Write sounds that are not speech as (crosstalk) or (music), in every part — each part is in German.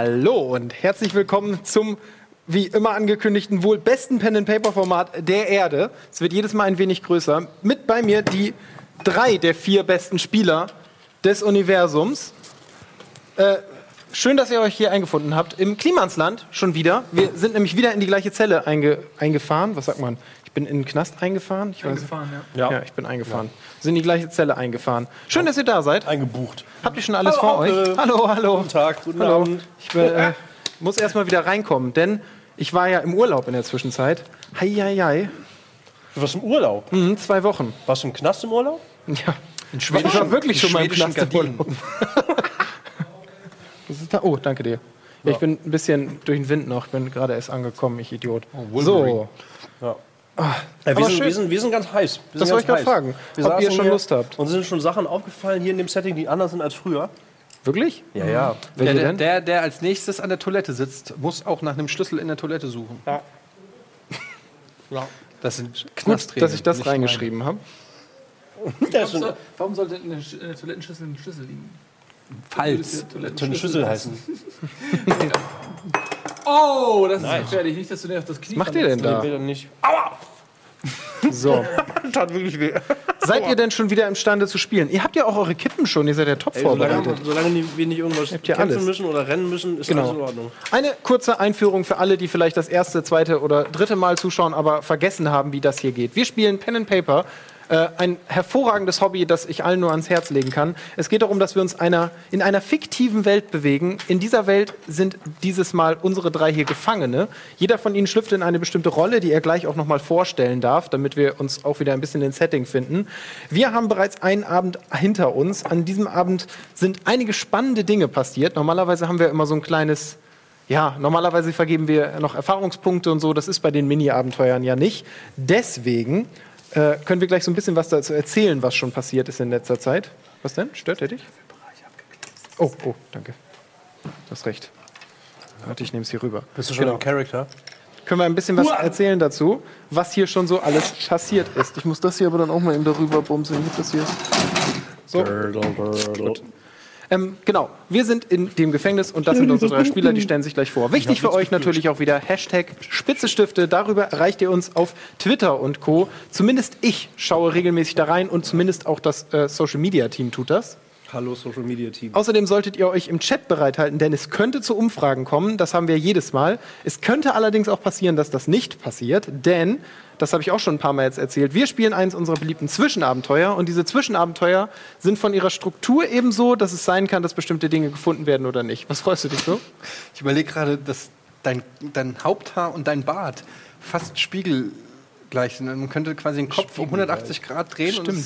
Hallo und herzlich willkommen zum wie immer angekündigten wohl besten Pen and Paper Format der Erde. Es wird jedes Mal ein wenig größer. Mit bei mir die drei der vier besten Spieler des Universums. Äh, schön, dass ihr euch hier eingefunden habt. Im Klimansland schon wieder. Wir sind nämlich wieder in die gleiche Zelle einge eingefahren. Was sagt man? Ich bin in den Knast eingefahren. Ich weiß. Eingefahren, ja. Ja. ich bin eingefahren. Sind in die gleiche Zelle eingefahren. Schön, dass ihr da seid. Eingebucht. Habt ihr schon alles Hallo, vor euch? Onkel. Hallo, hallo. Guten Tag, guten hallo. Abend. Ich bin, äh, muss erstmal wieder reinkommen, denn ich war ja im Urlaub in der Zwischenzeit. Hei, hei, hei. Du warst im Urlaub. Mhm, zwei Wochen. Warst du im Knast im Urlaub? Ja. Ich war wirklich schon mal im Knast im Urlaub. Da? Oh, danke dir. Ja, ich bin ein bisschen durch den Wind noch. Ich bin gerade erst angekommen, ich Idiot. so, Ja. Ah, Ja, wir, sind, wir, sind, wir sind ganz heiß. Wir Das wollte ich gerade fragen, Wir ob ihr schon hier Lust habt. Und sind schon Sachen aufgefallen hier in dem Setting, die anders sind als früher. wirklich? Ja, ja. Welche Der, denn? der, der als nächstes an der Toilette sitzt, muss auch nach einem Schlüssel in der Toilette suchen. Ja. (laughs) Das sind Gut, dass ich das reingeschrieben habe. (laughs) Ist Warum sollte in der, in der Toilettenschüssel ein Schlüssel liegen? Falls. eine Schüssel heißen. (laughs) Oh, das ist gefährlich. Nicht, dass du dir auf das Knie Was macht ihr denn da? Nicht. (laughs) So. (laughs) Tat wirklich weh. Seid ihr denn schon wieder imstande zu spielen? Ihr habt ja auch eure Kippen schon, ihr seid ja top Ey, solange, vorbereitet. solange wir nicht irgendwas ihr kämpfen alles. müssen oder rennen müssen, ist Genau. alles in Ordnung. Eine kurze Einführung für alle, die vielleicht das erste, zweite oder dritte Mal zuschauen, aber vergessen haben, wie das hier geht. Wir spielen Pen and Paper. Äh, ein hervorragendes Hobby, das ich allen nur ans Herz legen kann. Es geht darum, dass wir uns einer, in einer fiktiven Welt bewegen. In dieser Welt sind dieses Mal unsere drei hier Gefangene. Jeder von ihnen schlüpft in eine bestimmte Rolle, die er gleich auch nochmal vorstellen darf, damit wir uns auch wieder ein bisschen in Setting finden. Wir haben bereits einen Abend hinter uns. An diesem Abend sind einige spannende Dinge passiert. Normalerweise haben wir immer so ein kleines ja, normalerweise vergeben wir noch Erfahrungspunkte und so. Das ist bei den Mini-Abenteuern ja nicht. Deswegen äh, können wir gleich so ein bisschen was dazu erzählen, was schon passiert ist in letzter Zeit. Was denn? Stört er dich? Oh, oh, danke. Du hast recht. Warte, ich nehme es hier rüber. Bist du schon im Charakter? Können wir ein bisschen was erzählen dazu, was hier schon so alles passiert ist. Ich muss das hier aber dann auch mal eben darüber bumsen. Nicht, dass hier so. Ähm, genau, wir sind in dem Gefängnis und das sind unsere drei (laughs) Spieler, die stellen sich gleich vor. Wichtig für euch natürlich auch wieder Hashtag Spitzestifte. Darüber erreicht ihr uns auf Twitter und Co. Zumindest ich schaue regelmäßig da rein und zumindest auch das äh, Social Media Team tut das. Hallo Social Media Team. Außerdem solltet ihr euch im Chat bereithalten, denn es könnte zu Umfragen kommen. Das haben wir jedes Mal. Es könnte allerdings auch passieren, dass das nicht passiert, denn, das habe ich auch schon ein paar Mal jetzt erzählt, wir spielen eins unserer beliebten Zwischenabenteuer und diese Zwischenabenteuer sind von ihrer Struktur eben so, dass es sein kann, dass bestimmte Dinge gefunden werden oder nicht. Was freust du dich so? Ich überlege gerade, dass dein, dein Haupthaar und dein Bart fast spiegelgleich sind. Man könnte quasi den Kopf um 180 Grad drehen Stimmt. und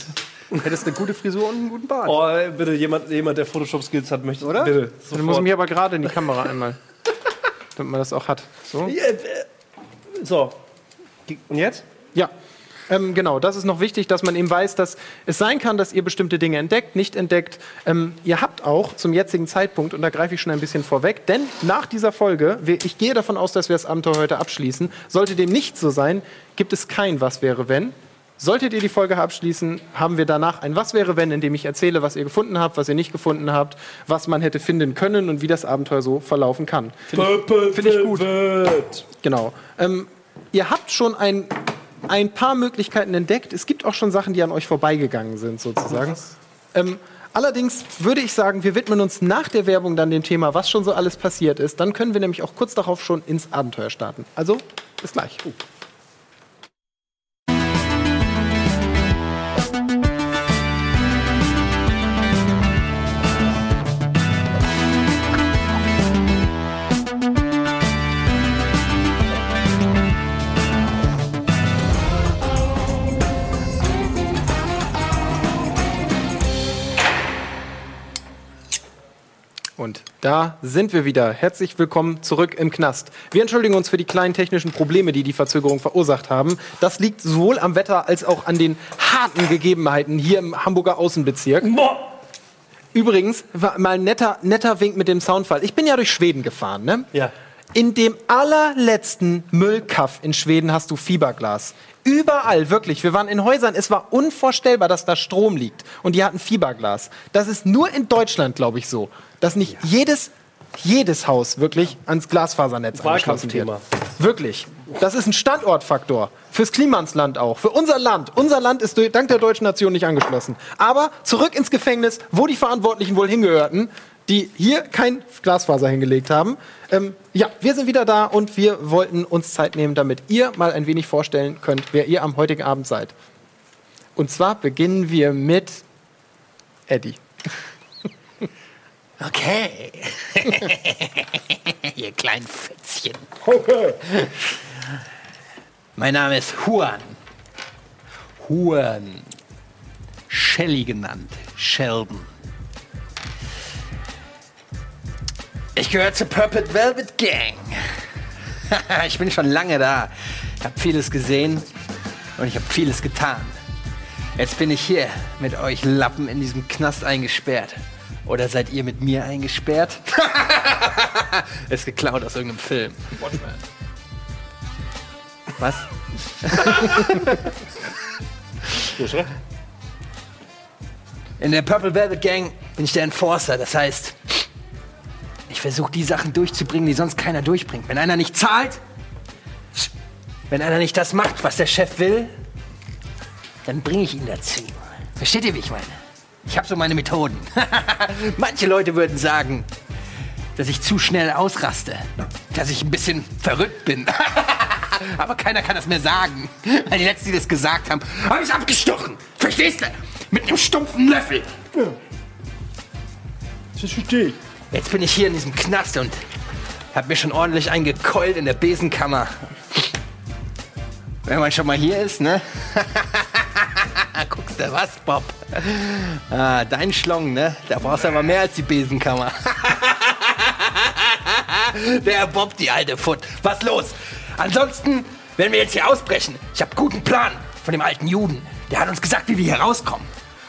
es- hättest eine gute Frisur und einen guten Bart. Oh, bitte, jemand, jemand der Photoshop-Skills hat, möchte, Oder? Bitte, Dann muss sofort. ich mich aber gerade in die Kamera einmal, (laughs) damit man das auch hat. So. Ja, äh, So. Und jetzt? Ja, ähm, genau. Das ist noch wichtig, dass man eben weiß, dass es sein kann, dass ihr bestimmte Dinge entdeckt, nicht entdeckt. Ähm, ihr habt auch zum jetzigen Zeitpunkt, und da greife ich schon ein bisschen vorweg, denn nach dieser Folge, wir, ich gehe davon aus, dass wir das Abenteuer heute abschließen, sollte dem nicht so sein, gibt es kein Was wäre wenn. Solltet ihr die Folge abschließen, haben wir danach ein Was wäre wenn, in dem ich erzähle, was ihr gefunden habt, was ihr nicht gefunden habt, was man hätte finden können und wie das Abenteuer so verlaufen kann. Finde ich gut. Genau. Ähm, ihr habt schon ein, ein paar Möglichkeiten entdeckt. Es gibt auch schon Sachen, die an euch vorbeigegangen sind, sozusagen. Ähm, allerdings würde ich sagen, wir widmen uns nach der Werbung dann dem Thema, was schon so alles passiert ist. Dann können wir nämlich auch kurz darauf schon ins Abenteuer starten. Also, bis gleich. Und da sind wir wieder. Herzlich willkommen zurück im Knast. Wir entschuldigen uns für die kleinen technischen Probleme, die die Verzögerung verursacht haben. Das liegt sowohl am Wetter als auch an den harten Gegebenheiten hier im Hamburger Außenbezirk. Übrigens, war mal ein netter, netter Wink mit dem Soundfall. Ich bin ja durch Schweden gefahren, ne? Ja. In dem allerletzten Müllkaff in Schweden hast du Fiberglas. Überall, wirklich. Wir waren in Häusern. Es war unvorstellbar, dass da Strom liegt. Und die hatten Fiberglas. Das ist nur in Deutschland, glaube ich, so. Dass nicht jedes jedes Haus wirklich ans Glasfasernetz angeschlossen wird. Wirklich. Das ist ein Standortfaktor. Fürs Klimansland auch. Für unser Land. Unser Land ist dank der deutschen Nation nicht angeschlossen. Aber zurück ins Gefängnis, wo die Verantwortlichen wohl hingehörten, die hier kein Glasfaser hingelegt haben. Ähm, ja, wir sind wieder da und wir wollten uns Zeit nehmen, damit ihr mal ein wenig vorstellen könnt, wer ihr am heutigen Abend seid. Und zwar beginnen wir mit Eddie. Okay. (laughs) Ihr kleinen Fätzchen. Mein Name ist Juan. Juan. Shelly genannt. Sheldon. Ich gehöre zur Purple Velvet Gang. (laughs) ich bin schon lange da. Ich habe vieles gesehen und ich habe vieles getan. Jetzt bin ich hier mit euch Lappen in diesem Knast eingesperrt. Oder seid ihr mit mir eingesperrt? (laughs) ist geklaut aus irgendeinem Film. Watchmen. Was? (laughs) In der Purple Velvet Gang bin ich der Enforcer. Das heißt, ich versuche die Sachen durchzubringen, die sonst keiner durchbringt. Wenn einer nicht zahlt, wenn einer nicht das macht, was der Chef will, dann bringe ich ihn dazu. Versteht ihr, wie ich meine? Ich habe so meine Methoden. (laughs) Manche Leute würden sagen, dass ich zu schnell ausraste, dass ich ein bisschen verrückt bin. (laughs) Aber keiner kann das mehr sagen. Weil die Letzten, die das gesagt haben, habe ich abgestochen. Verstehst du? Mit einem stumpfen Löffel. Das verstehe ich. Jetzt bin ich hier in diesem Knast und hab mir schon ordentlich eingekeult in der Besenkammer. Wenn man schon mal hier ist, ne? (laughs) (laughs) Guckst du was, Bob? Ah, dein Schlong, ne? Da brauchst du aber mehr als die Besenkammer. (laughs) Der Bob, die alte Foot. Was los? Ansonsten werden wir jetzt hier ausbrechen. Ich habe guten Plan von dem alten Juden. Der hat uns gesagt, wie wir hier rauskommen.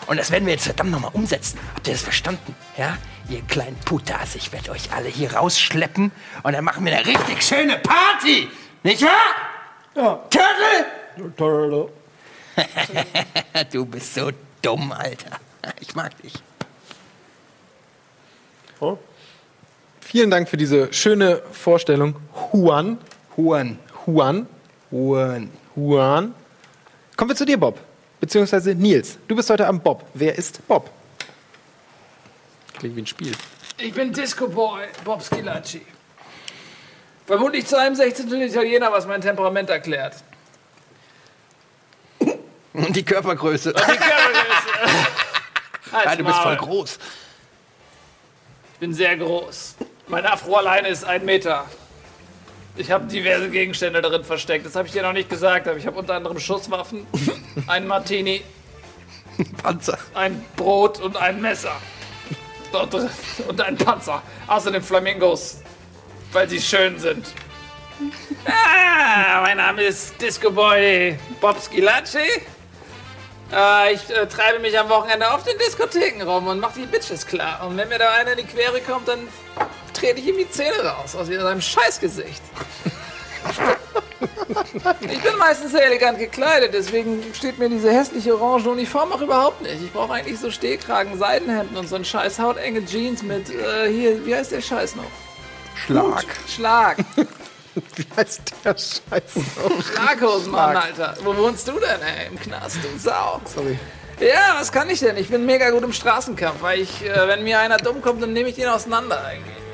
Und das werden wir jetzt verdammt nochmal umsetzen. Habt ihr das verstanden? Ja? Ihr kleinen Putas, ich werde euch alle hier rausschleppen und dann machen wir eine richtig schöne Party. Nicht wahr? Ja. Turtle? (laughs) Du bist so dumm, Alter. Ich mag dich. Oh. Vielen Dank für diese schöne Vorstellung. Juan. Huan. Juan. Huan. Juan. Kommen wir zu dir, Bob. Beziehungsweise Nils. Du bist heute am Bob. Wer ist Bob? Klingt wie ein Spiel. Ich bin Disco Boy, Bob Schilacci. Vermutlich zu einem 16. Italiener, was mein Temperament erklärt. Und die Körpergröße. Die Körpergröße. (laughs) Ah, du bist voll groß. Ich bin sehr groß. Mein Afro alleine ist ein Meter. Ich habe diverse Gegenstände darin versteckt. Das habe ich dir noch nicht gesagt, aber ich habe unter anderem Schusswaffen, (laughs) einen Martini, Panzer. ein Brot und ein Messer. Dort drin. Und ein Panzer. Außerdem Flamingos, weil sie schön sind. Ah, mein Name ist Disco Boy Bob Schilacci. Äh, ich äh, treibe mich am Wochenende auf den Diskotheken rum und mache die Bitches klar. Und wenn mir da einer in die Quere kommt, dann trete ich ihm die Zähne raus aus seinem Scheißgesicht. Ich bin meistens sehr elegant gekleidet, deswegen steht mir diese hässliche orange Uniform auch überhaupt nicht. Ich brauche eigentlich so Stehkragen, Seidenhemden und so ein scheiß hautenge Jeans mit, äh, hier, wie heißt der Scheiß noch? Schlag. Schlag. (laughs) Wie heißt der Scheiß? Schlaghosen, Mann, Alter. Wo wohnst du denn, ey? Im Knast, du Sau. Sorry. Ja, was kann ich denn? Ich bin mega gut im Straßenkampf, weil ich, äh, wenn mir einer dumm kommt, dann nehme ich den auseinander.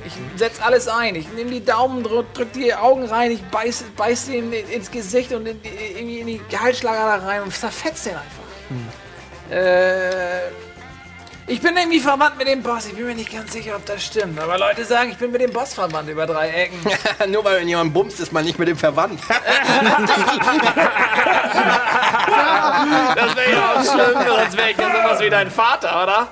Ich setz alles ein. Ich nehme die Daumen, drück, drück die Augen rein, ich beiß, beiß den ins Gesicht und in, irgendwie in die Gehaltsschlager rein und zerfetzt den einfach. Äh, ich bin irgendwie verwandt mit dem Boss. Ich bin mir nicht ganz sicher, ob das stimmt. Aber Leute sagen, ich bin mit dem Boss verwandt über drei Ecken. (laughs) Nur weil jemand bumst, ist man nicht mit dem verwandt. (laughs) Das wäre ja auch schlimm, sonst wäre ich ja sowas wie dein Vater, oder?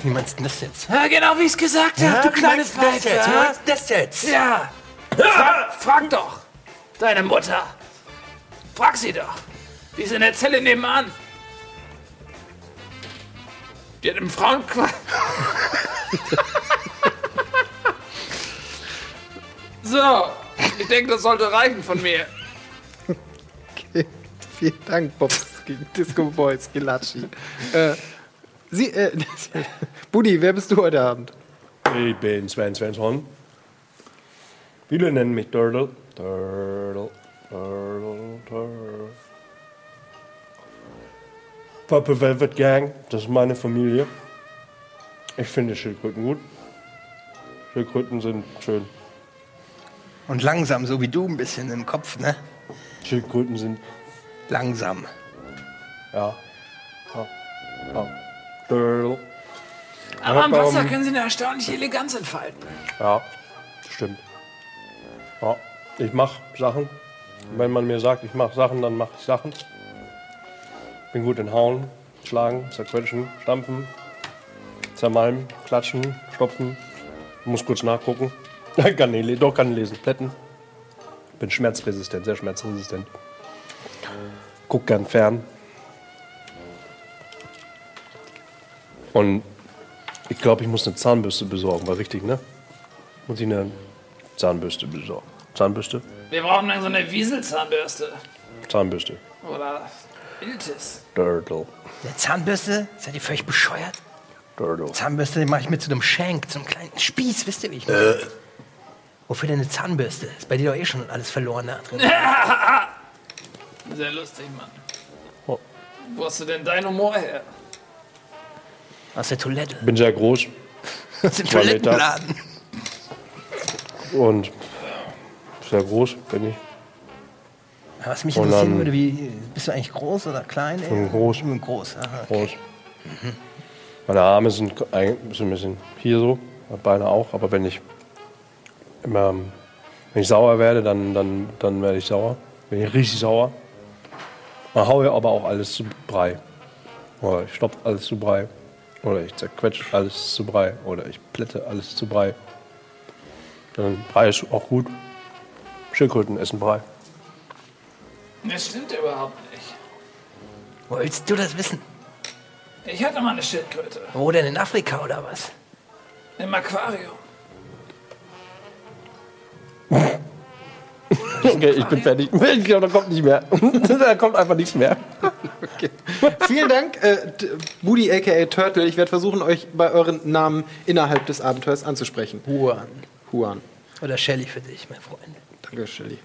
Wie meinst du das jetzt? Ja, genau wie ich es gesagt habe, du kleines das jetzt? Wie meinst du das jetzt? Ja. Frag, frag doch. Deine Mutter. Frag sie doch. Die ist in der Zelle nebenan. Die hat im Frauenquartier. so. Ich denke, das sollte reichen von mir. Okay. Vielen Dank, Bob Disco Boy Skilacci. äh, Sie, äh, (laughs) Buddy, wer bist du heute Abend? Ich bin Sven Svensson. Viele nennen mich Turtle. Turtle, Turtle, Turtle. Purple Velvet Gang, das ist meine Familie. Ich finde Schildkröten gut. Schildkröten sind schön. Und langsam, so wie du ein bisschen im Kopf, ne? Schildkröten sind, Langsam. ja. ja. ja. Aber Aber, Wasser können sie eine erstaunliche Eleganz entfalten. Ja, stimmt. Ja, ich mache Sachen. Wenn man mir sagt, ich mache Sachen, dann mache ich Sachen. Bin gut in Hauen, Schlagen, Zerquetschen, Stampfen, Zermalmen, Klatschen, Stopfen. Muss kurz nachgucken. (laughs) kann nicht, doch, kann lesen. Plätten. Bin schmerzresistent, sehr schmerzresistent. Guck gern fern. Und ich glaube, ich muss eine Zahnbürste besorgen. War richtig, ne? Muss ich eine Zahnbürste besorgen. Zahnbürste? Wir brauchen dann so eine Wieselzahnbürste. Zahnbürste. Oder Iltis. Turtle. Eine Zahnbürste? Seid ihr völlig bescheuert? Turtle. Zahnbürste die mache ich mir zu einem Schenk, zu einem kleinen Spieß, wisst ihr, wie ich meine? Wofür denn eine Zahnbürste? Ist bei dir doch eh schon alles verloren da drin. (laughs) Sehr lustig, Mann. Oh. Wo hast du denn deinen Humor her? Aus der Toilette. Bin sehr groß (laughs) Aus dem. Toilettenladen. und sehr groß bin ich. Was mich interessieren dann- würde, wie bist du eigentlich groß oder klein? ey? bin groß. Ich bin groß. Aha. groß. Meine Arme sind ein bisschen, ein bisschen hier so, meine Beine auch, aber wenn ich immer, wenn ich sauer werde, dann, dann, dann werde ich sauer. Bin ich richtig sauer. Dann haue ich aber auch alles zu Brei. Oder ich stopfe alles zu Brei. Oder ich zerquetsche alles zu Brei. Oder ich plätte alles zu Brei. Dann Brei ist auch gut. Schildkröten essen Brei. Das stimmt überhaupt nicht. Wo willst du das wissen? Ich hatte mal eine Schildkröte. Wo denn? In Afrika oder was? Im Aquarium. Okay, ich bin fertig. (laughs) Ich glaube, da kommt nicht mehr. (laughs) da kommt einfach nichts mehr. (laughs) Vielen Dank, äh, Moody aka Turtle. Ich werde versuchen, euch bei euren Namen innerhalb des Abenteuers anzusprechen. Juan. Juan. Oder Shelly für dich, mein Freund. Danke, Shelly.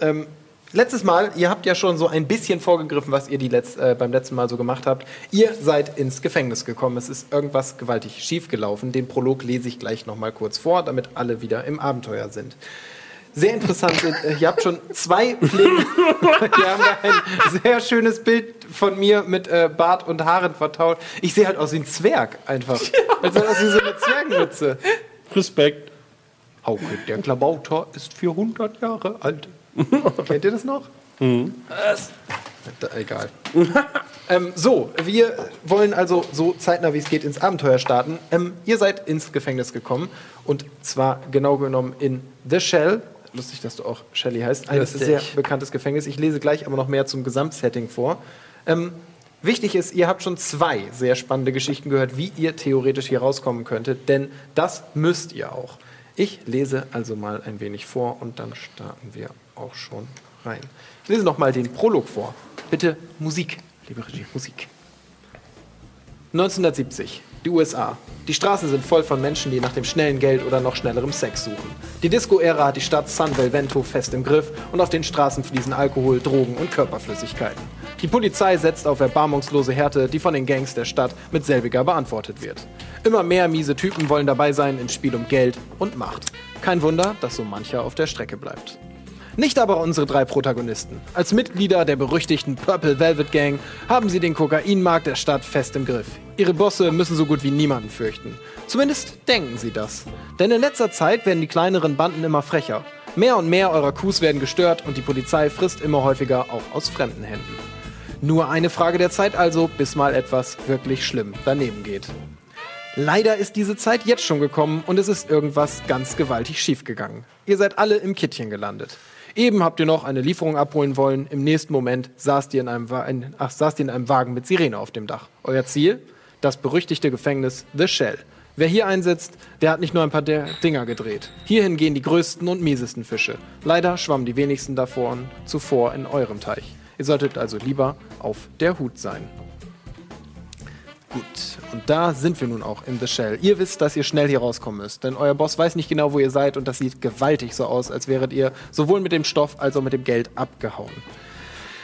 Ähm, letztes Mal, ihr habt ja schon so ein bisschen vorgegriffen, was ihr die letz äh, beim letzten Mal so gemacht habt. Ihr seid ins Gefängnis gekommen. Es ist irgendwas gewaltig schief gelaufen. Den Prolog lese ich gleich noch mal kurz vor, damit alle wieder im Abenteuer sind. Sehr interessant sind, äh, ihr habt schon zwei Pläne. (laughs) Wir haben da ein sehr schönes Bild von mir mit äh, Bart und Haaren vertaut. Ich sehe halt aus wie ein Zwerg einfach. Als wäre aus wie so eine Zwergenmütze. Respekt. Hauke, der Klabauter ist 400 Jahre alt. (laughs) Kennt ihr das noch? Was? Da, egal. (laughs) ähm, so, wir wollen also so zeitnah wie es geht ins Abenteuer starten. Ähm, ihr seid ins Gefängnis gekommen und zwar genau genommen in The Shell. Lustig, dass du auch Shelly heißt. Ein Lustig. sehr bekanntes Gefängnis. Ich lese gleich aber noch mehr zum Gesamtsetting vor. Ähm, wichtig ist, ihr habt schon zwei sehr spannende Geschichten gehört, wie ihr theoretisch hier rauskommen könntet, denn das müsst ihr auch. Ich lese also mal ein wenig vor und dann starten wir auch schon rein. Ich lese noch mal den Prolog vor. Bitte Musik, liebe Regie, Musik. 1970, die USA. Die Straßen sind voll von Menschen, die nach dem schnellen Geld oder noch schnellerem Sex suchen. Die Disco-Ära hat die Stadt San Velvento fest im Griff und auf den Straßen fließen Alkohol, Drogen und Körperflüssigkeiten. Die Polizei setzt auf erbarmungslose Härte, die von den Gangs der Stadt mit selbiger beantwortet wird. Immer mehr miese Typen wollen dabei sein im Spiel um Geld und Macht. Kein Wunder, dass so mancher auf der Strecke bleibt. Nicht aber unsere drei Protagonisten. Als Mitglieder der berüchtigten Purple Velvet Gang haben sie den Kokainmarkt der Stadt fest im Griff. Ihre Bosse müssen so gut wie niemanden fürchten. Zumindest denken sie das. Denn in letzter Zeit werden die kleineren Banden immer frecher. Mehr und mehr eurer Coups werden gestört und die Polizei frisst immer häufiger auch aus fremden Händen. Nur eine Frage der Zeit also, bis mal etwas wirklich schlimm daneben geht. Leider ist diese Zeit jetzt schon gekommen und es ist irgendwas ganz gewaltig schiefgegangen. Ihr seid alle im Kittchen gelandet. Eben habt ihr noch eine Lieferung abholen wollen, im nächsten Moment saßt ihr in einem, in, ach, saßt ihr in einem Wagen mit Sirene auf dem Dach. Euer Ziel? Das berüchtigte Gefängnis The Shell. Wer hier einsetzt, der hat nicht nur ein paar der Dinger gedreht. Hierhin gehen die größten und miesesten Fische. Leider schwammen die wenigsten davon zuvor in eurem Teich. Ihr solltet also lieber auf der Hut sein. Gut, und da sind wir nun auch in The Shell. Ihr wisst, dass ihr schnell hier rauskommen müsst, denn euer Boss weiß nicht genau, wo ihr seid und das sieht gewaltig so aus, als wäret ihr sowohl mit dem Stoff als auch mit dem Geld abgehauen.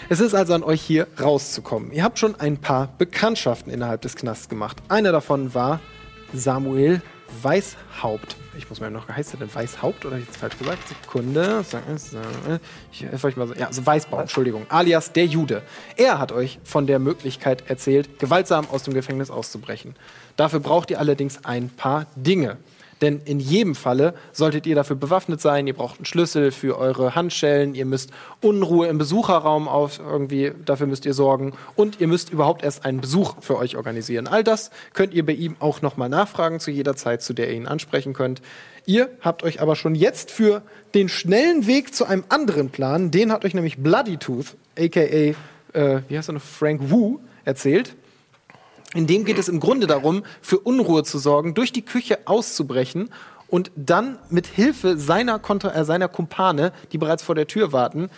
Es ist also an euch hier rauszukommen. Ihr habt schon ein paar Bekanntschaften innerhalb des Knasts gemacht. Einer davon war Samuel Weißhaupt. Ich muss mir noch, heißt er denn Weißhaupt oder jetzt falsch gesagt? Sekunde. Ich helfe euch mal so. Ja, also Weißbaum, Entschuldigung. Alias der Jude. Er hat euch von der Möglichkeit erzählt, gewaltsam aus dem Gefängnis auszubrechen. Dafür braucht ihr allerdings ein paar Dinge. Denn in jedem Falle solltet ihr dafür bewaffnet sein. Ihr braucht einen Schlüssel für eure Handschellen. Ihr müsst Unruhe im Besucherraum auf irgendwie, dafür müsst ihr sorgen. Und ihr müsst überhaupt erst einen Besuch für euch organisieren. All das könnt ihr bei ihm auch nochmal nachfragen zu jeder Zeit, zu der ihr ihn ansprechen könnt. Ihr habt euch aber schon jetzt für den schnellen Weg zu einem anderen Plan, den hat euch nämlich Bloody Tooth, aka, äh, wie heißt er noch, Frank Wu, erzählt. In dem geht es im Grunde darum, für Unruhe zu sorgen, durch die Küche auszubrechen und dann mit Hilfe seiner, Kontra äh, seiner Kumpane, die bereits vor der Tür warten,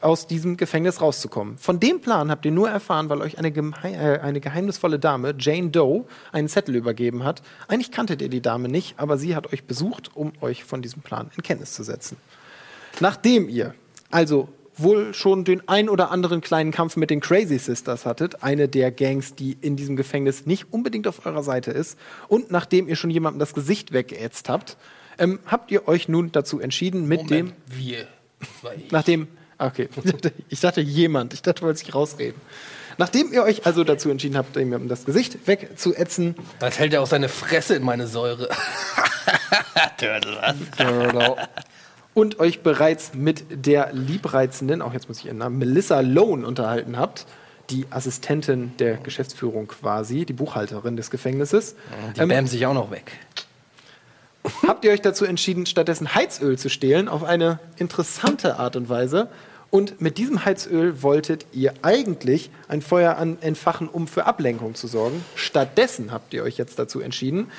aus diesem Gefängnis rauszukommen. Von dem Plan habt ihr nur erfahren, weil euch eine, äh, eine geheimnisvolle Dame, Jane Doe, einen Zettel übergeben hat. Eigentlich kanntet ihr die Dame nicht, aber sie hat euch besucht, um euch von diesem Plan in Kenntnis zu setzen. Nachdem ihr also wohl schon den ein oder anderen kleinen Kampf mit den Crazy Sisters hattet, eine der Gangs, die in diesem Gefängnis nicht unbedingt auf eurer Seite ist, und nachdem ihr schon jemandem das Gesicht weggeätzt habt, ähm, habt ihr euch nun dazu entschieden, mit dem, Wir. Nachdem, ah, okay, (laughs) ich dachte, ich jemand, ich dachte, du wolltest dich rausreden. Nachdem ihr euch also dazu entschieden habt, jemandem das Gesicht wegzuätzen, Jetzt hält er auch seine Fresse in meine Säure. (laughs) Turtle? Und euch bereits mit der liebreizenden, auch jetzt muss ich ihren Namen, Melissa Lone unterhalten habt, die Assistentin der Geschäftsführung quasi, die Buchhalterin des Gefängnisses, Die ähm, bämen sich auch noch weg. habt ihr euch dazu entschieden, stattdessen Heizöl zu stehlen, auf eine interessante Art und Weise. Und mit diesem Heizöl wolltet ihr eigentlich ein Feuer an entfachen, um für Ablenkung zu sorgen. Stattdessen habt ihr euch jetzt dazu entschieden,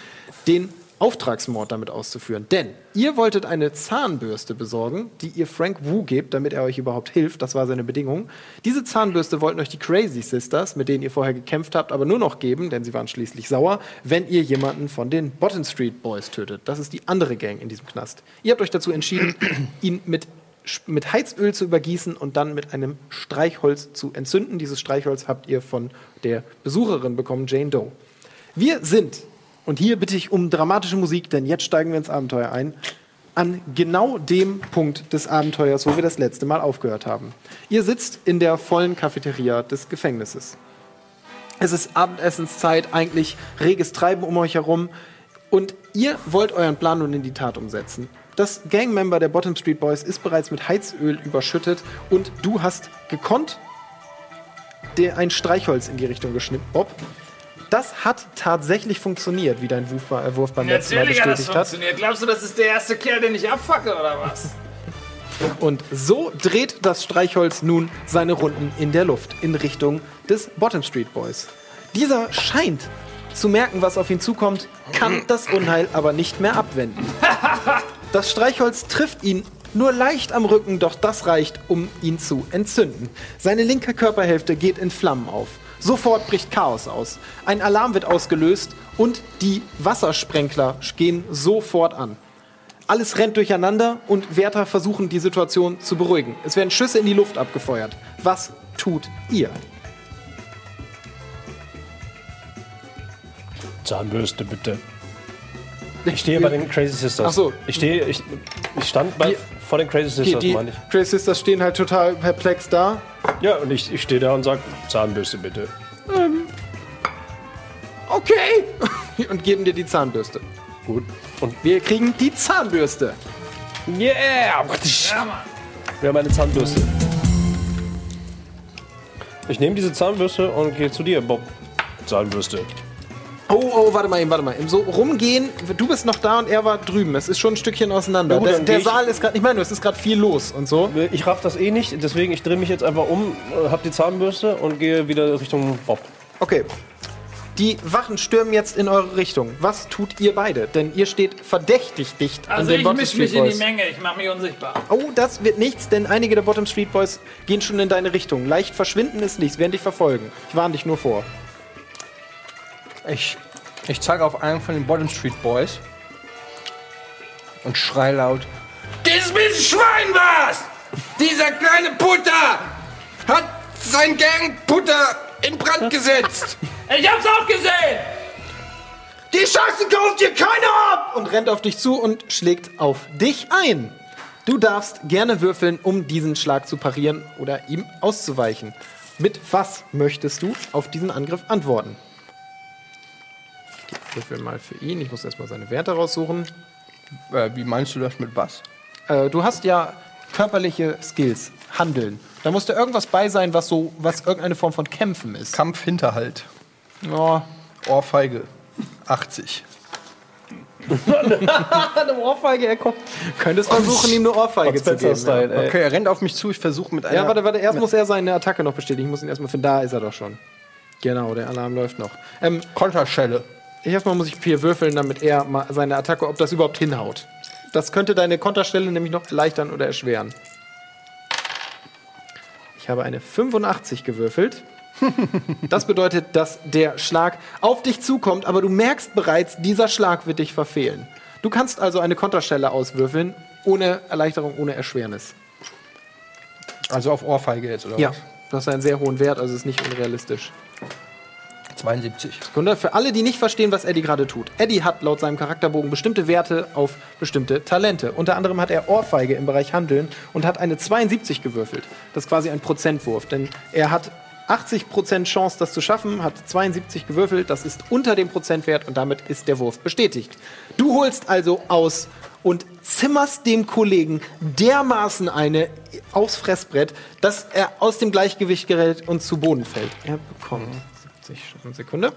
den Auftragsmord damit auszuführen. Denn ihr wolltet eine Zahnbürste besorgen, die ihr Frank Wu gebt, damit er euch überhaupt hilft. Das war seine Bedingung. Diese Zahnbürste wollten euch die Crazy Sisters, mit denen ihr vorher gekämpft habt, aber nur noch geben, denn sie waren schließlich sauer, wenn ihr jemanden von den Bottom Street Boys tötet. Das ist die andere Gang in diesem Knast. Ihr habt euch dazu entschieden, (clears throat) ihn mit mit Heizöl zu übergießen und dann mit einem Streichholz zu entzünden. Dieses Streichholz habt ihr von der Besucherin bekommen, Jane Doe. Wir sind, und hier bitte ich um dramatische Musik, denn jetzt steigen wir ins Abenteuer ein, an genau dem Punkt des Abenteuers, wo wir das letzte Mal aufgehört haben. Ihr sitzt in der vollen Cafeteria des Gefängnisses. Es ist Abendessenszeit, eigentlich reges Treiben um euch herum. Und ihr wollt euren Plan nun in die Tat umsetzen. Das Gangmember der Bottom Street Boys ist bereits mit Heizöl überschüttet und du hast gekonnt der ein Streichholz in die Richtung geschnitten, Bob. Das hat tatsächlich funktioniert, wie dein Wurf, äh, Wurf beim letzten Mal Natürlich hat das bestätigt hat. funktioniert. Glaubst du, das ist der erste Kerl, den ich abfacke, oder was? Und so dreht das Streichholz nun seine Runden in der Luft in Richtung des Bottom Street Boys. Dieser scheint zu merken, was auf ihn zukommt, kann das Unheil aber nicht mehr abwenden. (laughs) Das Streichholz trifft ihn nur leicht am Rücken, doch das reicht, um ihn zu entzünden. Seine linke Körperhälfte geht in Flammen auf. Sofort bricht Chaos aus. Ein Alarm wird ausgelöst und die Wassersprenkler gehen sofort an. Alles rennt durcheinander und Wärter versuchen, die Situation zu beruhigen. Es werden Schüsse in die Luft abgefeuert. Was tut ihr? Zahnbürste, bitte. Ich stehe bei den Crazy Sisters. Ach so. Ich stehe, ich, ich stand bei, Die- vor den Crazy Die, Sisters, die meine ich. Crazy Sisters stehen halt total perplex da. Ja, und ich, ich stehe da und sage, Zahnbürste, bitte. Okay! (laughs) Und geben dir die Zahnbürste. Gut. Und Wir kriegen die Zahnbürste. yeah! Wir haben eine Zahnbürste. Ich nehme diese Zahnbürste und gehe zu dir, Bob. Zahnbürste. Oh, oh, warte mal eben, warte mal. Im so rumgehen, du bist noch da und er war drüben. Es ist schon ein Stückchen auseinander. Ja gut, der der ich- Saal ist gerade, ich meine, es ist gerade viel los und so. Ich raff das eh nicht, deswegen ich drehe mich jetzt einfach um, äh, hab die Zahnbürste und gehe wieder Richtung Bob. Okay. Die Wachen stürmen jetzt in eure Richtung. Was tut ihr beide? Denn ihr steht verdächtig dicht an Also den ich Bottom misch Street mich in die Boys. Menge. Ich mach mich unsichtbar. Oh, das wird nichts, denn einige der Bottom Street Boys gehen schon in deine Richtung. Leicht verschwinden ist nichts, werden dich verfolgen. Ich warne dich nur vor. Ich, ich zeige auf einen von den Bottom Street Boys und schrei laut: Dieses miese Schwein war's! Dieser kleine Putter hat sein Gang Putter in Brand gesetzt! (laughs) Ich hab's auch gesehen! Die Scheiße kauft dir keiner ab! und rennt auf dich zu und schlägt auf dich ein. Du darfst gerne würfeln, um diesen Schlag zu parieren oder ihm auszuweichen. Mit was möchtest du auf diesen Angriff antworten? Ich würfel mal für ihn. Ich muss erstmal seine Werte raussuchen. Äh, wie meinst du das mit Bass? Äh, du hast ja körperliche Skills, Handeln. Da muss da irgendwas bei sein, was so, was irgendeine Form von Kämpfen ist. Kampf, Hinterhalt, Ja, Ohrfeige, 80. Eine Ohrfeige, er kommt. könntest versuchen, ihm eine Ohrfeige zu geben. Ja. Spencer-Style, ey. Okay, er rennt auf mich zu, ich versuche mit einer. ja, warte, warte. Erst muss er seine Attacke noch bestätigen. Ich muss ihn erstmal finden. Da ist er doch schon. Genau, der Alarm läuft noch. Ähm, Konterschelle. Ich erstmal muss ich vier würfeln, damit er mal seine Attacke, ob das überhaupt hinhaut. Das könnte deine Konterstelle nämlich noch erleichtern oder erschweren. Ich habe eine 85 gewürfelt. (laughs) Das bedeutet, dass der Schlag auf dich zukommt, aber du merkst bereits, dieser Schlag wird dich verfehlen. Du kannst also eine Konterstelle auswürfeln, ohne Erleichterung, ohne Erschwernis. Also auf Ohrfeige jetzt, oder Ja, was? das ist einen sehr hohen Wert, also ist nicht unrealistisch. 72. Sekunde, für alle, die nicht verstehen, was Eddie gerade tut. Eddie hat laut seinem Charakterbogen bestimmte Werte auf bestimmte Talente. Unter anderem hat er Ohrfeige im Bereich Handeln und hat eine 72 gewürfelt. Das ist quasi ein Prozentwurf, denn er hat 80% Chance, das zu schaffen, hat 72 gewürfelt, das ist unter dem Prozentwert und damit ist der Wurf bestätigt. Du holst also aus und zimmerst dem Kollegen dermaßen eine aufs Fressbrett, dass er aus dem Gleichgewicht gerät und zu Boden fällt. Er bekommt 70 eine Sekunde.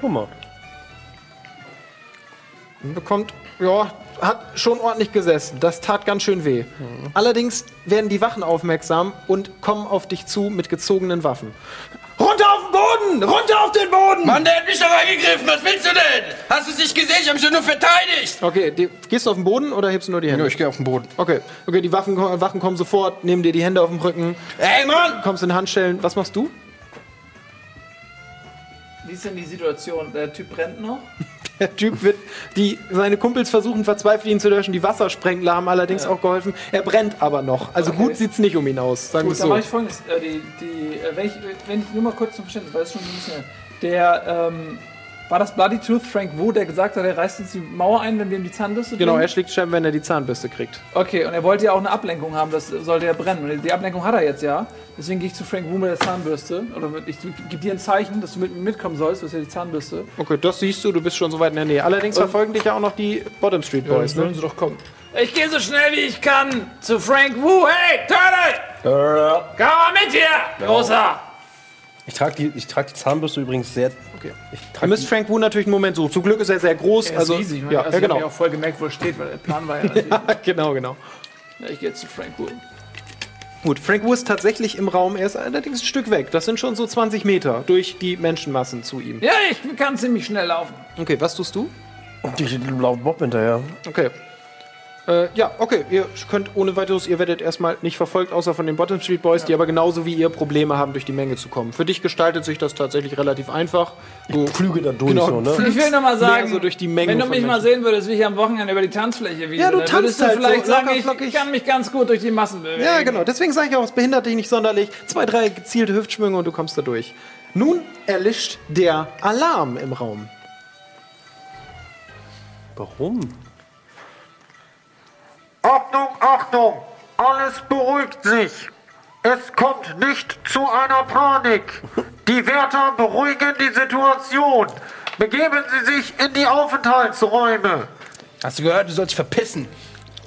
Guck mal. Bekommt, ja, hat schon ordentlich gesessen. Das tat ganz schön weh. Allerdings werden die Wachen aufmerksam und kommen auf dich zu mit gezogenen Waffen. Runter auf den Boden! Runter auf den Boden! Mann, der hat mich doch angegriffen. Was willst du denn? Hast du es nicht gesehen? Ich habe mich doch nur verteidigt. Okay, die, gehst du auf den Boden oder hebst du nur die Hände? Ja, ich gehe auf den Boden. Okay, okay, die Waffen, Wachen kommen sofort, nehmen dir die Hände auf den Rücken, Ey, Mann! kommst in Handstellen. Was machst du? Wie ist denn die Situation? Der Typ brennt noch? (laughs) Der Typ wird, die, seine Kumpels versuchen verzweifelt ihn zu löschen. Die Wassersprengler haben allerdings auch geholfen. Er brennt aber noch. Also Okay. gut sieht's nicht um ihn aus, sagen Gut, es dann so. mache ich folgendes. Äh, die, die, äh, wenn, ich, wenn ich nur mal kurz zum Verständnis, weil es schon ein bisschen. Der, ähm, war das Bloody Tooth Frank Wu, der gesagt hat, er reißt jetzt die Mauer ein, wenn wir ihm die Zahnbürste Genau, er schlägt Scherben, wenn er die Zahnbürste kriegt. Okay, und er wollte ja auch eine Ablenkung haben, das sollte ja brennen. Und die Ablenkung hat er jetzt ja. Deswegen gehe ich zu Frank Wu mit der Zahnbürste. Oder ich gebe dir ein Zeichen, dass du mit mir mitkommen sollst, das ist ja die Zahnbürste. Okay, das siehst du, du bist schon so weit in der Nähe. Allerdings verfolgen dich ja auch noch die Bottom Street Boys. ne? sie doch kommen. Ich gehe so schnell wie ich kann zu Frank Wu. Hey, Turtle! Komm mal mit hier, Großer! Ich trage die, ich trag die Zahnbürste übrigens sehr. Okay. Ich Ihr trag müsst Frank Wu natürlich einen Moment suchen. Zum Glück ist er sehr groß. Er ist also, riesig, ne? ja, also ja, Ich habe genau. auch voll gemerkt, wo er steht, weil der Plan war ja (laughs) natürlich. genau, genau. ja, ich gehe jetzt zu Frank Wu. Gut, Frank Wu ist tatsächlich im Raum. Er ist allerdings ein Stück weg. Das sind schon so 20 Meter durch die Menschenmassen zu ihm. Ja, ich kann ziemlich schnell laufen. Okay, was tust du? die laufen Bob hinterher. Okay. Äh, ja, okay. Ihr könnt ohne weiteres, ihr werdet erstmal nicht verfolgt, außer von den Bottom Street Boys, die aber genauso wie ihr Probleme haben, durch die Menge zu kommen. Für dich gestaltet sich das tatsächlich relativ einfach. Du Flüge da durch, Genau. so, ne? Ich will nur mal sagen, so durch die Menge wenn du mich mal Menschen. sehen würdest, wie ich am Wochenende über die Tanzfläche wiese, Ja, du dann tanzt würdest du halt vielleicht so sagen, locker, ich kann mich ganz gut durch die Massen bewegen. Ja, genau. Deswegen sage ich auch, es behindert dich nicht sonderlich. Zwei, drei gezielte Hüftschwünge und du kommst da durch. Nun erlischt der Alarm im Raum. Warum? Achtung, Achtung! Alles beruhigt sich! Es kommt nicht zu einer Panik! Die Wärter beruhigen die Situation! Begeben Sie sich in die Aufenthaltsräume! Hast du gehört, du sollst verpissen?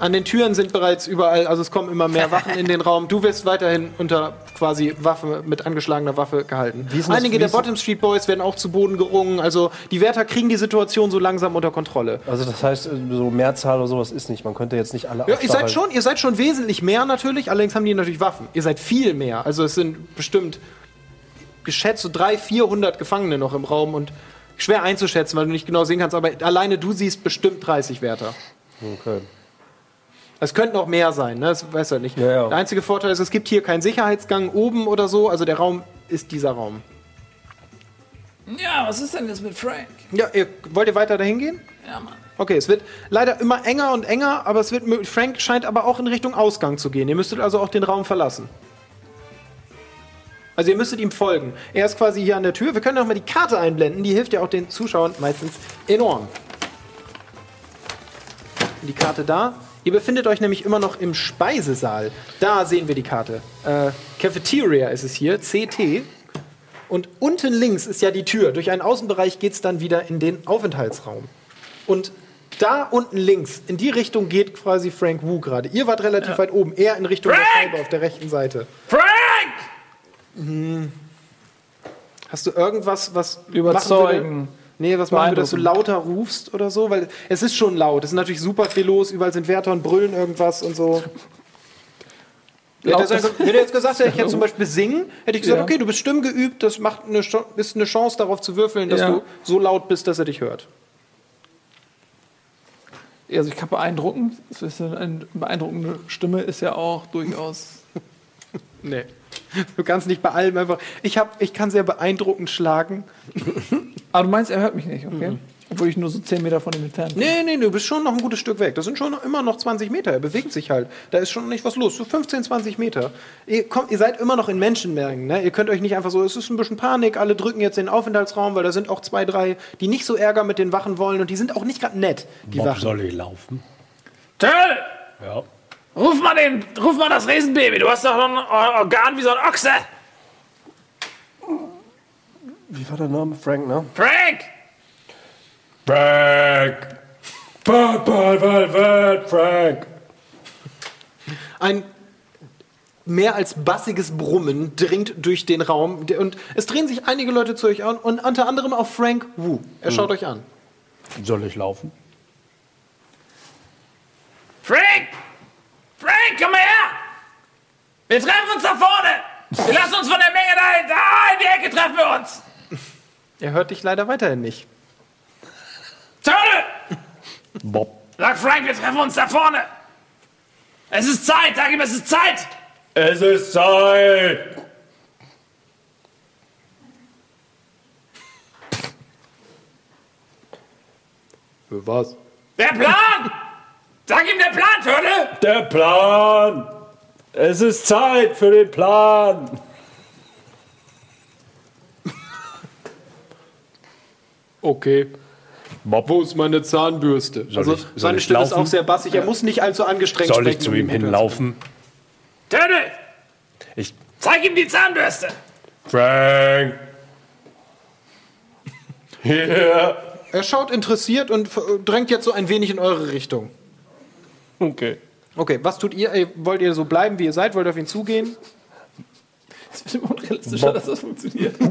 An den Türen sind bereits überall, also es kommen immer mehr (laughs) Wachen in den Raum. Du wirst weiterhin unter quasi Waffe, mit angeschlagener Waffe gehalten. Einige der Bottom Street Boys werden auch zu Boden gerungen. Also die Wärter kriegen die Situation so langsam unter Kontrolle. Also das heißt, so Mehrzahl oder sowas ist nicht. Man könnte jetzt nicht alle Ja, ihr seid schon, ihr seid schon wesentlich mehr natürlich, allerdings haben die natürlich Waffen. Ihr seid viel mehr. Also es sind bestimmt geschätzt so 300, 400 Gefangene noch im Raum und schwer einzuschätzen, weil du nicht genau sehen kannst, aber alleine du siehst bestimmt 30 Wärter. Okay. Es könnten auch mehr sein, ne? das weiß er nicht. Ja, ja. Der einzige Vorteil ist, es gibt hier keinen Sicherheitsgang oben oder so, also der Raum ist dieser Raum. Ja, was ist denn jetzt mit Frank? Ja, ihr, wollt ihr weiter dahin gehen? Ja, Mann. Okay, es wird leider immer enger und enger, aber es wird mö- Frank scheint aber auch in Richtung Ausgang zu gehen. Ihr müsstet also auch den Raum verlassen. Also ihr müsstet ihm folgen. Er ist quasi hier an der Tür. Wir können auch mal die Karte einblenden. Die hilft ja auch den Zuschauern meistens enorm. Die Karte da. Ihr befindet euch nämlich immer noch im Speisesaal. Da sehen wir die Karte. Äh, Cafeteria ist es hier, CT. Und unten links ist ja die Tür. Durch einen Außenbereich geht es dann wieder in den Aufenthaltsraum. Und da unten links, in die Richtung geht quasi Frank Wu gerade. Ihr wart relativ weit oben, eher in Richtung der Frank! Scheibe auf der rechten Seite. Frank! Hast du irgendwas, was Überzeugen. machen würde? Nee, was machen würde, dass du lauter rufst oder so? Weil es ist schon laut. Es ist natürlich super viel los. Überall sind Wärter und brüllen irgendwas und so. Hätte er jetzt gesagt hätte, ich jetzt zum Beispiel singen, hätte ich gesagt, Ja. okay, du bist stimmgeübt, das macht eine, ist eine Chance darauf zu würfeln, dass Ja. du so laut bist, dass er dich hört. Also ich kann beeindruckend. Eine beeindruckende Stimme ist ja auch durchaus. Nee. Du kannst nicht bei allem einfach. Ich, hab, ich kann sehr beeindruckend schlagen. Aber du meinst, er hört mich nicht, okay? Obwohl ich nur so 10 Meter von ihm entfernt bin. Nee, nee, du bist schon noch ein gutes Stück weg. Das sind schon noch, immer noch 20 Meter. Er bewegt sich halt. Da ist schon nicht was los. So 15, 20 Meter. Ihr, kommt, ihr seid immer noch in Menschenmengen. Ne? Ihr könnt euch nicht einfach so, es ist ein bisschen Panik, alle drücken jetzt in den Aufenthaltsraum, weil da sind auch zwei, drei, die nicht so Ärger mit den Wachen wollen und die sind auch nicht gerade nett, die Bob Wachen. soll ich laufen? Töll! Ja. Ruf mal den, ruf mal das Riesenbaby. Du hast doch ein Organ wie so ein Ochse. Wie war der Name? Frank, ne? Frank! Frank! Wird Frank? Ein mehr als bassiges Brummen dringt durch den Raum und es drehen sich einige Leute zu euch an und unter anderem auch Frank Wu. Er schaut euch an. Soll ich laufen? Frank! Frank, komm mal her! Wir treffen uns da vorne! Wir lassen uns von der Menge da, da in die Ecke treffen wir uns! Er hört dich leider weiterhin nicht. Tölle! Bob. Sag Frank, wir treffen uns da vorne! Es ist Zeit, sag ihm, es ist Zeit! Es ist Zeit! Für was? Der Plan! Sag ihm der Plan, Tölle! Der Plan! Es ist Zeit für den Plan! Okay. Bob, Wo ist meine Zahnbürste? Soll also ich- seine Stimme ist laufen? auch sehr bassig. Er muss nicht allzu angestrengt soll ich zu ihm hinlaufen? Tölle! Ich. Zeig ihm die Zahnbürste! Frank! Hier! Er schaut interessiert und drängt jetzt so ein wenig in eure Richtung. Okay. Okay, was tut ihr? Wollt ihr so bleiben, wie ihr seid? Wollt ihr auf ihn zugehen? Es wird immer unrealistischer, dass das funktioniert. (laughs)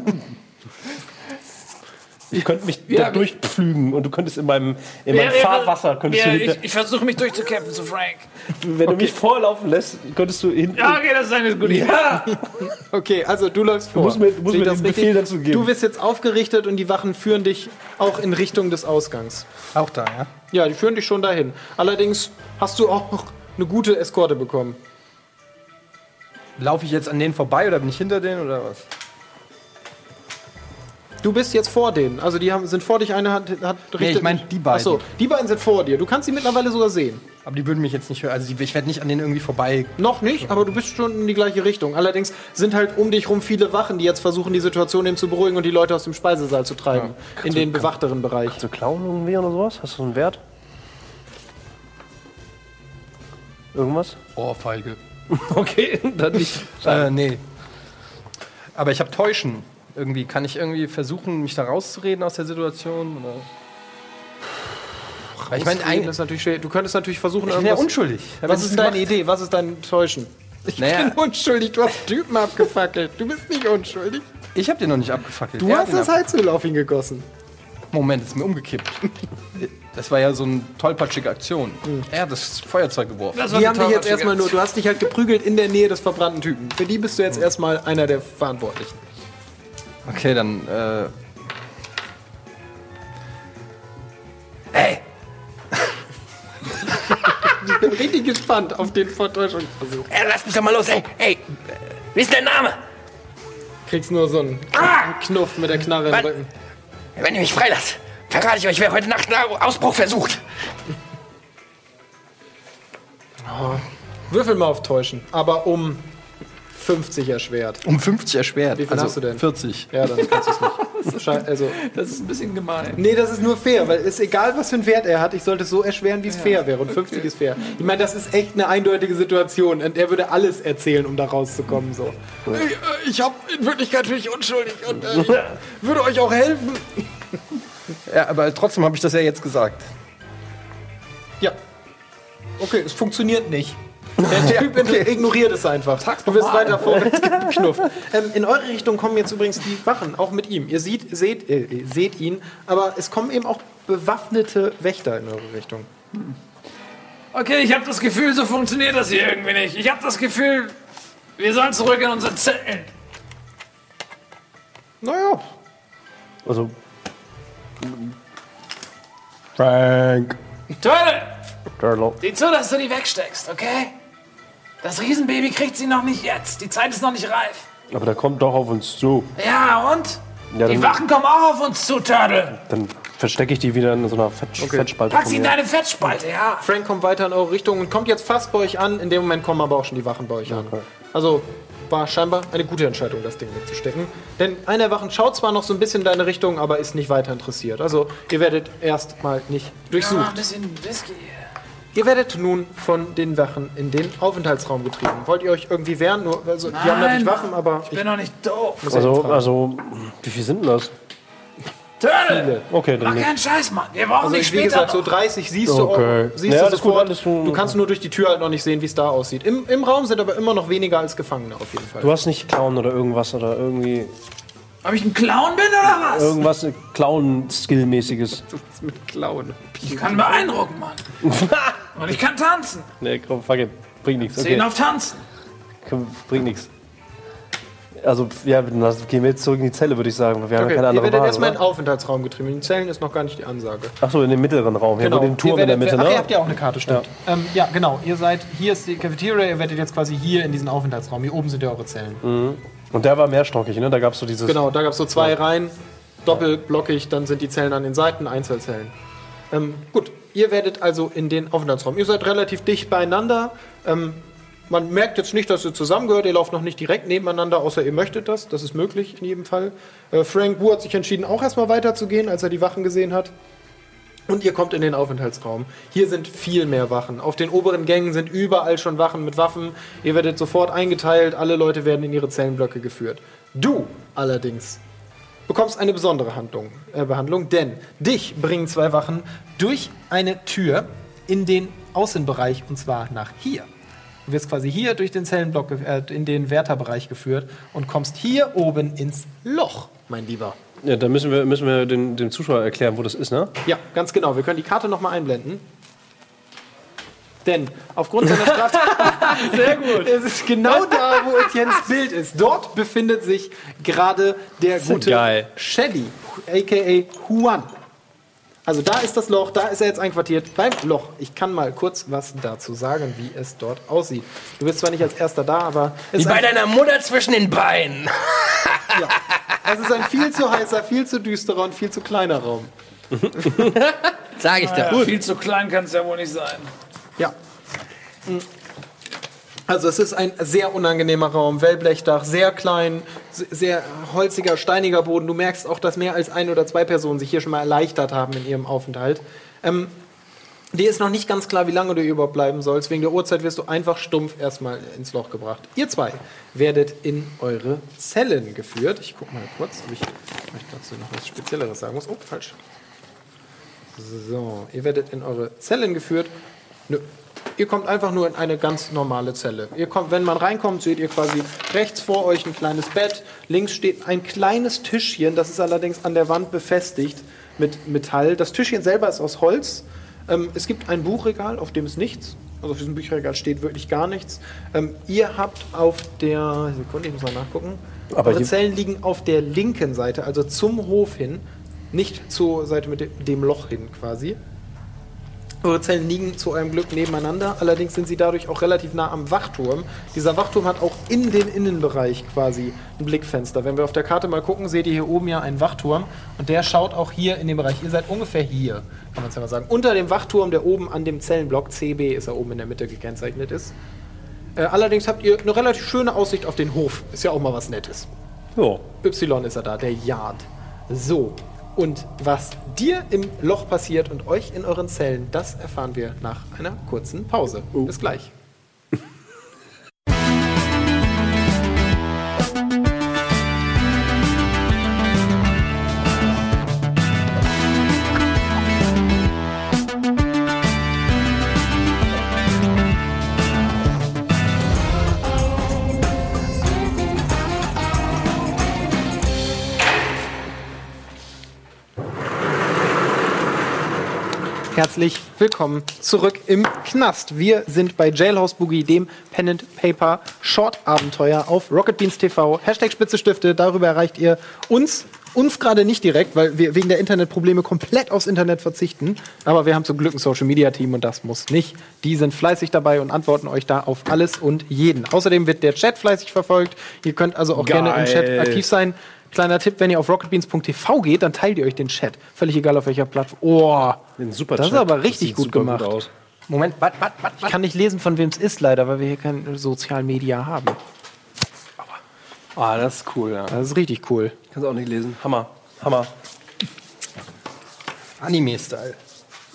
Ich könnte mich Ja, da durchpflügen und du könntest in meinem, in meinem Ja, ja, Fahrwasser, könntest Ja, du ich, ich versuche mich durchzukämpfen zu Frank. wenn du mich vorlaufen lässt, könntest du hinten. Ja, okay, das ist eine gute Idee. (laughs) Okay, also du läufst vor. musst mir- du musst mir den Befehl dazu geben. Du wirst jetzt aufgerichtet und die Wachen führen dich auch in Richtung des Ausgangs. Auch da, ja. Ja, die führen dich schon dahin. Allerdings hast du auch noch eine gute Eskorte bekommen. Laufe ich jetzt an denen vorbei oder bin ich hinter denen oder was? Du bist jetzt vor denen. Also die haben, sind vor dich, eine hat, hat richtet- ich mein die beiden. Achso, die beiden sind vor dir. Du kannst sie mittlerweile sogar sehen. Aber die würden mich jetzt nicht hören. Also die, ich werde nicht an denen irgendwie vorbei. Noch nicht, aber du bist schon in die gleiche Richtung. Allerdings sind halt um dich rum viele Wachen, die jetzt versuchen, die Situation eben zu beruhigen und die Leute aus dem Speisesaal zu treiben. in den bewachteren Bereich. Hast du Clown irgendwie oder sowas? Hast du so einen Wert? Irgendwas? Ohrfeige. (laughs) Okay, dann nicht. Äh, nee. Aber ich habe Täuschen. Irgendwie kann ich irgendwie versuchen, mich da rauszureden aus der Situation? Oder? Ich meine, eigentlich. ist natürlich schwer. Du könntest natürlich versuchen, Ich bin ja unschuldig. Was ist deine gemacht. Idee? Was ist dein Täuschen? Ich Naja. bin unschuldig. Du hast Typen abgefackelt. Du bist nicht unschuldig. Ich habe den noch nicht abgefackelt. Du Er hast das Heizöl auf ihn gegossen. Moment, ist mir umgekippt. Das war ja so eine tollpatschige Aktion. Er hat das Feuerzeug geworfen. Das Die haben dich jetzt erstmal nur, du hast dich halt geprügelt in der Nähe des verbrannten Typen. Für die bist du jetzt erstmal einer der Verantwortlichen. Okay, dann. Äh, Ey, (laughs) Ich bin richtig gespannt auf den Vertäuschungsversuch. Ey, lass mich doch mal los, ey, ey. Wie ist dein Name? Kriegst nur so einen Knuff mit der Knarre im. Rücken. Wenn ihr mich freilasst, verrate ich euch, wer heute Nacht einen Ausbruch versucht. Würfel mal auf Täuschen, aber um 50 erschwert. Um 50 erschwert. Wie viel hast du denn? 40. Ja, dann kannst du es nicht. (laughs) Schei- Also, Das ist ein bisschen gemein. nee, das ist nur fair, weil es egal, was für einen Wert er hat, ich sollte es so erschweren, wie es fair wäre. Und 50 ist fair. Ich meine, das ist echt eine eindeutige Situation. Und er würde alles erzählen, um da rauszukommen. So. Ich, ich habe in Wirklichkeit bin ich unschuldig und äh, (laughs) ich würde euch auch helfen. Ja, aber trotzdem habe ich das ja jetzt gesagt. Ja. Okay, es funktioniert nicht. Der Typ ignoriert es einfach. Du wirst weiter vorwärts geknufft. Ähm, in eure Richtung kommen jetzt übrigens die Wachen, auch mit ihm. Ihr seht, seht, äh, seht ihn, aber es kommen eben auch bewaffnete Wächter in eure Richtung. Okay, ich habe das Gefühl, so funktioniert das hier irgendwie nicht. Ich habe das Gefühl, wir sollen zurück in unsere Zellen. Naja, Also. Frank. Turtle, Turtle. sieh zu, dass du die wegsteckst, okay? Das Riesenbaby kriegt sie noch nicht jetzt. Die Zeit ist noch nicht reif. Aber der kommt doch auf uns zu. Ja, und? Ja, Die Wachen kommen auch auf uns zu, Turtle. dann verstecke ich die wieder in so einer Fett Fettspalte. Pack sie in deine Fettspalte, ja. Frank kommt weiter in eure Richtung und kommt jetzt fast bei euch an. In dem Moment kommen aber auch schon die Wachen bei euch an. Also war scheinbar eine gute Entscheidung, das Ding wegzustecken. Denn einer der Wachen schaut zwar noch so ein bisschen in deine Richtung, aber ist nicht weiter interessiert. Also ihr werdet erstmal nicht Ja, ein durchsucht. bisschen Whisky. Ihr werdet nun von den Wachen in den Aufenthaltsraum getrieben. Wollt ihr euch irgendwie wehren? Nur, also, die haben natürlich Waffen, aber Ich bin doch nicht doof. muss Also, fragen. also, wie viel sind denn das? Turtle, Okay, dann mach nicht. keinen Scheiß, Mann. Wir brauchen Also dich ich, wie später gesagt, so noch. 30 siehst Okay. du, siehst Ja, du alles gut, sofort. alles gut. Du kannst nur durch die Tür halt noch nicht sehen, wie es da aussieht. Im, Im Raum sind aber immer noch weniger als Gefangene auf jeden Fall. Du hast nicht Clown oder irgendwas oder irgendwie Ob ich ein Clown bin oder was? irgendwas Clown-Skill-mäßiges. mit Klauen. Ich kann beeindrucken, Mann. (laughs) Und ich kann tanzen. Nee, komm, fuck it. Bringt nichts. Zehn Okay, auf Tanzen. komm, bringt nichts. Also, ja, dann gehen wir jetzt zurück in die Zelle, würde ich sagen. Wir haben Okay, ja keine ihr andere werdet Wahl, erstmal in den Aufenthaltsraum getrieben. In den Zellen ist noch gar nicht die Ansage. Achso, in den mittleren Raum. Hier, wo den Turm Ihr in der werdet- Mitte, Ach, ihr ne? habt ja auch eine Karte, stimmt. Ja. Ähm, ja, genau. Ihr seid, hier ist die Cafeteria, ihr werdet jetzt quasi hier in diesen Aufenthaltsraum. Hier oben sind ja eure Zellen. Und der war mehrstockig, ne? Da gab es so dieses... Genau, da gab es so zwei Reihen, doppelblockig, dann sind die Zellen an den Seiten, Einzelzellen. Ähm, gut, ihr werdet also in den Aufenthaltsraum. Ihr seid relativ dicht beieinander. Ähm, man merkt jetzt nicht, dass ihr zusammengehört. Ihr lauft noch nicht direkt nebeneinander, außer ihr möchtet das. Das ist möglich in jedem Fall. Äh, Frank Wu hat sich entschieden, auch erstmal weiterzugehen, als er die Wachen gesehen hat. Und ihr kommt in den Aufenthaltsraum. Hier sind viel mehr Wachen. Auf den oberen Gängen sind überall schon Wachen mit Waffen. Ihr werdet sofort eingeteilt. Alle Leute werden in ihre Zellenblöcke geführt. Du allerdings bekommst eine besondere Handlung, äh, Behandlung, denn dich bringen zwei Wachen durch eine Tür in den Außenbereich und zwar nach hier. Du wirst quasi hier durch den Zellenblock, äh, in den Wärterbereich geführt und kommst hier oben ins Loch, mein Lieber. Ja, da müssen wir, müssen wir den, dem Zuschauer erklären, wo das ist, ne? Ja, ganz genau. Wir können die Karte nochmal einblenden. Denn aufgrund seiner Strafe. (laughs) Sehr gut. Es ist genau da, wo Etiennes Bild ist. Dort befindet sich gerade der gute. Shelly, aka Juan. Also da ist das Loch, da ist er jetzt einquartiert beim Loch. Ich kann mal kurz was dazu sagen, wie es dort aussieht. Du bist zwar nicht als erster da, aber es Wie ist, bei ein, deiner Mutter zwischen den Beinen. (laughs) es ist ein viel zu heißer, viel zu düsterer und viel zu kleiner Raum. (laughs) Sag ich dir. Ja, viel zu klein kann es ja wohl nicht sein. Ja. Also es ist ein sehr unangenehmer Raum, Wellblechdach, sehr klein, se- sehr holziger, steiniger Boden. Du merkst auch, dass mehr als ein oder zwei Personen sich hier schon mal erleichtert haben in ihrem Aufenthalt. Ähm, dir ist noch nicht ganz klar, wie lange du überhaupt bleiben sollst. Wegen der Uhrzeit wirst du einfach stumpf erstmal ins Loch gebracht. Ihr zwei werdet in eure Zellen geführt. Ich guck mal kurz, ob ich vielleicht dazu noch was Spezielleres sagen muss. Oh, falsch. So, ihr werdet in eure Zellen geführt. Nö. Ihr kommt einfach nur in eine ganz normale Zelle. Ihr kommt, wenn man reinkommt, seht ihr quasi rechts vor euch ein kleines Bett. Links steht ein kleines Tischchen, das ist allerdings an der Wand befestigt mit Metall. Das Tischchen selber ist aus Holz. Ähm, es gibt ein Buchregal, auf dem ist nichts. Also auf diesem Buchregal steht wirklich gar nichts. Ähm, ihr habt auf der Sekunde, ich muss mal nachgucken. Aber Eure Zellen liegen auf der linken Seite, also zum Hof hin, nicht zur Seite mit dem Loch hin quasi. Eure Zellen liegen zu eurem Glück nebeneinander, allerdings sind sie dadurch auch relativ nah am Wachturm. Dieser Wachturm hat auch in den Innenbereich quasi ein Blickfenster. Wenn wir auf der Karte mal gucken, seht ihr hier oben ja einen Wachturm und der schaut auch hier in den Bereich. Ihr seid ungefähr hier, kann man es ja mal sagen. Unter dem Wachturm, der oben an dem Zellenblock CB ist er oben in der Mitte gekennzeichnet ist. Äh, allerdings habt ihr eine relativ schöne Aussicht auf den Hof. Ist ja auch mal was Nettes. Ja. Y ist er da, der Yard. So, und was dir im Loch passiert und euch in euren Zellen, das erfahren wir nach einer kurzen Pause. Bis gleich. Herzlich willkommen zurück im Knast. Wir sind bei Jailhouse Boogie, dem Pen and Paper Short Abenteuer auf Rocket Beans TV. Hashtag Spitze Stifte, darüber erreicht ihr uns. Uns gerade nicht direkt, weil wir wegen der Internetprobleme komplett aufs Internet verzichten. Aber wir haben zum Glück ein Social Media Team und das muss nicht. Die sind fleißig dabei und antworten euch da auf alles und jeden. Außerdem wird der Chat fleißig verfolgt. Ihr könnt also auch gerne im Chat aktiv sein. Kleiner Tipp, wenn ihr auf rocketbeans.tv geht, dann teilt ihr euch den Chat. Völlig egal auf welcher Plattform. Oh, Den super das ist aber richtig sieht gut super gemacht. aus. Moment, wat, wat, wat, Ich kann nicht lesen, von wem es ist, leider, weil wir hier kein Sozialmedia haben. Ah, das ist cool, ja. Das ist richtig cool. Kannst auch nicht lesen. Hammer. Hammer. Anime-Style.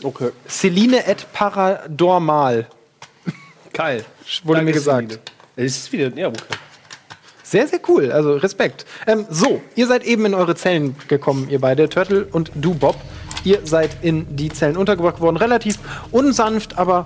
Okay. Celine et Paradormal. Geil. Wurde mir Danke, gesagt. Celine. Es ist wieder. Ja, okay. Sehr, sehr cool. Also Respekt. Ähm, so, ihr seid eben in eure Zellen gekommen, ihr beide, Turtle und du, Bob. Ihr seid in die Zellen untergebracht worden. Relativ unsanft, aber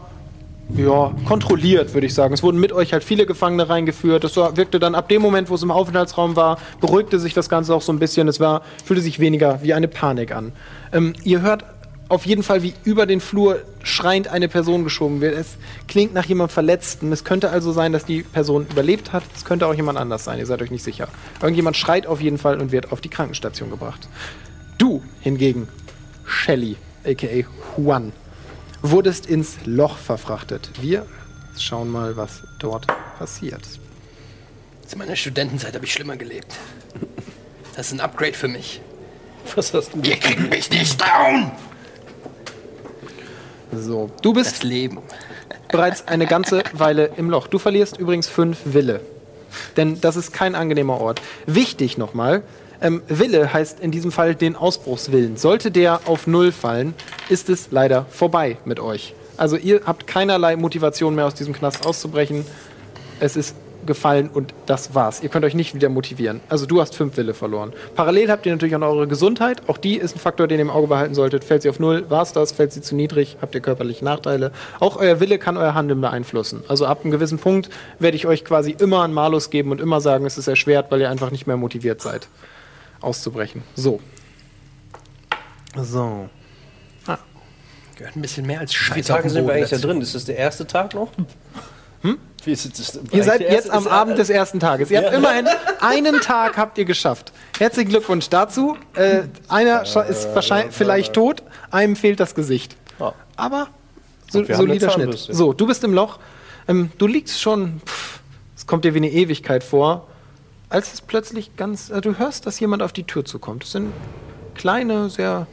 ja, kontrolliert, würde ich sagen. Es wurden mit euch halt viele Gefangene reingeführt. Das wirkte dann ab dem Moment, wo es im Aufenthaltsraum war, beruhigte sich das Ganze auch so ein bisschen. Es war, fühlte sich weniger wie eine Panik an. Ähm, ihr hört auf jeden Fall, wie über den Flur schreiend eine Person geschoben wird. Es klingt nach jemandem Verletzten. Es könnte also sein, dass die Person überlebt hat. Es könnte auch jemand anders sein. Ihr seid euch nicht sicher. Irgendjemand schreit auf jeden Fall und wird auf die Krankenstation gebracht. Du hingegen, Shelly, aka Juan, wurdest ins Loch verfrachtet. Wir schauen mal, was dort passiert. Zu meiner Studentenzeit habe ich schlimmer gelebt. Das ist ein Upgrade für mich. Was hast du Ihr kriegt mich nicht down! So, du bist Das Leben. bereits eine ganze Weile im Loch. Du verlierst übrigens fünf Wille. Denn das ist kein angenehmer Ort. Wichtig nochmal, ähm, Wille heißt in diesem Fall den Ausbruchswillen. Sollte der auf Null fallen, ist es leider vorbei mit euch. Also ihr habt keinerlei Motivation mehr aus diesem Knast auszubrechen. Es ist gefallen und das war's. Ihr könnt euch nicht wieder motivieren. Also du hast fünf Wille verloren. Parallel habt ihr natürlich auch noch eure Gesundheit. Auch die ist ein Faktor, den ihr im Auge behalten solltet. Fällt sie auf Null, war's das. Fällt sie zu niedrig, habt ihr körperliche Nachteile. Auch euer Wille kann euer Handeln beeinflussen. Also ab einem gewissen Punkt werde ich euch quasi immer einen Malus geben und immer sagen, es ist erschwert, weil ihr einfach nicht mehr motiviert seid, auszubrechen. So. So. Gehört ein bisschen mehr als Wie Scheiße viele Tage sind wir eigentlich da drin? Ist das der erste Tag noch? Hm? Wie ist das, Ihr seid jetzt am Abend des ersten Tages. Ihr habt immerhin einen Tag habt ihr geschafft. Herzlichen Glückwunsch dazu. Äh, einer scha- ist wahrscheinlich vielleicht tot, einem fehlt das Gesicht. Aber so, solider Schnitt. So, du bist im Loch. Ähm, du liegst schon. Es kommt dir wie eine Ewigkeit vor, als es plötzlich ganz. Äh, du hörst, dass jemand auf die Tür zukommt. Es sind kleine, sehr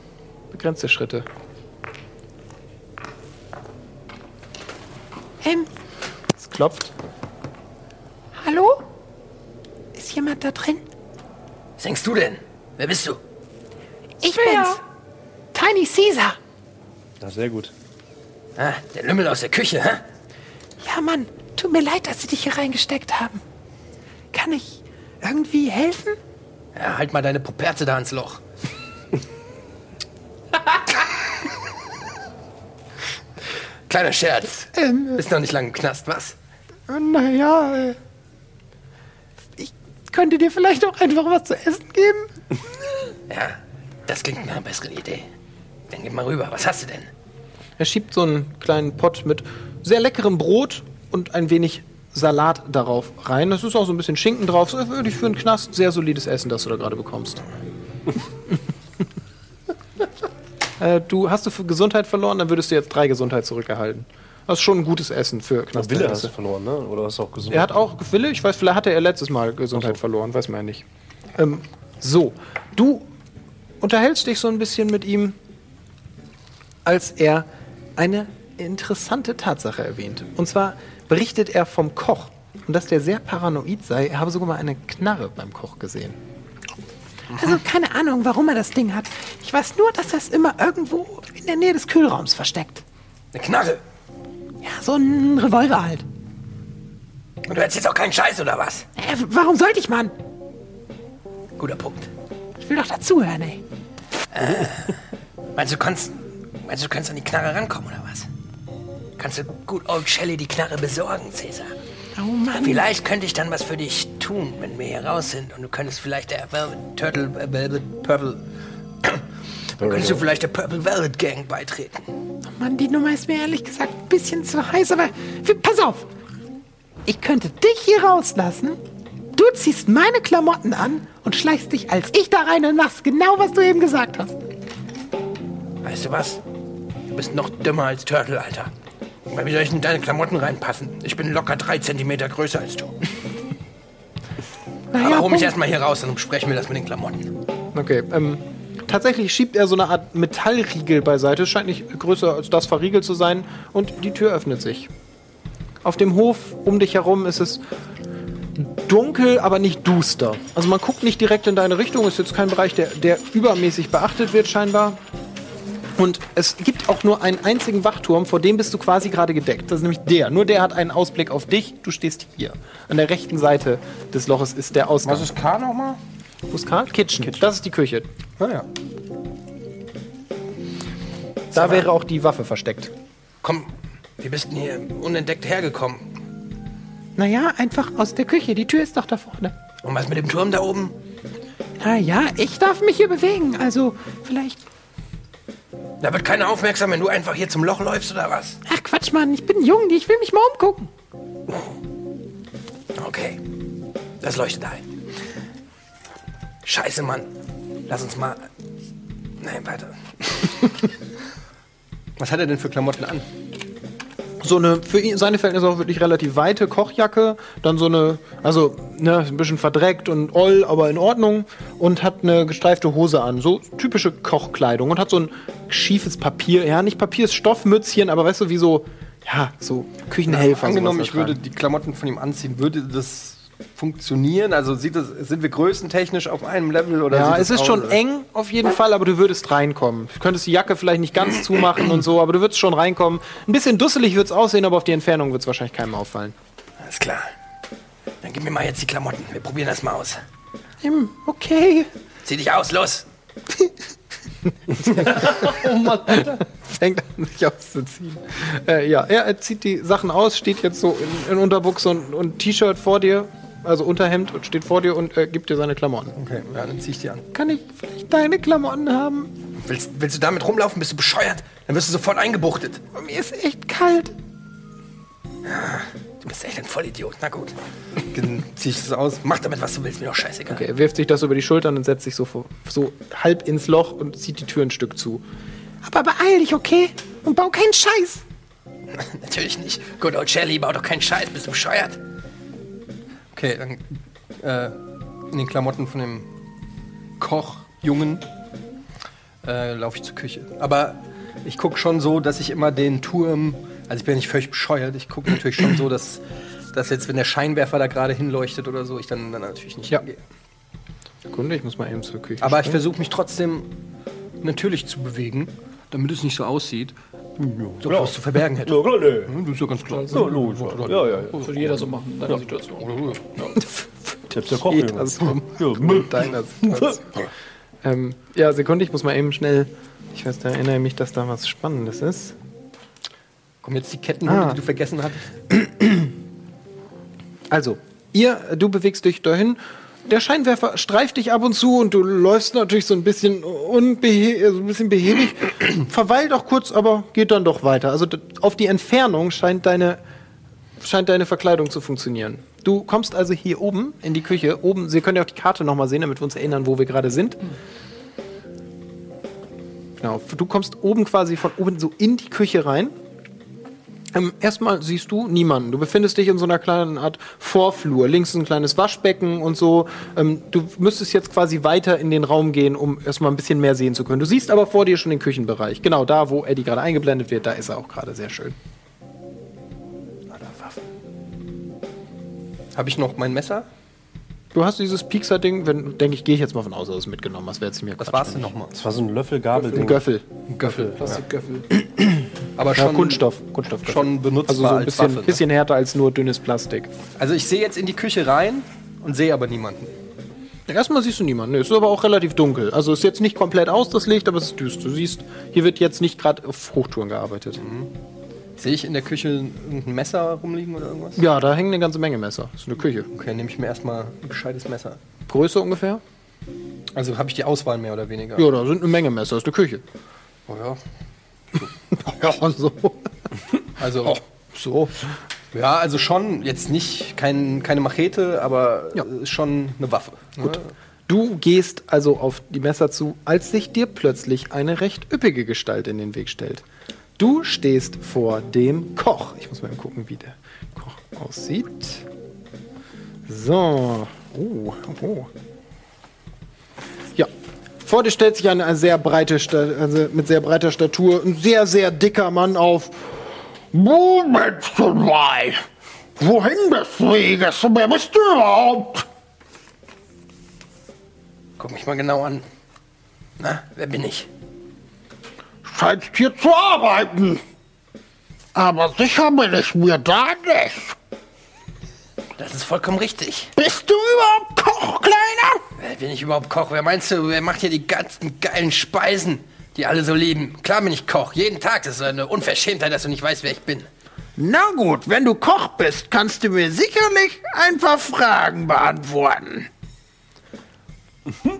begrenzte Schritte. Ähm, klopft. hallo? Ist jemand da drin? Was denkst du denn? Wer bist du? Ich bin's. Tiny Caesar. Na, sehr gut. Ah, der Lümmel aus der Küche, hä? Ja, Mann, tut mir leid, dass sie dich hier reingesteckt haben. Kann ich irgendwie helfen? Ja, halt mal deine Puperze da ins Loch. (laughs) Kleiner Scherz. Bist noch nicht lange im Knast, was? Naja, äh, ich könnte dir vielleicht auch einfach was zu essen geben. (laughs) Ja, das klingt nach einer besseren Idee. Dann gib mal rüber. Was hast du denn? Er schiebt so einen kleinen Pott mit sehr leckerem Brot und ein wenig Salat darauf rein. Das ist auch so ein bisschen Schinken drauf. So würde ich für einen Knast sehr solides Essen, das du da gerade bekommst. (laughs) Äh, du hast du für Gesundheit verloren, dann würdest du jetzt drei Gesundheit zurückerhalten. Das ist schon ein gutes Essen für Wille hast du verloren, ne? Oder hast du auch gesund? Er hat auch Wille, ich weiß, vielleicht hatte er letztes Mal Gesundheit verloren, weiß man ja nicht. Ähm, so, du unterhältst dich so ein bisschen mit ihm, als er eine interessante Tatsache erwähnt. Und zwar berichtet er vom Koch und dass der sehr paranoid sei. Er habe sogar mal eine Knarre beim Koch gesehen. Also keine Ahnung, warum er das Ding hat. Ich weiß nur, dass er es immer irgendwo in der Nähe des Kühlraums versteckt. Eine Knarre. Ja, so ein Revolver halt. Und du erzählst auch keinen Scheiß, oder was? Äh, warum sollte ich, Mann? Guter Punkt. Ich will doch dazuhören, ey. (laughs) Meinst du, kannst, meinst du, kannst an die Knarre rankommen, oder was? Kannst du gut Old Shelly die Knarre besorgen, Cäsar? Oh Mann. Vielleicht könnte ich dann was für dich tun, wenn wir hier raus sind. Und du könntest vielleicht der Velvet Turtle, äh, Velvet Purple. Dann könntest du vielleicht der Purple Velvet Gang beitreten. Mann, die Nummer ist mir ehrlich gesagt ein bisschen zu heiß, aber pass auf. Ich könnte dich hier rauslassen. Du ziehst meine Klamotten an und schleichst dich als ich da rein und machst genau, was du eben gesagt hast. Weißt du was? Du bist noch dümmer als Turtle, Alter. Weil wie soll ich in deine Klamotten reinpassen? Ich bin locker drei Zentimeter größer als du. Naja, Aber hol mich erstmal hier raus, dann besprechen wir das mit den Klamotten. Okay, ähm, tatsächlich schiebt er so eine Art Metallriegel beiseite. Es scheint nicht größer als das verriegelt zu sein. Und die Tür öffnet sich. Auf dem Hof um dich herum ist es dunkel, aber nicht duster. Also man guckt nicht direkt in deine Richtung. Ist jetzt kein Bereich, der, der übermäßig beachtet wird scheinbar. Und es gibt auch nur einen einzigen Wachturm, vor dem bist du quasi gerade gedeckt. Das ist nämlich der. Nur der hat einen Ausblick auf dich. Du stehst hier. An der rechten Seite des Loches ist der Ausgang. Was ist K nochmal? Ist Karl? Kitchen. Das ist die Küche. Naja. Da wäre auch die Waffe versteckt. Komm, wie bist denn hier unentdeckt hergekommen? Naja, einfach aus der Küche. Die Tür ist doch da vorne. Und was mit dem Turm da oben? Naja, ich darf mich hier bewegen. Also, vielleicht. Da wird keiner aufmerksam, wenn du einfach hier zum Loch läufst oder was? Ach Quatsch, Mann, ich bin jung. Ich will mich mal umgucken. Okay. Das leuchtet ein. Scheiße, Mann. Lass uns mal. Nein, weiter. (laughs) Was hat er denn für Klamotten an? So eine, für ihn, seine Verhältnisse auch wirklich relativ weite Kochjacke, dann so eine, also ne, ein bisschen verdreckt und oll, aber in Ordnung und hat eine gestreifte Hose an, so typische Kochkleidung und hat so ein schiefes Papier, ja nicht Papier, ist Stoffmützchen, aber weißt du, wie so, ja, so Küchenhelfer. Angenommen, sowas ich würde die Klamotten von ihm anziehen, würde das funktionieren? Also sieht das, sind wir größentechnisch auf einem Level oder Ja, es ist schon aus- eng auf jeden Fall, aber du würdest reinkommen. Du könntest die Jacke vielleicht nicht ganz zumachen und so, aber du würdest schon reinkommen. Ein bisschen dusselig wird es aussehen, aber auf die Entfernung wird es wahrscheinlich keinem auffallen. Alles klar. Dann gib mir mal jetzt die Klamotten. Wir probieren das mal aus. Hm, okay. Zieh dich aus, los. (laughs) Fängt an, sich auszuziehen. Äh, ja, er, er zieht die Sachen aus, steht jetzt so in, in Unterbuchse und, und T-Shirt vor dir, also Unterhemd und steht vor dir und äh, gibt dir seine Klamotten. Okay, ja, dann zieh ich die an. Kann ich vielleicht deine Klamotten haben? Willst, willst du damit rumlaufen? Bist du bescheuert? Dann wirst du sofort eingebuchtet. Mir ist echt kalt. Du bist echt ein Vollidiot. Na gut. Dann zieh ich das aus. Mach damit, was du willst. Mir doch scheißegal. Okay, er wirft sich das über die Schultern und setzt sich so, vor, so halb ins Loch und zieht die Tür ein Stück zu. Aber beeil dich, okay? Und bau keinen Scheiß. (laughs) Natürlich nicht. Good old Shelly, bau doch keinen Scheiß. Bist du bescheuert? Okay, dann äh, in den Klamotten von dem Kochjungen äh, laufe ich zur Küche. Aber ich gucke schon so, dass ich immer den Turm, also ich bin ja nicht völlig bescheuert, ich gucke natürlich schon so, dass, dass jetzt, wenn der Scheinwerfer da gerade hinleuchtet oder so, ich dann, dann natürlich nicht Ja. hingehe. Sekunde, ich muss mal eben zur Küche. Aber ich versuche mich trotzdem natürlich zu bewegen, damit es nicht so aussieht, so was zu verbergen hätte. Ja, klar, nee. Das ist ja ganz klar. Ja, logisch. Ja, ja, ja. Würde jeder so machen in deiner Situation. (laughs) Selbst der Koch. Geht das rum. Mit deiner (laughs) Situation. ähm, ja, Sekunde, ich muss mal eben schnell. Ich weiß, da erinnere mich, dass da was Spannendes ist. Kommen jetzt die Kettenhunde, Ah. die du vergessen hattest? Also, ihr, du bewegst dich dahin. Der Scheinwerfer streift dich ab und zu und du läufst natürlich so ein bisschen unbehe äh, so ein bisschen behäbig. (clears throat) Verweilt auch kurz, aber geht dann doch weiter. Also auf die Entfernung scheint deine, scheint deine Verkleidung zu funktionieren. Du kommst also hier oben in die Küche. Oben, Sie können ja auch die Karte nochmal sehen, damit wir uns erinnern, wo wir gerade sind. Genau. Du kommst oben quasi von oben so in die Küche rein. Ähm, erstmal siehst du niemanden. Du befindest dich in so einer kleinen Art Vorflur. Links ist ein kleines Waschbecken und so. Ähm, du müsstest jetzt quasi weiter in den Raum gehen, um erstmal ein bisschen mehr sehen zu können. Du siehst aber vor dir schon den Küchenbereich. Genau da, wo Eddie gerade eingeblendet wird, da ist er auch gerade sehr schön. Habe ich noch mein Messer? Du hast dieses Piekser-Ding, wenn, denke ich, gehe ich jetzt mal von aus, dass du es mitgenommen hast. Wäre jetzt mir Was war es denn nochmal? Das war so ein Löffel-Gabel-Ding. Ein Göffel. Göffel. Plastikgöffel. Aber Ja, schon, Kunststoff. Kunststoff schon benutzbar Also so ein als bisschen, Waffe. Ne? bisschen härter als nur dünnes Plastik. Also ich sehe jetzt in die Küche rein und sehe aber niemanden. Erstmal siehst du niemanden. Nee, es ist aber auch relativ dunkel. Also ist jetzt nicht komplett aus das Licht, aber es ist düster. Du siehst, hier wird jetzt nicht gerade auf Hochtouren gearbeitet. Sehe ich in der Küche irgendein Messer rumliegen oder irgendwas? Ja, da hängen eine ganze Menge Messer. Das ist eine Küche. Okay, nehme ich mir erstmal ein gescheites Messer. Größe ungefähr? Also habe ich die Auswahl mehr oder weniger? Ja, da sind eine Menge Messer. Das ist eine Küche. Oh, ja. Ja, so. Also, So. ja, also schon jetzt nicht kein, keine Machete, aber Ja. schon eine Waffe. Gut. Du gehst also auf die Messer zu, als sich dir plötzlich eine recht üppige Gestalt in den Weg stellt. Du stehst vor dem Koch. Ich muss mal gucken, wie der Koch aussieht. So. Oh, oh. Vor dir stellt sich eine, eine sehr breite, also mit sehr breiter Statur, ein sehr, sehr dicker Mann auf. Moment mal. Wohin des Weges? Wer bist du überhaupt? Guck mich mal genau an. Na, wer bin ich? Scheinst hier zu arbeiten. Aber sicher bin ich mir da nicht. Das ist vollkommen richtig. Bist du überhaupt Koch, Kleiner? Wer bin ich überhaupt Koch? Wer meinst du, wer macht hier die ganzen geilen Speisen, die alle so lieben? Klar bin ich Koch. Jeden Tag. Das ist eine Unverschämtheit, dass du nicht weißt, wer ich bin. Na gut, wenn du Koch bist, kannst du mir sicherlich ein paar Fragen beantworten. (laughs)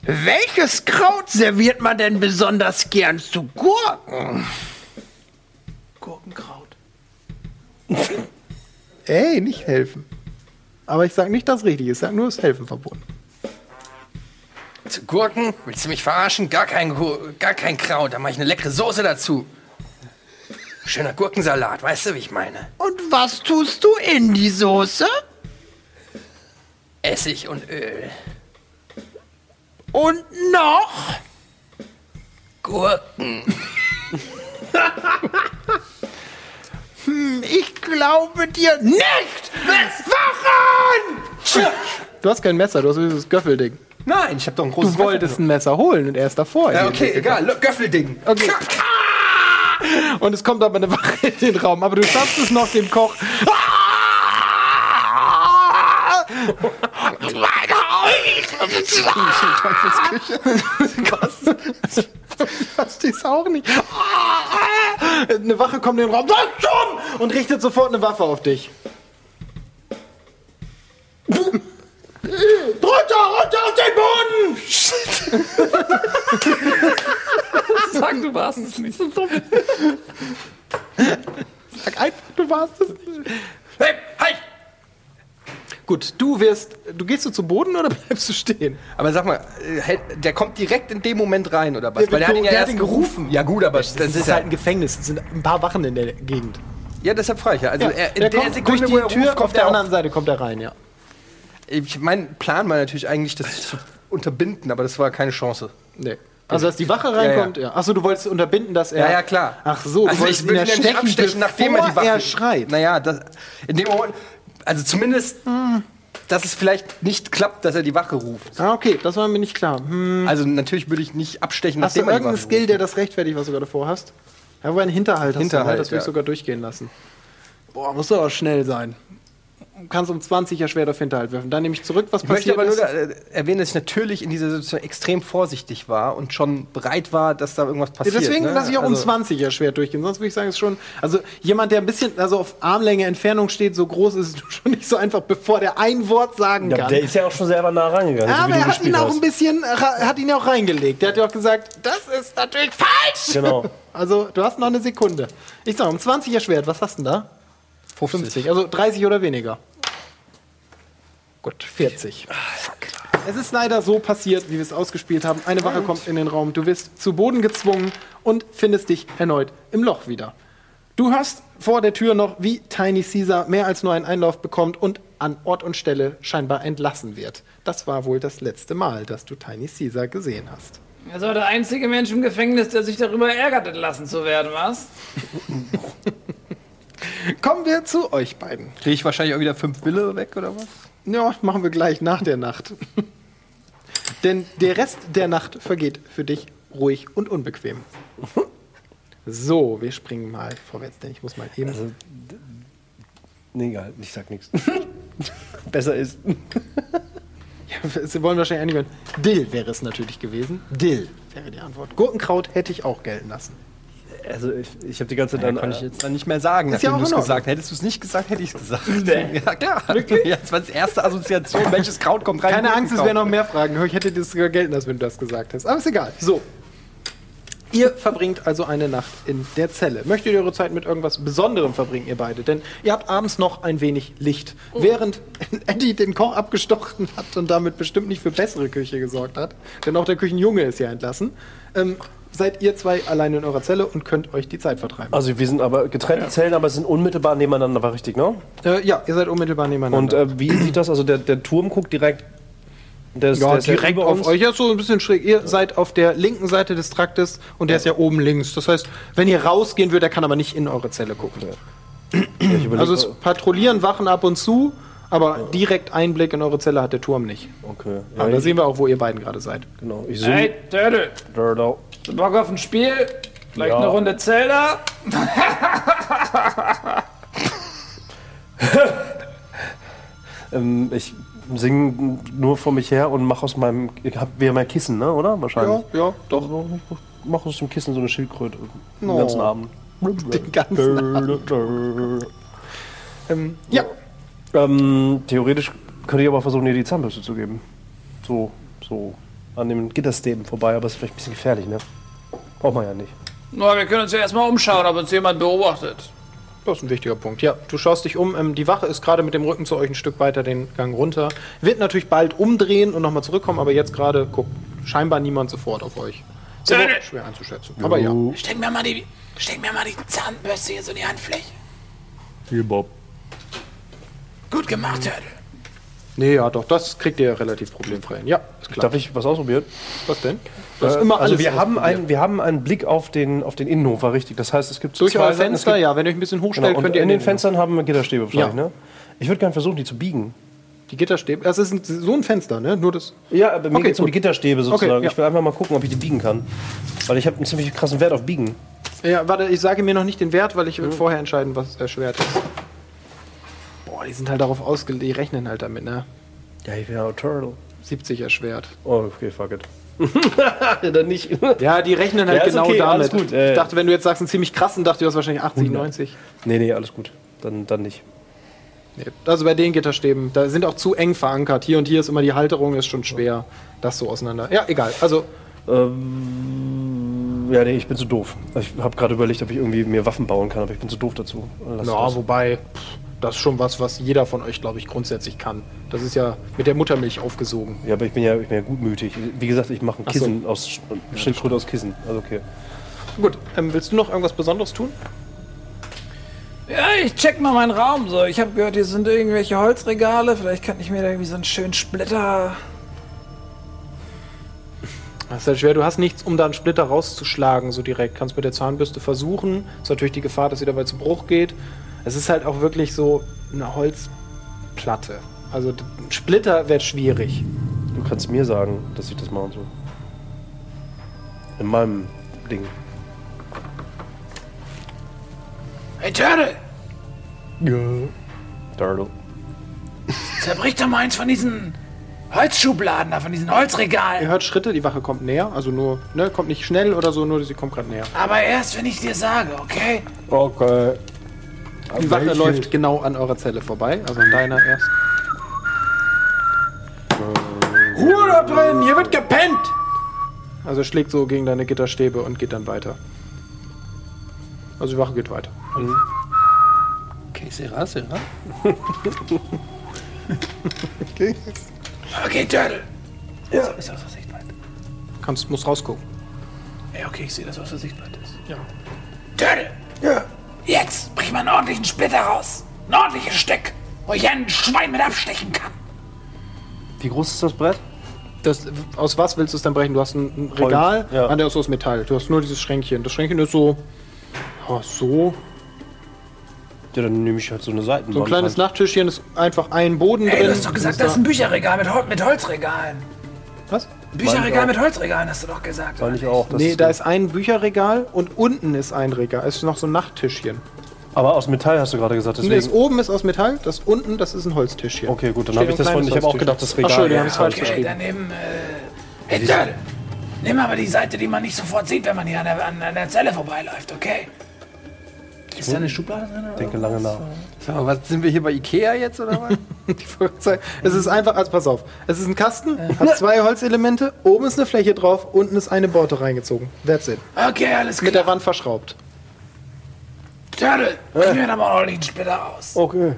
Welches Kraut serviert man denn besonders gern zu Gurken? Gurkenkraut. (laughs) Ey, nicht helfen. Aber ich sag nicht das Richtige, ich sag nur das Helfen verbunden. Zu Gurken? Willst du mich verarschen? Gar kein, gar kein Kraut. Da mache ich eine leckere Soße dazu. Schöner Gurkensalat, weißt du, wie ich meine? Und was tust du in die Soße? Essig und Öl. Und noch? Gurken. (laughs) Hm, Ich glaube dir nicht! Wachen! Du hast kein Messer, du hast dieses Göffelding. Nein, ich habe doch ein großes Du wolltest ein Messer holen und er ist davor. Ja, okay, egal. Göffelding. Okay. Und es kommt aber eine Wache in den Raum. Aber du schaffst es noch, dem Koch. Was ist auch nicht. Eine Wache kommt in den Raum. Und richtet sofort eine Waffe auf dich. Runter, runter auf den Boden! Sag, du warst es nicht. Sag einfach, du warst es nicht. Hey, halt! Gut, du wirst. Du gehst du zu Boden oder (laughs) bleibst du stehen? Aber sag mal, äh, der kommt direkt in dem Moment rein, oder was? Der Weil der hat ihn ja erst gerufen. Ja gut, aber Das, ist halt ein Gefängnis. Es sind ein paar Wachen in der Gegend. Ja, deshalb frage ich ja. Also er, in der der kommt Sekunde, durch er die Tür ruft, auf kommt der er anderen Seite kommt er rein, ja. Ich, mein Plan war natürlich eigentlich, das zu unterbinden, aber das war keine Chance. Nee. Also, dass die Wache reinkommt, ja. Achso, du wolltest unterbinden, dass er. Ja, ja, klar. Ach so, du also wolltest ich würde ihn ja abstechen, nachdem er die Waffe... er schreit. Naja, das, in dem Moment... Also zumindest, dass es vielleicht nicht klappt, dass er die Wache ruft. Ah, okay, das war mir nicht klar. Hm. Also natürlich würde ich nicht abstechen, Hast du nachdem irgendeinen Skill, ruft. der das rechtfertigt, was du gerade vorhast? Ja, wo ein Hinterhalt hast Hinterhalt, du, ne? Das will ich ja. sogar durchgehen lassen. Boah, musst du aber schnell sein. Du kannst um 20 ja schwer auf Hinterhalt werfen. Dann nehme ich zurück, was Ich möchte passiert aber nur da, äh, erwähnen, dass ich natürlich in dieser Situation extrem vorsichtig war und schon bereit war, dass da irgendwas Ja, passiert. deswegen ne? lasse ich auch um Also- 20 ja schwer durchgehen. Sonst würde ich sagen, es ist schon. Also jemand, der ein bisschen also auf Armlänge Entfernung steht, so groß ist es (laughs) schon nicht so einfach, bevor der ein Wort sagen Ja, kann. der ist ja auch schon selber nah rangegangen. so aber du er hat ihn auch hast. ein bisschen, ra- hat ihn ja auch reingelegt. Der hat ja auch gesagt, das ist natürlich falsch. Genau. (laughs) Also, du hast noch eine Sekunde. Ich sag, um 20 erschwert, was hast du denn da? 50. Also 30 oder weniger. Gut, 40. Fuck. Es ist leider so passiert, wie wir es ausgespielt haben. Eine Wache kommt in den Raum, du wirst zu Boden gezwungen und findest dich erneut im Loch wieder. Du hörst vor der Tür noch, wie Tiny Caesar mehr als nur einen Einlauf bekommt und an Ort und Stelle scheinbar entlassen wird. Das war wohl das letzte Mal, dass du Tiny Caesar gesehen hast. Er war der einzige Mensch im Gefängnis, der sich darüber ärgert, entlassen zu werden, was? (laughs) Kommen wir zu euch beiden. Kriege ich wahrscheinlich auch wieder fünf Wille weg oder was? Ja, machen wir gleich nach der Nacht. (laughs) Denn der Rest der Nacht vergeht für dich ruhig und unbequem. So, wir springen mal vorwärts, denn ich muss mal eben. Also, nee, egal, ich sag nichts. (laughs) Besser ist. (laughs) Sie wollen wahrscheinlich einige. Dill wäre es natürlich gewesen. Dill wäre die Antwort. Gurkenkraut hätte ich auch gelten lassen. Also, ich, ich habe die ganze Zeit Dann dann. kann ich jetzt dann nicht mehr sagen, Ist ja nachdem du es gesagt. Hättest du es nicht gesagt, hätte ich es gesagt. (laughs) Ja, klar. Ja, das war die erste Assoziation. (laughs) Welches Kraut kommt rein? Keine Angst, es wären noch mehr Fragen. Ich hätte das sogar gelten lassen, wenn du das gesagt hast. Aber ist egal. So. Ihr verbringt also eine Nacht in der Zelle. Möchtet ihr eure Zeit mit irgendwas Besonderem verbringen, ihr beide? Denn ihr habt abends noch ein wenig Licht. Während (laughs) Eddie den Koch abgestochen hat und damit bestimmt nicht für bessere Küche gesorgt hat, denn auch der Küchenjunge ist ja entlassen, ähm, seid ihr zwei alleine in eurer Zelle und könnt euch die Zeit vertreiben. Also, wir sind aber getrennte Zellen, aber es sind unmittelbar nebeneinander, war richtig, ne? Äh, ja, ihr seid unmittelbar nebeneinander. Und äh, wie sieht das? Also, der, der Turm guckt direkt. Der ist, Ja, der ist direkt über auf uns. euch. Ja, so ein bisschen schräg. Ihr seid auf der linken Seite des Traktes und der ist ja oben links. Das heißt, wenn ihr rausgehen würdet, der kann aber nicht in eure Zelle gucken. Ja, überleg, Also es patrouillieren Wachen ab und zu, aber direkt Einblick in eure Zelle hat der Turm nicht. okay. Ja, Aber da sehen wir auch, wo ihr beiden gerade seid. genau. Ich zoome. Hey, Turtle. Bock auf ein Spiel? Vielleicht Ja. eine Runde Zelda? Ähm, ich singe nur vor mich her und mache aus meinem. Ich hab wieder mein Kissen, ne? Oder? Wahrscheinlich. ja, doch. Mach aus dem Kissen so eine Schildkröte. Den Oh. ganzen Abend. Den ganzen Ähm, ja, Ähm, theoretisch könnte ich aber versuchen, dir die Zahnbürste zu geben. So, so an dem Gitterstäben vorbei, aber ist vielleicht ein bisschen gefährlich, ne? Braucht man ja nicht. Na, wir können uns ja erstmal umschauen, ob uns jemand beobachtet. das ist ein wichtiger Punkt. Ja, du schaust dich um. Ähm, die Wache ist gerade mit dem Rücken zu euch ein Stück weiter den Gang runter. Wird natürlich bald umdrehen und nochmal zurückkommen, aber jetzt gerade guckt scheinbar niemand sofort auf euch. Aber Turtle. schwer einzuschätzen. Aber ja. Steck mir mal die, steck mir mal die Zahnbürste hier so in die Handfläche. Hier, Bob. Gut gemacht, Turtle. Nee, ja, doch, das kriegt ihr relativ problemfrei hin. Ja, ist klar. Darf ich was ausprobieren? Was denn? Du hast immer also alles wir haben, einen, wir haben einen Blick auf den, auf den Innenhof, war richtig. Das heißt, es gibt Durch zwei euer Seiten, es Fenster, gibt- ja, wenn ihr euch ein bisschen Genau, hochstellt, und könnt ihr in den Fenstern haben wir Gitterstäbe wahrscheinlich, Ja. ne? Ich würde gerne versuchen, die zu biegen. Die Gitterstäbe. Das ist ein, so ein Fenster, ne? Nur das. Ja, aber mir Okay, geht's um die Gitterstäbe sozusagen. Okay, ja. Ich will einfach mal gucken, ob ich die biegen kann. Weil ich habe einen ziemlich krassen Wert auf Biegen. Ja, warte, ich sage mir noch nicht den Wert, weil ich will vorher entscheiden, was erschwert ist. Die sind halt darauf ausgelegt, die rechnen halt damit, ne? Ja, ich wäre Turtle. 70 erschwert. Oh, okay, fuck it. ja, (laughs) dann nicht. Ja, die rechnen halt Ja, genau okay, damit. gut, äh. ich dachte, wenn du jetzt sagst, einen ziemlich krassen, dachte ich, du hast wahrscheinlich 80, 90. nee, nee, alles gut. Dann, dann nicht. Nee. Also bei den Gitterstäben, da sind auch zu eng verankert. Hier und hier ist immer die Halterung, ist schon schwer, das so auseinander. Ja, egal. Also, Ähm, ja, nee, ich bin zu doof. Ich habe gerade überlegt, ob ich irgendwie mir Waffen bauen kann, aber ich bin zu doof dazu. Lass ja, wobei, pff, das ist schon was, was jeder von euch, glaube ich, grundsätzlich kann. Das ist ja mit der Muttermilch aufgesogen. Ja, aber ich bin ja, ich bin ja gutmütig. Wie gesagt, ich mache ein Ach so. Kissen aus Sch- Schildkröte aus Kissen. Also okay. Gut, ähm, willst du noch irgendwas Besonderes tun? Ja, ich check mal meinen Raum so. Ich habe gehört, hier sind irgendwelche Holzregale. Vielleicht kann ich mir da irgendwie so einen schönen Splitter. Das ist halt schwer, du hast nichts, um da einen Splitter rauszuschlagen, so direkt. Kannst mit der Zahnbürste versuchen. Ist natürlich die Gefahr, dass sie dabei zu Bruch geht. Es ist halt auch wirklich so eine Holzplatte. Also ein Splitter wird schwierig. Du kannst mir sagen, dass ich das machen soll. In meinem Ding. Hey, Turtle! Ja. Turtle. (laughs) Zerbrich doch mal eins von diesen Holzschubladen da, von diesen Ihr Holzregalen. hört Schritte, die Wache kommt näher. Also nur, ne, kommt nicht schnell oder so, nur sie kommt gerade näher. Aber erst, wenn ich dir sage, okay? Okay. Die Wache läuft genau an eurer Zelle vorbei, also an deiner erst. Ruhe da drin, hier wird gepennt! Also schlägt so gegen deine Gitterstäbe und geht dann weiter. Also die Wache geht weiter. Okay, Sera, Sera. (laughs) Okay, Turtle. Ja. Ist das aus Sichtweite? Kannst, musst rausgucken. Ja, okay, ich sehe das, was der Sichtweite ist. Ja. Turtle! Ja. Jetzt brich mal einen ordentlichen Splitter raus. Ein ordentliches Stück, wo ich ein Schwein mit abstechen kann. Wie groß ist das Brett? Das, aus was willst du es dann brechen? Du hast ein, ein Regal, ja. ah, der ist aus Metall. Du hast nur dieses Schränkchen. Das Schränkchen ist so. ja, so. Ja, dann nehme ich halt so eine Seitenwand. So ein kleines halt. Nachttischchen ist einfach ein Boden Ey, drin. du hast doch gesagt, das ist ein Bücherregal mit, Hol mit Holzregalen. Was? Bücherregal mit Holzregalen, hast du doch gesagt. Oder ich auch. Das Nee, ist da ist ein Bücherregal und unten ist ein Regal. Es ist noch so ein Nachttischchen. aber aus Metall hast du gerade gesagt. Nee, das Deswegen. oben ist aus Metall, das unten, das ist ein Holztischchen. Okay, gut, dann habe ich das von. Ich habe auch gedacht, das Ach, Regal. Entschuldigung, haben es falsch Okay, geschrieben. daneben, äh... Turtle! Nimm aber die Seite, die man nicht sofort sieht, wenn man hier an der, an, an der Zelle vorbeiläuft, okay? Ist da eine Schublade drin? Ich denke lange nach. Sag mal, was, sind wir hier bei Ikea jetzt oder was? (laughs) (laughs) Ich Es ist einfach, also pass auf. Es ist ein Kasten, hat zwei Holzelemente, oben ist eine Fläche drauf, unten ist eine Borte reingezogen. That's it. Okay, alles Mit der klar. Wand verschraubt. Turtle, bring mir da mal einen Splitter raus. Okay.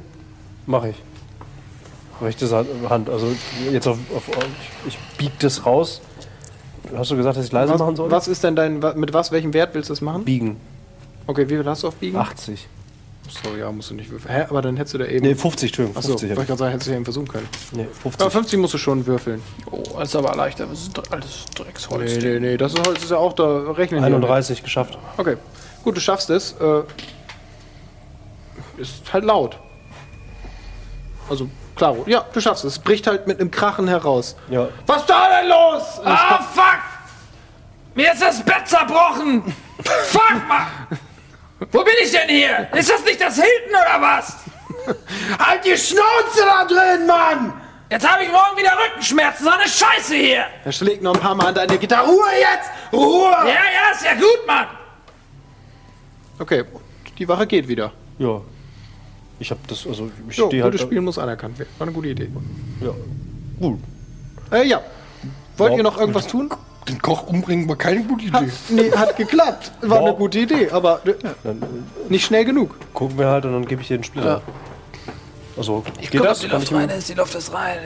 Mach ich. Rechte Hand. Also jetzt auf. auf auf- ich bieg das raus. Hast du gesagt, dass ich leise machen Was, soll? was ist denn dein, mit was, welchem Wert willst du das machen? Biegen. Okay, wie viel hast du auf Biegen? 80. So, ja, musst du nicht würfeln. Hä, aber dann hättest du da eben. Nee, 50, Entschuldigung. Achso, 50 wollte ich gerade sagen, hättest du ja eben versuchen können. Nee, 50. Aber 50 musst du schon würfeln. Oh, das ist aber leichter. Das ist alles Drecksholz. Nee, nee, nee, das ist Holz ist ja auch da rechnen. wir. 31 geschafft. Okay, gut, du schaffst es. Äh, ist halt laut. Also, klar, ja, du schaffst es. Es bricht halt mit einem Krachen heraus. Ja. Was da denn los? Ah, fuck! Mir ist das Bett zerbrochen! (laughs) fuck, Mann! Wo bin ich denn hier? Ist das nicht das Hilton oder was? (laughs) Halt die Schnauze da drin, Mann! Jetzt habe ich morgen wieder Rückenschmerzen. So eine Scheiße hier! Er schlägt noch ein paar Mal an deine Gitarre. Ruhe jetzt! Ruhe! Ja, ja, ist ja gut, Mann! Okay, die Wache geht wieder. Ja. Ich hab das, also ich Jo, stehe gutes halt. Spiel muss anerkannt werden. War eine gute Idee. Ja. Gut. Äh, ja. Wollt Ja. ihr noch irgendwas tun? (laughs) Den Koch umbringen war keine gute Idee. Nee, hat geklappt. War eine Wow. gute Idee, aber äh, Dann äh, nicht schnell genug. gucken wir halt und dann gebe ich dir den Splitter. Also, Ich geht guck, das? ob die Kann Luft ich ihm- rein ist. Die Luft ist rein.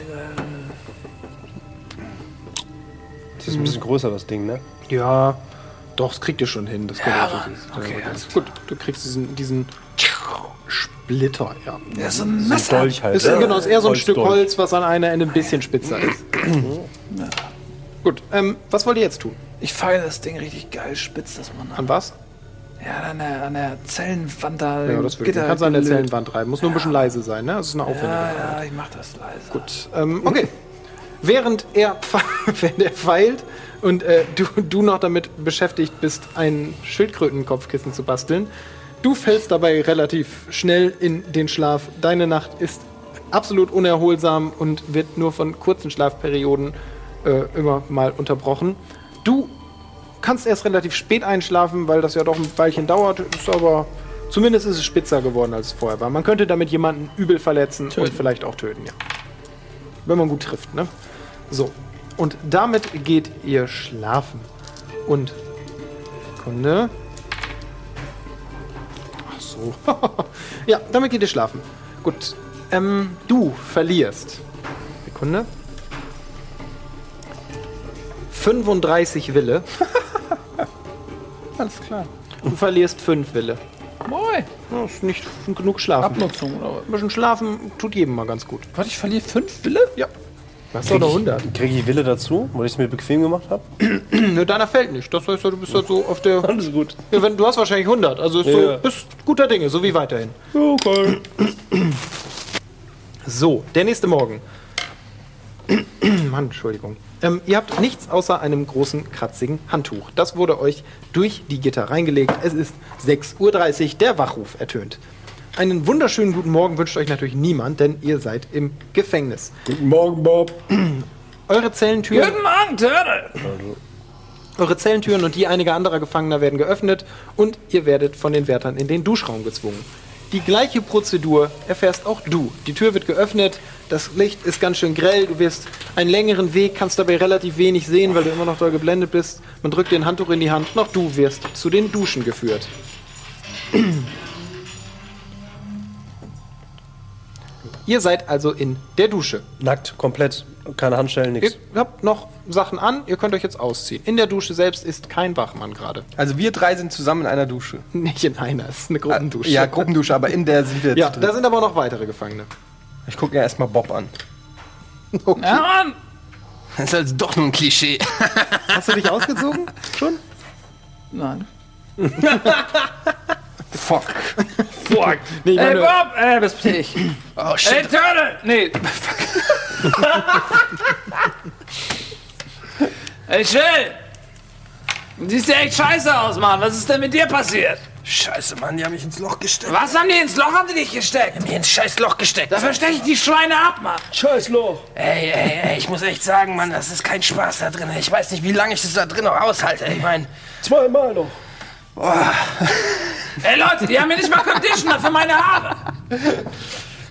Das ist ein bisschen größer, das Ding, ne? Ja, doch, das kriegt ihr schon hin. Das Ja, das Mann. ist- Okay, das alles ist gut. Du kriegst diesen, diesen Splitter, ja. Das ist ein So ein Messer. Dolch halt. Ist, genau, ist eher so ein Stück Holzdolch. Holz, was an einer Ende ein bisschen spitzer ist. Gut, ähm, was wollt ihr jetzt tun? Ich feiere das Ding richtig geil, spitz das man an. An was? Ja, an der, an der Zellenwand da. Ja, das. Du kannst an der. Zellenwand reiben. Muss nur ein bisschen leise sein, ne? Das ist eine aufwendige Ja, ja, ich mach das leise. Gut, ähm, okay. Während er, (laughs) während er feilt und äh, du, du noch damit beschäftigt bist, ein Schildkrötenkopfkissen zu basteln, du fällst dabei relativ schnell in den Schlaf. Deine Nacht ist absolut unerholsam und wird nur von kurzen Schlafperioden äh, immer mal unterbrochen. Du kannst erst relativ spät einschlafen, weil das ja doch ein Weilchen dauert, ist aber zumindest ist es spitzer geworden als es vorher war. Man könnte damit jemanden übel verletzen und vielleicht auch töten, ja. Wenn man gut trifft, ne? So. Und damit geht ihr schlafen. Und. Sekunde. Ach so. (laughs) ja, damit geht ihr schlafen. Gut. Ähm, du verlierst. Sekunde. 35 Wille. (laughs) Alles klar. Du verlierst 5 Wille. Moin. Das ist nicht genug schlafen. Abnutzung oder was? Ein bisschen schlafen tut jedem mal ganz gut. Warte, ich verliere fünf Wille? Ja. Was doch noch 100? Kriege ich Wille dazu, weil ich es mir bequem gemacht habe? (clears throat) Nö, deiner fällt nicht. Das heißt ja, du bist halt so auf der. (laughs) Alles gut. Ja, wenn, du hast wahrscheinlich 100. Also ist so, Ja. bist guter Dinge, so wie weiterhin. Okay. (clears throat) So, der nächste Morgen. (clears throat) Mann, Entschuldigung. Ähm, ihr habt nichts außer einem großen, kratzigen Handtuch. Das wurde euch durch die Gitter reingelegt. Es ist 6.30 Uhr, der Wachruf ertönt. Einen wunderschönen guten Morgen wünscht euch natürlich niemand, denn ihr seid im Gefängnis. Guten Morgen, Bob. Eure Zellentüren, Guten Morgen, Turtle. eure Zellentüren und die einiger anderer Gefangener werden geöffnet und ihr werdet von den Wärtern in den Duschraum gezwungen. Die gleiche Prozedur erfährst auch du. Die Tür wird geöffnet, das Licht ist ganz schön grell, du wirst einen längeren Weg, kannst dabei relativ wenig sehen, weil du immer noch doll geblendet bist. Man drückt dir ein Handtuch in die Hand auch du wirst zu den Duschen geführt. Ihr seid also in der Dusche. Nackt, komplett. Keine Handstellen, Ihr nichts. habt noch Sachen an, ihr könnt euch jetzt ausziehen. In der Dusche selbst ist kein Wachmann gerade. Also wir drei sind zusammen in einer Dusche. Nicht in einer, es ist eine Gruppendusche. Ja, Gruppendusche, aber in der sind wir Ja, zu da sind aber noch weitere Gefangene. Ich gucke ja erstmal Bob an. (laughs) Ja, Mann! Das ist also doch nur ein Klischee. Hast du dich ausgezogen? Schon? Nein. (laughs) Fuck. (laughs) Boah, nee, Ey, Bob! Ey, das bin ich. Oh Ey, shit. Turtle! Nee. (laughs) Fuck. Ey, Chill! Du siehst ja echt scheiße aus, Mann. Was ist denn mit dir passiert? Scheiße, Mann, die haben mich ins Loch gesteckt. Was haben die ins Loch? Haben die dich gesteckt? Mir ins scheiß Loch gesteckt. Dafür steche ich die Schweine ab, Mann. Ey, ey, ey, ich muss echt sagen, Mann, das ist kein Spaß da drin. Ich weiß nicht, wie lange ich das da drin noch aushalte. Ich meine, Zweimal noch. Ey, Leute, die haben mir nicht mal Conditioner für meine Haare.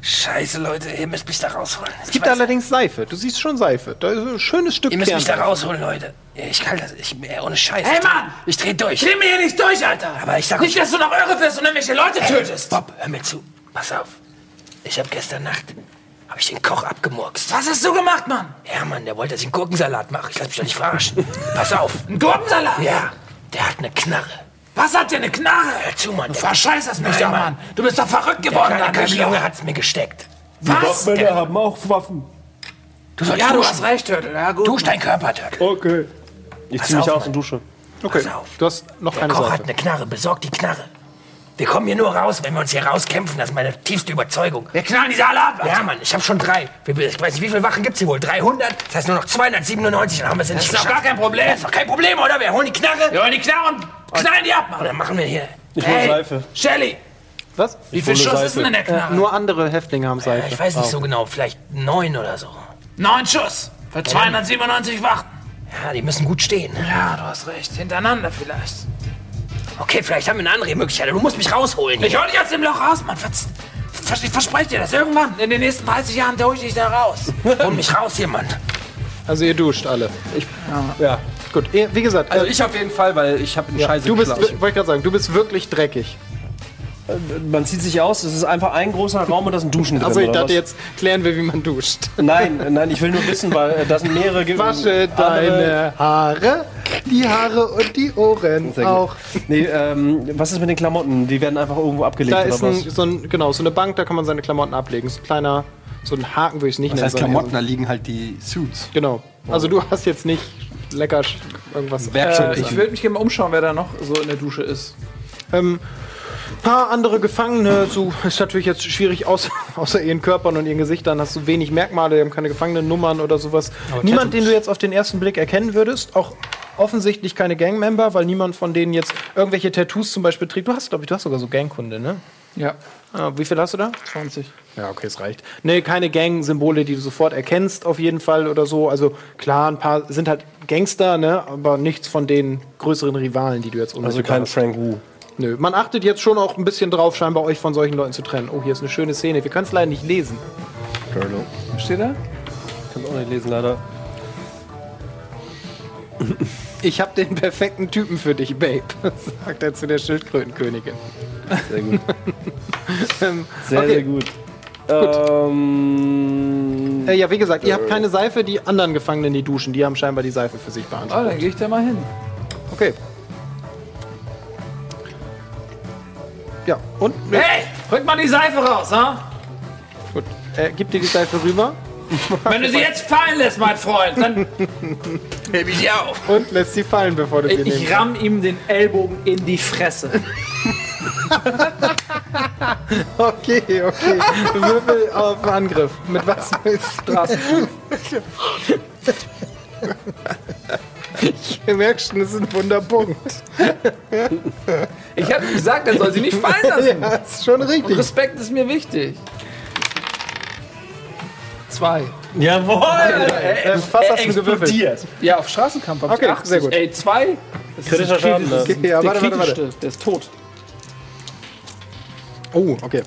scheiße, Leute, ihr müsst mich da rausholen. es gibt allerdings Seife. Du siehst schon Seife. Da ist ein schönes Stück Ihr müsst mich da rausholen, Leute. Ich kann das, ich, ey, ohne Scheiß. Hey, Mann! Ich dreh durch. Dreh mir hier nicht durch, Alter. Aber ich sag Nicht, dass du noch irre wirst und irgendwelche Leute tötest. Bob, hör mir zu. Pass auf. Ich habe gestern Nacht, habe ich den Koch abgemurkst. Was hast du gemacht, Mann? Ja, Mann, der wollte, dass ich einen Gurkensalat mache. Ich lass mich doch nicht verarschen. Pass auf. Ein Gurkensalat? Ja, der hat eine Knarre. Was hat dir eine Knarre? Hör zu, Mann. Du verscheißerst mich Nein, doch, Mann. Mann. Du bist doch verrückt Der geworden, kleine an dem Junge hat's mir gesteckt. Was? Männer haben auch Waffen. Du sollst Ja, du duschen. hast recht, Turtle. Ja, gut. Dusch dein Körper, Turtle. Okay. Ich Pass zieh mich auf, aus und dusche. Okay, Pass auf. du hast noch Der keine Koch hat Seife. eine Knarre. Besorg die Knarre. Wir kommen hier nur raus, wenn wir uns hier rauskämpfen. Das ist meine tiefste Überzeugung. Wir knallen diese alle ab. Ja, Mann, ich habe schon drei. Ich weiß nicht, wie viele Wachen gibt's hier wohl? 300? Das heißt nur noch 297, dann haben wir es Das nicht ist doch gar kein Problem. Das ist doch kein Problem, oder? Wir holen die Knarre Wir holen die Knarre und knallen die ab, Mann. dann machen wir hier. Ich hol Hey, Seife. Shelly, Was? wie viel hole Schuss ist Seife. denn in der Äh, Knarre? nur andere Häftlinge haben Ja, Seife. ich weiß nicht so genau, vielleicht neun oder so. Neun Schuss. Für 297 Wachen. Ja, die müssen gut stehen. Ja, du hast recht. Hintereinander vielleicht. Okay, vielleicht haben wir eine andere Möglichkeit. Du musst mich rausholen. Ich Hier. hol dich aus dem Loch raus, Mann. Vers vers ich verspreche dir das. Irgendwann, in den nächsten 30 Jahren, hol ich dich da raus. (laughs) Hol mich raus hier, Mann. Also ihr duscht alle. Ja. Gut, ihr, wie gesagt, Also äh, ich auf jeden Fall, weil ich habe einen ja, Scheiße du bist, wollte ich gerade sagen, du bist wirklich dreckig. Man zieht sich aus, es ist einfach ein großer Raum und da sind Duschen drin. Also ich dachte, was? jetzt klären wir, wie man duscht. Nein, nein, ich will nur wissen, weil äh, das sind mehrere. ge- Wasche deine Haare, die Haare und die Ohren auch. Nee, ähm, was ist mit den Klamotten? Die werden einfach irgendwo abgelegt Da oder ist was? ein, so ein, genau, so eine Bank, da kann man seine Klamotten ablegen. So ein kleiner, so ein Haken würde ich es nicht Das nennen. heißt, sondern Klamotten, da liegen halt die Suits. Genau. Also du hast jetzt nicht lecker irgendwas. Werkzeug. Äh, ich würde mich gerne mal umschauen, wer da noch so in der Dusche ist. Ähm, paar andere Gefangene, so ist natürlich jetzt schwierig, außer, (laughs) außer ihren Körpern und ihren Gesichtern hast du wenig Merkmale, die haben keine Gefangenennummern oder sowas. Niemand, den du jetzt auf den ersten Blick erkennen würdest, auch offensichtlich keine Gangmember, weil niemand von denen jetzt irgendwelche Tattoos zum Beispiel trägt. Du hast, glaube ich, du hast sogar so Gangkunde, ne? Ja, Ah, wie viel hast du da? 20. Ja, okay, es reicht. Nee, keine Gang-Symbole, die du sofort erkennst, auf jeden Fall oder so. Also klar, ein paar sind halt Gangster, ne? Aber nichts von den größeren Rivalen, die du jetzt Also unmittelbar kein hast. Frank Wu. Nö, man achtet jetzt schon auch ein bisschen drauf, scheinbar euch von solchen Leuten zu trennen. Oh, hier ist eine schöne Szene. Wir können es leider nicht lesen. Was steht da? Kann auch nicht lesen, leider. Ich habe den perfekten Typen für dich, Babe, (laughs) sagt er zu der Schildkrötenkönigin. Sehr gut. Ähm, Sehr, okay. sehr gut. Ähm, Äh, ja, wie gesagt, ihr habt keine Seife, die anderen Gefangenen, die duschen, die haben scheinbar die Seife für sich Oh, beansprucht. dann gehe ich da mal hin. Okay. Ja, und? Hey, rück mal die Seife raus, ha? Gut. Äh, gib dir die Seife rüber (laughs) Wenn du sie jetzt fallen lässt, mein Freund, dann (laughs) Heb ich die auf. und lässt sie fallen, bevor du sie ich nimmst. ramm ihm den Ellbogen in die Fresse. (laughs) Okay, okay. Würfel auf Angriff. Mit was willst du? (laughs) Ich merke schon, das ist ein Wunderpunkt. Ich habe gesagt, er soll sie nicht fallen lassen. Ja, ist schon richtig. Respekt ist mir wichtig. Zwei. Jawohl! Äh, was hast du gewürfelt? Ja, auf Straßenkampf hab Okay, ich 80. sehr gut. Ey, zwei. Das Kritischer ist Schaden, das ne? ist Ja, der warte, warte, warte. kritischste. Der ist tot. Oh, okay.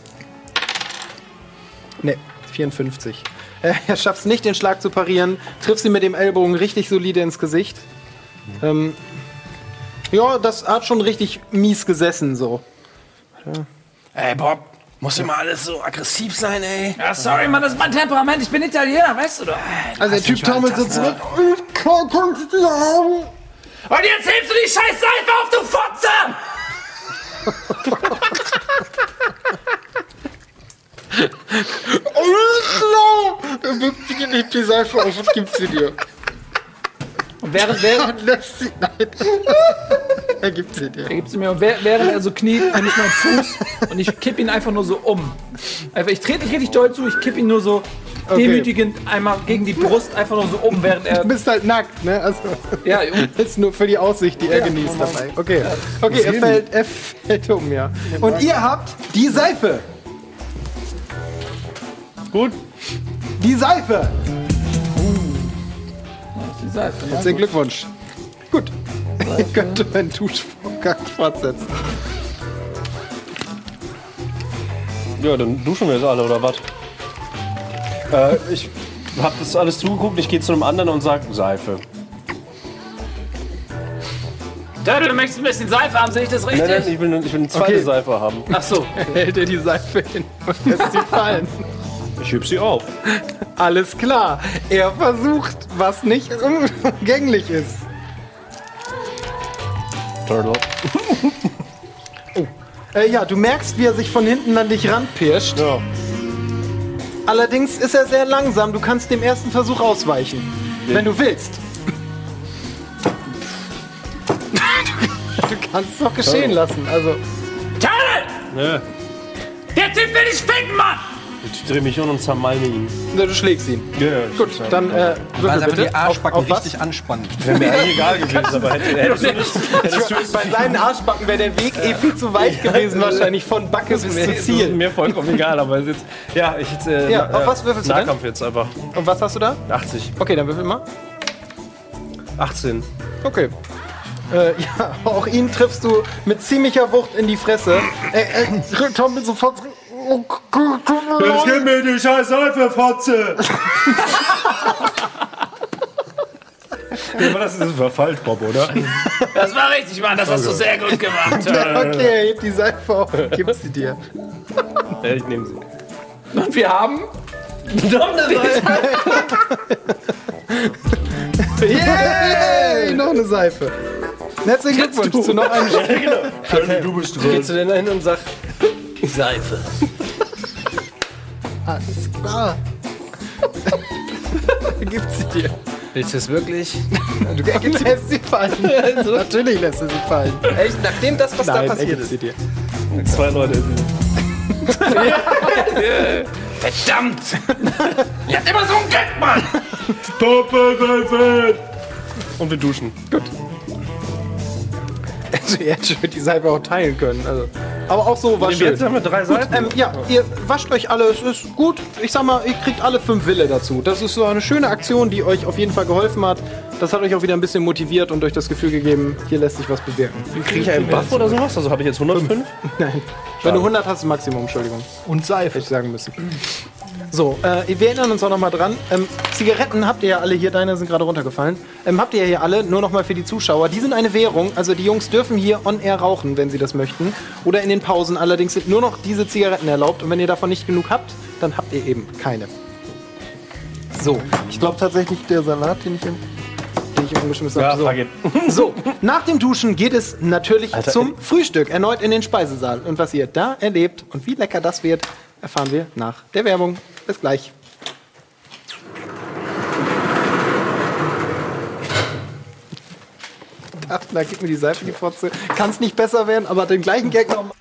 Ne, 54. Äh, Er schafft es nicht, den Schlag zu parieren. Trifft sie mit dem Ellbogen richtig solide ins Gesicht. Ähm, ja, das hat schon richtig mies gesessen, so. Ey, Bob, Muss immer alles so aggressiv sein, ey. Ja, sorry, Mann, das ist mein Temperament. Ich bin Italiener, weißt du doch. Also der Typ taumelt so zurück. Und jetzt hebst du die scheiß Seife auf, du Fotze! Er bückt sich und hebt die Seife auf und gibt sie dir. Und während, während, Und (laughs) lässt sie. Nein. (laughs) er gibt sie dir. er gibt sie mir, und während er so kniet, nehme ich meinen Fuß und ich kipp ihn einfach nur so um. Einfach, ich trete nicht richtig doll zu, ich kipp ihn nur so demütigend einmal gegen die Brust, einfach nur so um, während er. Du bist halt nackt, ne? Also, Ja, (laughs) das ist nur für die Aussicht, die er genießt dabei. Okay, okay er, fällt, er fällt um, ja. Und ihr habt die Seife. Gut. Die Seife. Die Seife, ne? Herzlichen Glückwunsch. Gut. Ihr (laughs) könnt meinen Duschvorgang fortsetzen. Ja, dann duschen wir jetzt alle, oder was? Äh, ich hab das alles zugeguckt, ich gehe zu einem anderen und sag Seife. Dörte, du möchtest ein bisschen Seife haben, sehe ich das richtig? Nein, nein, ich will, ich will eine zweite Okay. Seife haben. Ach so. (laughs) Hält er die Seife hin und lässt sie fallen. Ich heb sie auf. Alles klar. Er versucht, was nicht unumgänglich ist. Turtle. (laughs) Äh, ja, du merkst, wie er sich von hinten an dich ranpirscht. Ja. Allerdings ist er sehr langsam. Du kannst dem ersten Versuch ausweichen. Wenn du willst. du kannst es doch geschehen lassen. Also, Turtle! Ne, Der Typ will dich ficken, Mann! Ich dreh mich um und zermalme ihn. du schlägst ihn. Ja, Gut, dann äh, würfel Also bitte. die Arschbacken auf, auf was? richtig anspannen. Wäre mir eigentlich egal gewesen, aber hätte, hättest du nicht. Hättest du Bei seinen Arschbacken wäre der Weg eh viel zu weit gewesen, wahrscheinlich von Backe bis zu Ziel. mir vollkommen egal, aber es ist jetzt. Ja, ich jetzt. Äh, Ja, auf was würfelst du denn? Nahkampf jetzt einfach. Und was hast du da? 80. Okay, dann würfel mal. 18. Okay. Äh, ja, (laughs) auch ihn triffst du mit ziemlicher Wucht in die Fresse. Äh, äh, Tom bin sofort. Oh, leid. gib mir die scheiß Seife, Fotze! Aber das ist verfallt, Bob, oder? Das war richtig, Mann. Das hast du sehr gut gemacht. Okay, er hebt die Seife auf gibt sie dir. Ja, ich nehme sie. Und wir haben. Yay! Noch eine Seife. Herzlichen Glückwunsch zu noch einem Spiel. Du bist drin. Gehst du denn hin und sag Seife? Alles klar. (laughs) gibt sie dir. Willst du es wirklich? Du (laughs) lässt sie fallen. Natürlich lässt er sie fallen. Echt? Nachdem das, was Nein, da er passiert gibt ist. sie dir. Zwei Leute. (laughs) Verdammt! Ihr habt immer so einen Gag, Mann! Doppelseife! Und wir duschen. Also, er hätte schon die Seife auch teilen können. Also. Aber auch so war schön. Jetzt haben wir drei Seiten. Ähm, ja, ihr wascht euch alle, es ist gut. Ich sag mal, ihr kriegt alle fünf Wille dazu. Das ist so eine schöne Aktion, die euch auf jeden Fall geholfen hat. Das hat euch auch wieder ein bisschen motiviert und euch das Gefühl gegeben, hier lässt sich was bewirken. Kriege ich einen Buff oder sowas? Also habe ich jetzt 105? (laughs) Nein. Wenn du 100 hast, Maximum, Entschuldigung. Und Seife. Hätte ich sagen müssen. So, äh, wir erinnern uns auch noch mal dran. Ähm, Zigaretten habt ihr ja alle hier, deine sind gerade runtergefallen. Ähm, habt ihr ja hier alle, nur noch mal für die Zuschauer. Die sind eine Währung, also die Jungs dürfen hier on air rauchen, wenn sie das möchten. Oder in den Pausen. Allerdings sind nur noch diese Zigaretten erlaubt. Und wenn ihr davon nicht genug habt, dann habt ihr eben keine. So, ich glaube tatsächlich der Salat, den ich, im, den ich umgeschmissen Ja, habe. So. (laughs) So, nach dem Duschen geht es natürlich zum Frühstück, erneut in den Speisesaal. Und was ihr da erlebt und wie lecker das wird, erfahren wir nach der Werbung. Bis gleich. Ach, da gib mir die Seife, die Fotze. Kann es nicht besser werden, aber den gleichen Gag noch.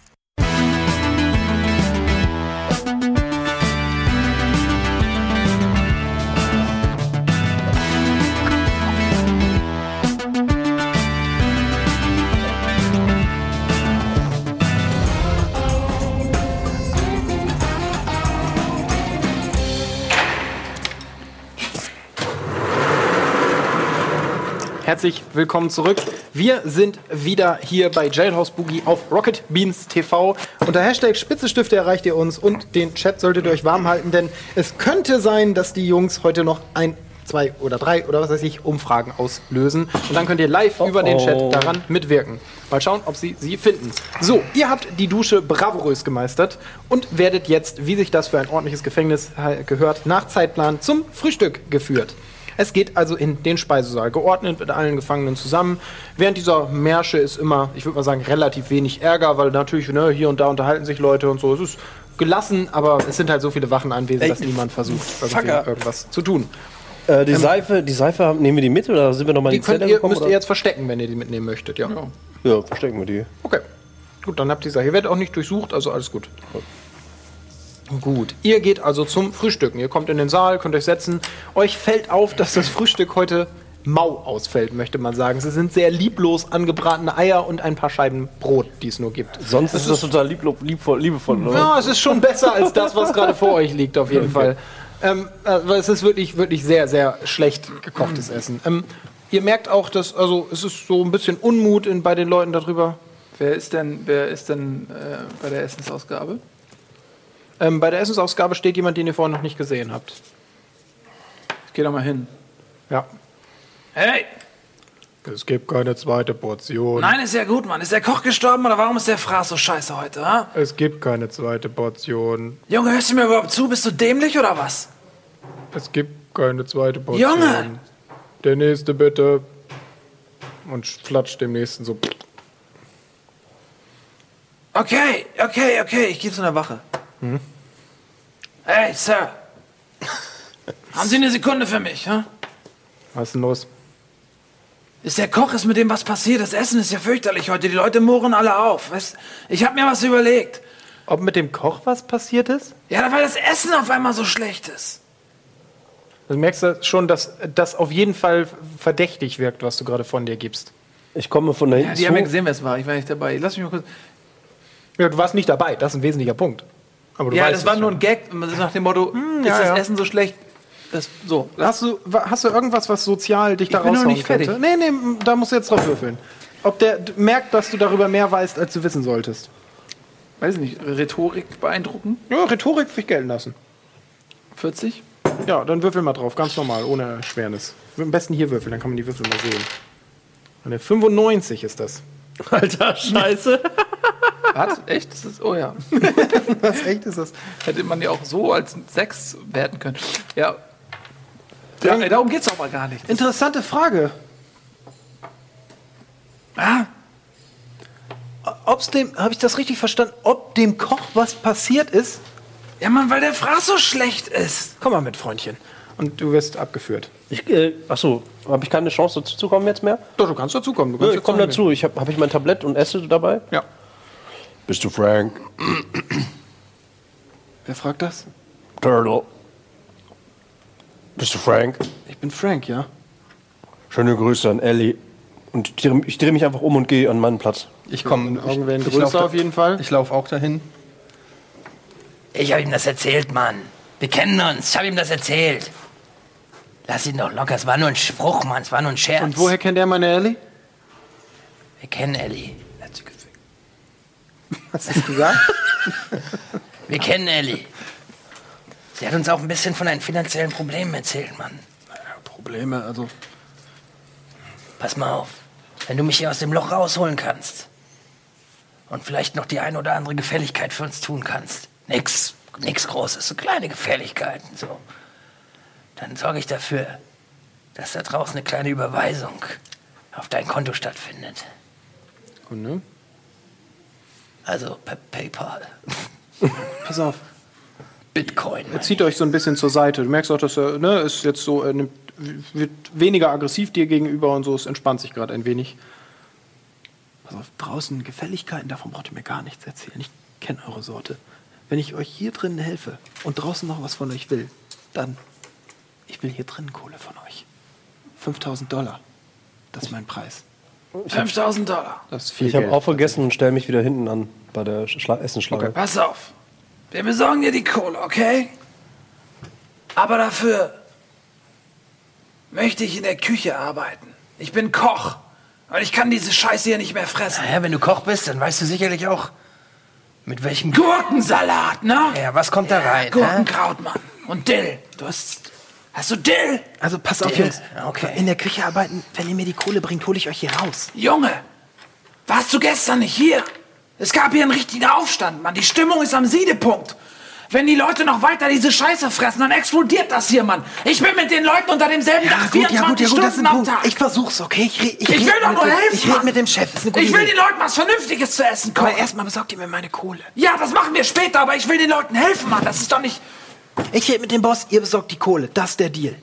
Herzlich willkommen zurück. Wir sind wieder hier bei Jailhouse Boogie auf Rocket Beans TV. Unter Hashtag Spitzestifte erreicht ihr uns und den Chat solltet ihr euch warm halten, denn es könnte sein, dass die Jungs heute noch ein zwei oder drei oder was weiß ich Umfragen auslösen. Und dann könnt ihr live über den Chat daran mitwirken. Mal schauen, ob sie sie finden. So, ihr habt die Dusche bravourös gemeistert und werdet jetzt, wie sich das für ein ordentliches Gefängnis äh, gehört, nach Zeitplan zum Frühstück geführt. Es geht also in den Speisesaal, geordnet mit allen Gefangenen zusammen. Während dieser Märsche ist immer, ich würde mal sagen, relativ wenig Ärger, weil natürlich ne, hier und da unterhalten sich Leute und so. Es ist gelassen, aber es sind halt so viele Wachen anwesend, dass niemand versucht, irgendwas zu tun. Äh, die Seife, die Seife, nehmen wir die mit oder sind wir nochmal Die in die Zelle könnt ihr, gekommen? müsst ihr oder? jetzt verstecken, wenn ihr die mitnehmen möchtet, ja. Ja, verstecken wir die. Okay. Gut, dann habt ihr sie. Ihr werdet auch nicht durchsucht, also alles gut. Gut. Ihr geht also zum Frühstücken. Ihr kommt in den Saal, könnt euch setzen. Euch fällt auf, dass das Frühstück heute mau ausfällt, möchte man sagen. Es sind sehr lieblos angebratene Eier und ein paar Scheiben Brot, die es nur gibt. Sonst ist das total lieblo- liebvoll, liebevoll. oder? Ja, es ist schon besser als das, was gerade vor euch liegt, auf jeden Fall. Ähm, aber es ist wirklich, wirklich sehr, sehr schlecht gekochtes Essen. Ähm, ihr merkt auch, dass, also es ist so ein bisschen Unmut in, bei den Leuten darüber. Wer ist denn, wer ist denn äh, bei der Essensausgabe? Ähm, bei der Essensausgabe steht jemand, den ihr vorhin noch nicht gesehen habt. Ich geh da mal hin. Ja. Hey! Es gibt keine zweite Portion. Nein, ist ja gut, Mann. Ist der Koch gestorben oder warum ist der Fraß so scheiße heute, ha? Es gibt keine zweite Portion. Junge, hörst du mir überhaupt zu? Bist du dämlich oder was? Es gibt keine zweite Portion. Junge! Der nächste bitte. Und flatscht dem nächsten so. Okay, okay, okay, ich gehe zu einer Wache. Hey, Sir. Haben Sie eine Sekunde für mich, ha? Was ist denn los? Ist der Koch, ist mit dem was passiert? Das Essen ist ja fürchterlich heute. Die Leute mohren alle auf. Weißt, ich habe mir was überlegt. Ob mit dem Koch was passiert ist? Ja, weil das Essen auf einmal so schlecht ist. Du merkst ja schon, dass das auf jeden Fall verdächtig wirkt, was du gerade von dir gibst. Ich komme von da hinten Ja, die haben ja zu. gesehen, wer es war. Ich war nicht dabei. Lass mich mal kurz. Ja, du warst nicht dabei, das ist ein wesentlicher Punkt. Ja, das war nur ein Gag. Ist nach dem Motto, ist ja, das ja. Essen so schlecht? Das, so. Hast du, hast du irgendwas, was sozial dich da bin noch raushauen nicht fertig. könnte? Nee, nee, da musst du jetzt drauf würfeln. Ob der merkt, dass du darüber mehr weißt, als du wissen solltest. Weiß nicht, Rhetorik beeindrucken? Ja, Rhetorik will ich gelten lassen. 40? Ja, dann würfel mal drauf, ganz normal, ohne Erschwernis. Am besten hier würfeln, dann kann man die Würfel mal sehen. Eine 95 ist das. (laughs) Alter, scheiße. (laughs) Was? Echt? Das ist, oh ja. (laughs) Was echt ist das? Hätte man ja auch so als 6 werten können. Ja. ja ey, darum geht's aber gar nicht. Interessante Frage. Ah, Ob's dem, habe ich das richtig verstanden, ob dem Koch was passiert ist? ja, Mann, weil der Fraß so schlecht ist. Komm mal mit, Freundchen. Und du wirst abgeführt. Ich, äh, achso, habe ich keine Chance dazu zu kommen jetzt mehr? Doch, du kannst dazukommen. Du Ja, kannst ich jetzt komme dazu. Ich habe hab ich mein Tablett und esse dabei? Ja. Bist du Frank? Wer fragt das? Turtle. Bist du Frank? Ich bin Frank, ja. Schöne Grüße an Ellie. Und ich drehe ich dreh mich einfach um und gehe an meinen Platz. Ich komme. Augen werden ich, ich größer lauf- auf jeden Fall. Ich laufe auch dahin. Ich habe ihm das erzählt, Mann. Wir kennen uns. Ich habe ihm das erzählt. Lass ihn doch locker. Es war nur ein Spruch, Mann. Es war nur ein Scherz. Und woher kennt er meine Ellie? Wir kennen Ellie. Hast du es gesagt? (laughs) Wir kennen Ellie. Sie hat uns auch ein bisschen von deinen finanziellen Problemen erzählt, Mann. Probleme, also. Pass mal auf. Wenn du mich hier aus dem Loch rausholen kannst und vielleicht noch die ein oder andere Gefälligkeit für uns tun kannst. Nix, nix Großes, so kleine Gefälligkeiten, so. Dann sorge ich dafür, dass da draußen eine kleine Überweisung auf dein Konto stattfindet. Gut, ne? Also per PayPal, (laughs) Pass auf. Bitcoin. Er zieht euch so ein bisschen zur Seite. Du merkst auch, dass er ne, ist jetzt so, er nimmt, wird weniger aggressiv dir gegenüber und so. Es entspannt sich gerade ein wenig. Pass auf, draußen Gefälligkeiten, davon braucht ihr mir gar nichts erzählen. Ich kenne eure Sorte. Wenn ich euch hier drinnen helfe und draußen noch was von euch will, dann, ich will hier drinnen Kohle von euch. 5000 Dollar. Das ist mein Preis. 5000 Dollar. Das ist viel Ich habe auch vergessen und stelle mich wieder hinten an bei der Schla Essensschlange. Pass auf. Wir besorgen dir die Kohle, okay? Aber dafür möchte ich in der Küche arbeiten. Ich bin Koch. Und ich kann diese Scheiße hier nicht mehr fressen. Naja, wenn du Koch bist, dann weißt du sicherlich auch, mit welchem... Gurkensalat, ne? Ja, was kommt da rein? Gurkenkraut, Mann. Und Dill. Du hast Hast du Dill? Also pass auf, Dill. Jungs. Okay. In der Küche arbeiten, wenn ihr mir die Kohle bringt, hole ich euch hier raus. Junge, warst du gestern nicht hier? Es gab hier einen richtigen Aufstand, Mann. Die Stimmung ist am Siedepunkt. Wenn die Leute noch weiter diese Scheiße fressen, dann explodiert das hier, Mann. Ich bin mit den Leuten unter demselben Dach 24 Stunden am Tag. Ich versuch's, okay? Ich, ich, Ich will doch nur dem- helfen, Ich rede mit dem Chef. Ich will Idee. den Leuten was Vernünftiges zu essen Aber kochen. erstmal besorgt ihr mir meine Kohle. Ja, das machen wir später, aber ich will den Leuten helfen, Mann. Das ist doch nicht... Ich rede mit dem Boss, ihr besorgt die Kohle. Das ist der Deal.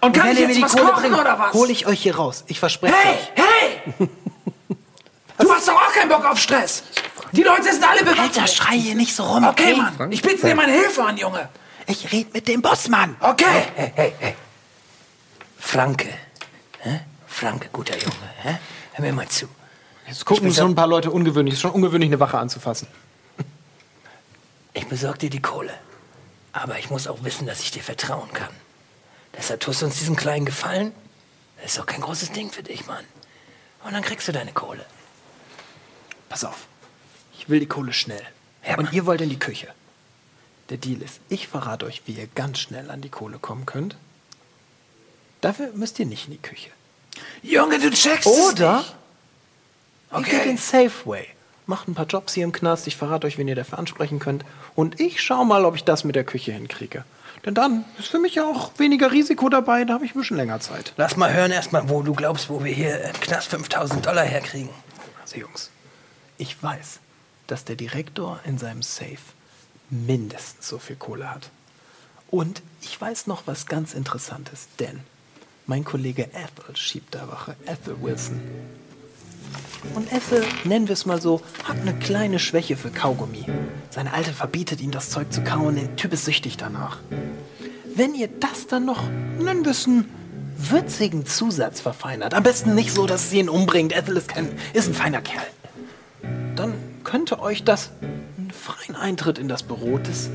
Und kann wenn ich jetzt die was Kohle kochen bringt, oder was? hole ich euch hier raus. Ich verspreche Hey, euch. hey! (laughs) Du hast doch auch keinen Bock auf Stress. Die Leute sind alle bewaffnet. Alter, schrei hier nicht so rum, Okay, okay? Mann. Ich biete dir meine Hilfe an, Junge. Ich rede mit dem Boss, Mann. Okay. Hey, hey, hey. Franke. Hä? Franke, guter Junge. Hä? Hör mir mal zu. Jetzt gucken schon ein paar Leute ungewöhnlich. Es ist schon ungewöhnlich, eine Wache anzufassen. Ich besorge dir die Kohle. Aber ich muss auch wissen, dass ich dir vertrauen kann. Deshalb tust du uns diesen kleinen Gefallen. Das ist doch kein großes Ding für dich, Mann. Und dann kriegst du deine Kohle. Pass auf. Ich will die Kohle schnell. Ja, Und ihr wollt in die Küche. Der Deal ist, ich verrate euch, wie ihr ganz schnell an die Kohle kommen könnt. Dafür müsst ihr nicht in die Küche. Junge, du checkst Oder es nicht. ihr geht Okay. den Safe Way. Macht ein paar Jobs hier im Knast. Ich verrate euch, wen ihr dafür ansprechen könnt. Und ich schau mal, ob ich das mit der Küche hinkriege. Denn dann ist für mich auch weniger Risiko dabei. Da habe ich ein bisschen länger Zeit. Lass mal hören erstmal, wo du glaubst, wo wir hier im Knast 5000 Dollar herkriegen. Also Jungs, ich weiß, dass der Direktor in seinem Safe mindestens so viel Kohle hat. Und ich weiß noch was ganz Interessantes, denn mein Kollege Ethel schiebt da Wache, Ethel Wilson. Und Ethel, nennen wir es mal so, hat eine kleine Schwäche für Kaugummi. Seine Alte verbietet ihm das Zeug zu kauen, der Typ ist süchtig danach. Wenn ihr das dann noch einen bisschen würzigen Zusatz verfeinert, am besten nicht so, dass es ihn umbringt, Ethel ist, kein, ist ein feiner Kerl, dann könnte euch das einen freien Eintritt in das Büro des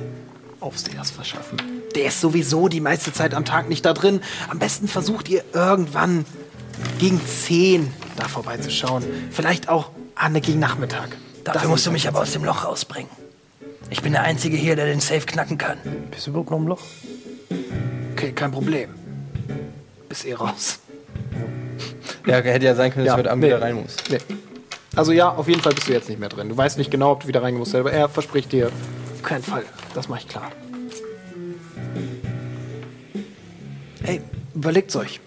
Aufsehers verschaffen. Der ist sowieso die meiste Zeit am Tag nicht da drin. Am besten versucht ihr irgendwann gegen 10 da vorbeizuschauen. Vielleicht auch an gegen Nachmittag. Dafür Das musst du mich aber aus dem Loch rausbringen. Ich bin der Einzige hier, der den Safe knacken kann. Bist du überhaupt noch im Loch? Okay, kein Problem. Bis eh raus. Ja, hätte ja sein können, dass Ja, du heute Abend nee. wieder rein musst. Nee. Also ja, auf jeden Fall bist du jetzt nicht mehr drin. Du weißt nicht genau, ob du wieder reingehen musst, aber er verspricht dir. Auf keinen Fall. Das mache ich klar. Ey, überlegt's euch.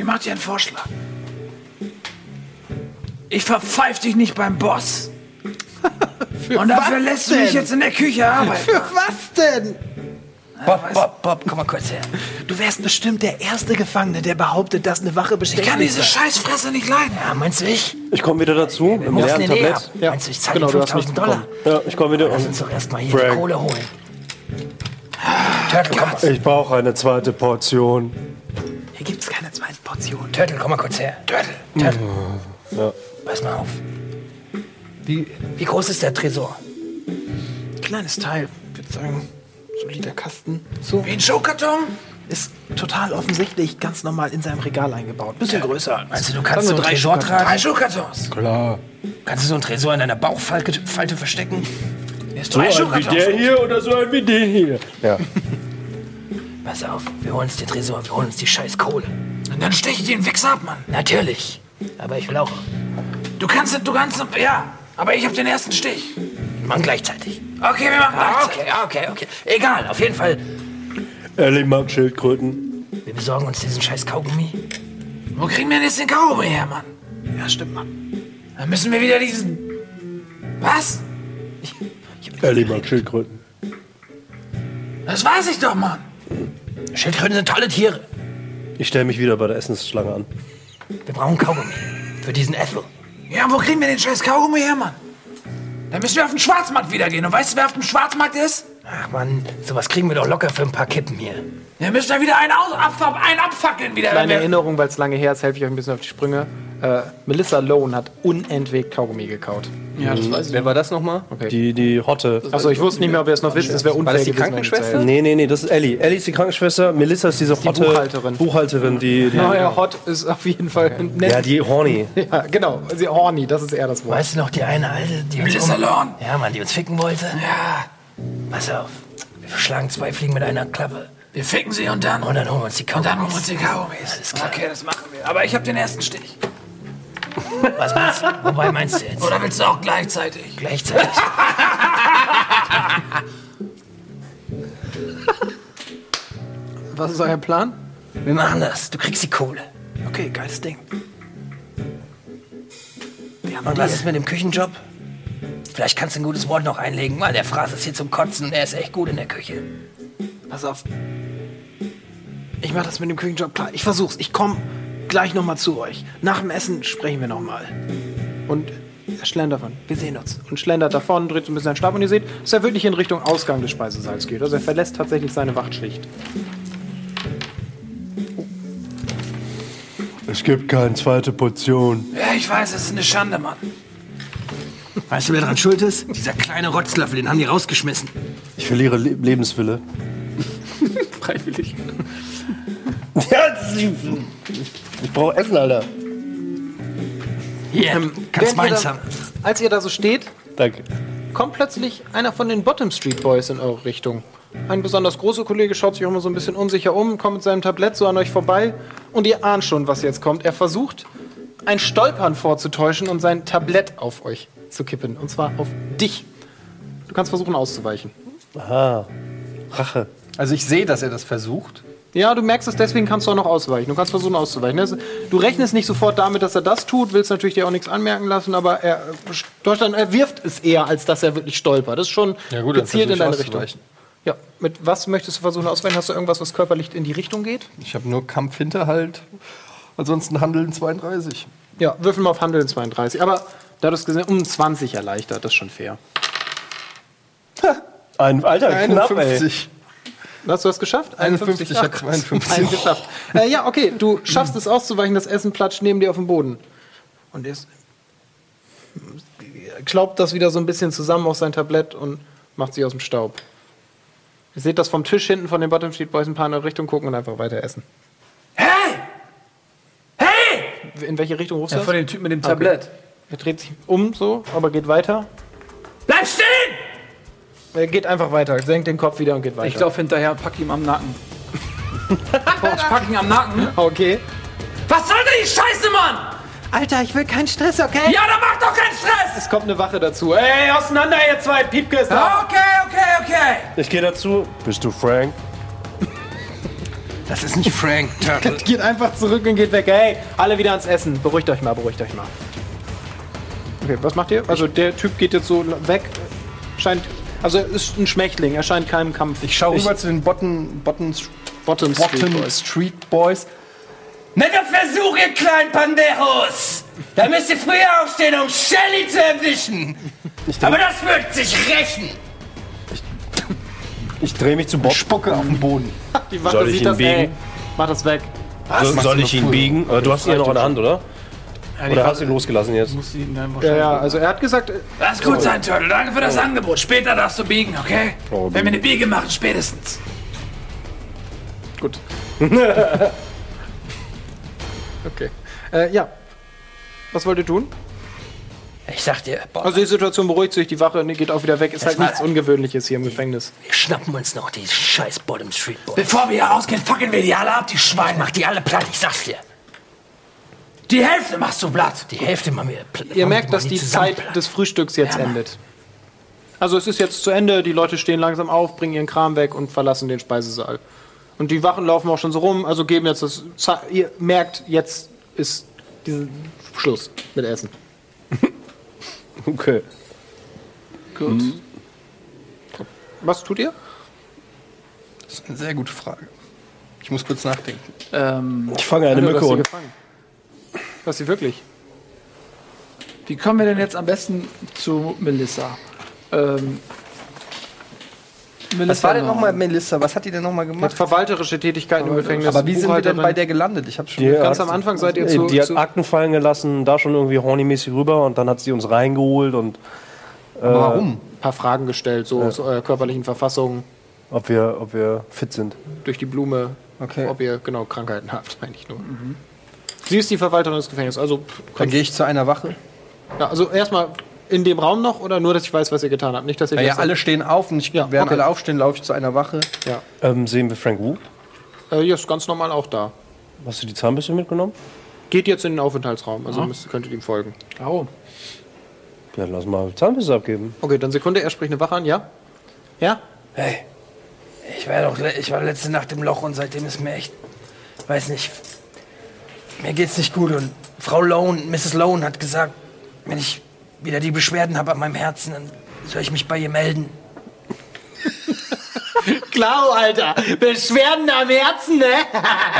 Ich mach dir einen Vorschlag. Ich verpfeif dich nicht beim Boss. (laughs) Und dafür was lässt du mich jetzt in der Küche arbeiten. Für was denn? Bob, Bob, Bob, komm mal kurz her. Du wärst bestimmt der erste Gefangene, der behauptet, dass eine Wache Ich bestechlich kann diese. Scheißfresse nicht leiden. Ja, meinst du ich? Ich komme wieder dazu im Wir müssen leeren eh. Tablett. Ja, Meinst du, ich zahle genau, dir du hast 5000 nichts Dollar? Ja, ich komme wieder Lass uns doch erstmal hier Frank. die Kohle holen. Mal. ich brauche eine zweite Portion. Hier gibt's keine zweite Portion. Turtle, komm mal kurz her. Turtle, Turtle. Ja. Pass mal auf. Wie, wie groß ist der Tresor? Kleines Teil, ich würde sagen, solider Kasten. So, Wie ein Showkarton? ist total offensichtlich ganz normal in seinem Regal eingebaut. Bisschen größer. Meinst du, du kannst so einen drei Tresor Schuhkarten. Drei tragen? Schuhkartons. Klar. Kannst du so einen Tresor in deiner Bauchfalte Falte verstecken? Jetzt So drei ein wie der hier oder so ein wie den hier. (laughs) Ja. Pass auf, wir holen uns den Tresor, wir holen uns die scheiß Kohle. Und dann stech ich den Wichser ab, Mann. Natürlich. Aber ich will auch. Du kannst, du kannst, ja. Aber ich hab den ersten Stich. Wir machen gleichzeitig. Okay, wir machen Ah, gleichzeitig. okay, okay, okay. Egal, auf jeden Fall. Ellie mag Schildkröten. Wir besorgen uns diesen scheiß Kaugummi. Wo kriegen wir denn jetzt den Kaugummi her, Mann? Ja, stimmt, Mann. Dann müssen wir wieder diesen... Was? Ellie mag Schildkröten. Das weiß ich doch, Mann. Schildkröten sind tolle Tiere. Ich stelle mich wieder bei der Essensschlange an. Wir brauchen Kaugummi. Für diesen Ethel. Ja, wo kriegen wir den scheiß Kaugummi her, Mann? Dann müssen wir auf den Schwarzmarkt wieder gehen. Und weißt du, wer auf dem Schwarzmarkt ist? Ach man, sowas kriegen wir doch locker für ein paar Kippen hier. Wir müssen da wieder einen, aus, abfa einen abfackeln wieder. Kleine Erinnerung, weil es lange her ist, helfe ich euch ein bisschen auf die Sprünge. Äh, Melissa Lone hat unentwegt Kaugummi gekaut. Ja, das weiß ich. Wer war das nochmal? Okay. Die, die Hotte. Achso, ich wusste nicht mehr, ob ihr es noch wisst. Es wäre unfair War das die gewesen, Krankenschwester? wenn ich Nee, nee, nee, das ist Ellie. Ellie ist die Krankenschwester, Melissa ist diese Hotte. Buchhalterin. Buchhalterin, die. die. Naja, Hot ist auf jeden Fall nett. ja, die Horny. (laughs) Ja, genau. Sie horny, das ist eher das Wort. Weißt du noch, die eine Alte, die uns. Melissa Lorne. Ja, Mann, die uns ficken wollte? Ja. Pass auf. Wir Wir schlagen zwei Fliegen mit einer Klappe. Wir ficken sie und dann. Und dann holen wir uns die Und dann holen wir uns Kaugummis. die Kaugummis. Alles klar. Okay, das machen wir. Aber ich habe den ersten Stich. Was meinst du? Wobei meinst du jetzt? Oder willst du auch gleichzeitig? Gleichzeitig. (laughs) Was ist euer Plan? Wir machen das. Du kriegst die Kohle. Okay, geiles Ding. Und was ist mit dem Küchenjob? Vielleicht kannst du ein gutes Wort noch einlegen. Mal, der Fraß ist hier zum Kotzen und er ist echt gut in der Küche. Pass auf. Ich mach das mit dem Küchenjob klar. Ich versuch's. Ich komm gleich noch mal zu euch. Nach dem Essen sprechen wir noch mal. Und er schlendert davon. Wir sehen uns. Und schlendert davon, dreht so ein bisschen seinen Stab und ihr seht, dass er wirklich in Richtung Ausgang des Speisesaals geht. Also er verlässt tatsächlich seine Wachtschicht. Es gibt keine zweite Portion. Ja, ich weiß, es ist eine Schande, Mann. Weißt du, wer daran schuld ist? Dieser kleine Rotzlöffel, den haben die rausgeschmissen. Ich verliere Le Lebenswille. (laughs) Freiwillig. (laughs) Ja, das ist, ich, ich brauche Essen, Alter. Hier, Ähm, kannst während meins ihr haben. da, als ihr da so steht, Danke. kommt plötzlich einer von den Bottom Street Boys in eure Richtung. Ein besonders großer Kollege schaut sich auch immer so ein bisschen unsicher um, kommt mit seinem Tablett so an euch vorbei und ihr ahnt schon, was jetzt kommt. Er versucht, ein Stolpern vorzutäuschen und sein Tablett auf euch zu kippen. Und zwar auf dich. Du kannst versuchen auszuweichen. Aha. Rache. Also ich sehe, dass er das versucht. Ja, du merkst es, deswegen kannst du auch noch ausweichen. Du kannst versuchen auszuweichen. Du rechnest nicht sofort damit, dass er das tut, willst natürlich dir auch nichts anmerken lassen, aber er, Deutschland, er wirft es eher, als dass er wirklich stolpert. Das ist schon Ja gut, gezielt in deine ich Richtung. Ja, mit was möchtest du versuchen auszuweichen? Hast du irgendwas, was körperlich in die Richtung geht? Ich habe nur Kampfhinterhalt. Ansonsten Handeln 32. Ja, würfel mal auf Handeln 32. Aber da du es gesehen um 20 erleichtert, das ist schon fair. Ein Alter, knapp, ey. 51. Hast du das geschafft? 51, ich hab Ach, 52. Einen geschafft. Äh, ja, okay, du schaffst es auszuweichen, das Essen platscht neben dir auf dem Boden. Und er klaubt das wieder so ein bisschen zusammen auf sein Tablett und macht sich aus dem Staub. Ihr seht das vom Tisch hinten von den Bottom Street Boys ein paar in eure Richtung gucken und einfach weiter essen. Hey! Hey! In welche Richtung rufst du Ja, das? von dem Typ mit dem Tablett. Er dreht sich um so, aber geht weiter. Bleib stehen! Er geht einfach weiter, senkt den Kopf wieder und geht weiter. Ich laufe hinterher und pack ihm am Nacken. (laughs) Oh, ich pack ihn am Nacken. Okay. Was soll denn die Scheiße, Mann? Alter, ich will keinen Stress, okay? Ja, dann mach doch keinen Stress! Es kommt eine Wache dazu. Ey, auseinander, ihr zwei Piepkes da! Okay, okay, okay. Ich gehe dazu. Bist du Frank? Das ist nicht Frank Turtle. (laughs) Geht einfach zurück und geht weg. Hey, alle wieder ans Essen. Beruhigt euch mal, beruhigt euch mal. Okay, was macht ihr? Also der Typ geht jetzt so weg. Scheint. Also er ist ein Schmächtling, er scheint keinem Kampf. Ich schaue rüber zu den Bottom, Bottom, Bottom Street Bottom Boys. Street Boys. Netter Versuch, ihr kleinen Panderos! Da müsst ihr früher aufstehen, um Shelly zu erwischen. Aber das wird sich rächen. Ich drehe mich zu Bob. Spucke auf den Boden. Die Wache Soll ich sieht ihn das, ey. biegen? Mach das weg. So, soll ich ihn biegen? Aber du hast ihn ja noch in der Hand, oder? Oder hast du ihn losgelassen jetzt? Ja, ja, also er hat gesagt, äh, Lass gut sein, Turtle. Danke für das Angebot. Später darfst du biegen, okay? Oh, Wenn wir eine Biege machen, spätestens. gut. (laughs) okay. Äh, ja. Was wollt ihr tun? Ich sag dir, boah, Also die Situation beruhigt sich, die Wache geht auch wieder weg. Ist halt nichts Ungewöhnliches hier im Gefängnis. wir schnappen uns noch die scheiß Bottom Street Boys. Bevor wir hier rausgehen, fucken wir die alle ab, die Schweine. mach die alle platt, ich sag's dir. Die Hälfte machst du platt. Die Hälfte machen wir platt. Ihr merkt, dass die Zeit platt. des Frühstücks jetzt endet. Also es ist jetzt zu Ende, die Leute stehen langsam auf, bringen ihren Kram weg und verlassen den Speisesaal. Und die Wachen laufen auch schon so rum, also geben jetzt das. Ze- Ihr merkt, jetzt ist dieser Schluss mit Essen. (laughs) Okay. Gut. Was tut ihr? Das ist eine sehr gute Frage. Ich muss kurz nachdenken. Ähm, Ich fange eine Mücke und. gefangen. Was sie wirklich? wie kommen wir denn jetzt am besten zu Melissa? Ähm, Melissa Was war denn noch. nochmal Melissa? Was hat die denn nochmal Hat gemacht? verwalterische Tätigkeiten im Gefängnis. Aber wie sind wir denn bei der gelandet? Ich hab's schon. Die Ganz hat- am Anfang seid ihr zu, die hat Akten fallen gelassen, da schon irgendwie hornymäßig rüber und dann hat sie uns reingeholt und Aber warum? ein paar Fragen gestellt, so zu eurer körperlichen Verfassung, ob wir, ob wir fit sind. durch die Blume, Okay. ob ihr genau Krankheiten habt, (laughs) eigentlich nur. Sie ist die Verwalterin des Gefängnisses. Also, Dann gehe ich zu einer Wache. ja, also erstmal in dem Raum noch oder nur, dass ich weiß, was ihr getan habt? Nicht, dass ihr Ja, ja, alle stehen auf und ich, Ja, während okay. alle aufstehen, laufe ich zu einer Wache. Ähm, sehen wir Frank Wu? Äh, ja, ist ganz normal auch da. Hast du die Zahnbürste mitgenommen? Geht jetzt in den Aufenthaltsraum, also müsst, könntet ihm folgen. Oh. Ja, lass mal Zahnbürste abgeben. Okay, dann Sekunde, er spricht eine Wache an, ja? Ja? Hey, ich war doch, le- ich war letzte Nacht im Loch und seitdem ist mir echt, weiß nicht, mir geht's nicht gut und Frau Lone, Mrs. Lone hat gesagt, wenn ich wieder die Beschwerden habe an meinem Herzen, dann soll ich mich bei ihr melden. (laughs) Klaro, Alter. Beschwerden am Herzen, ne?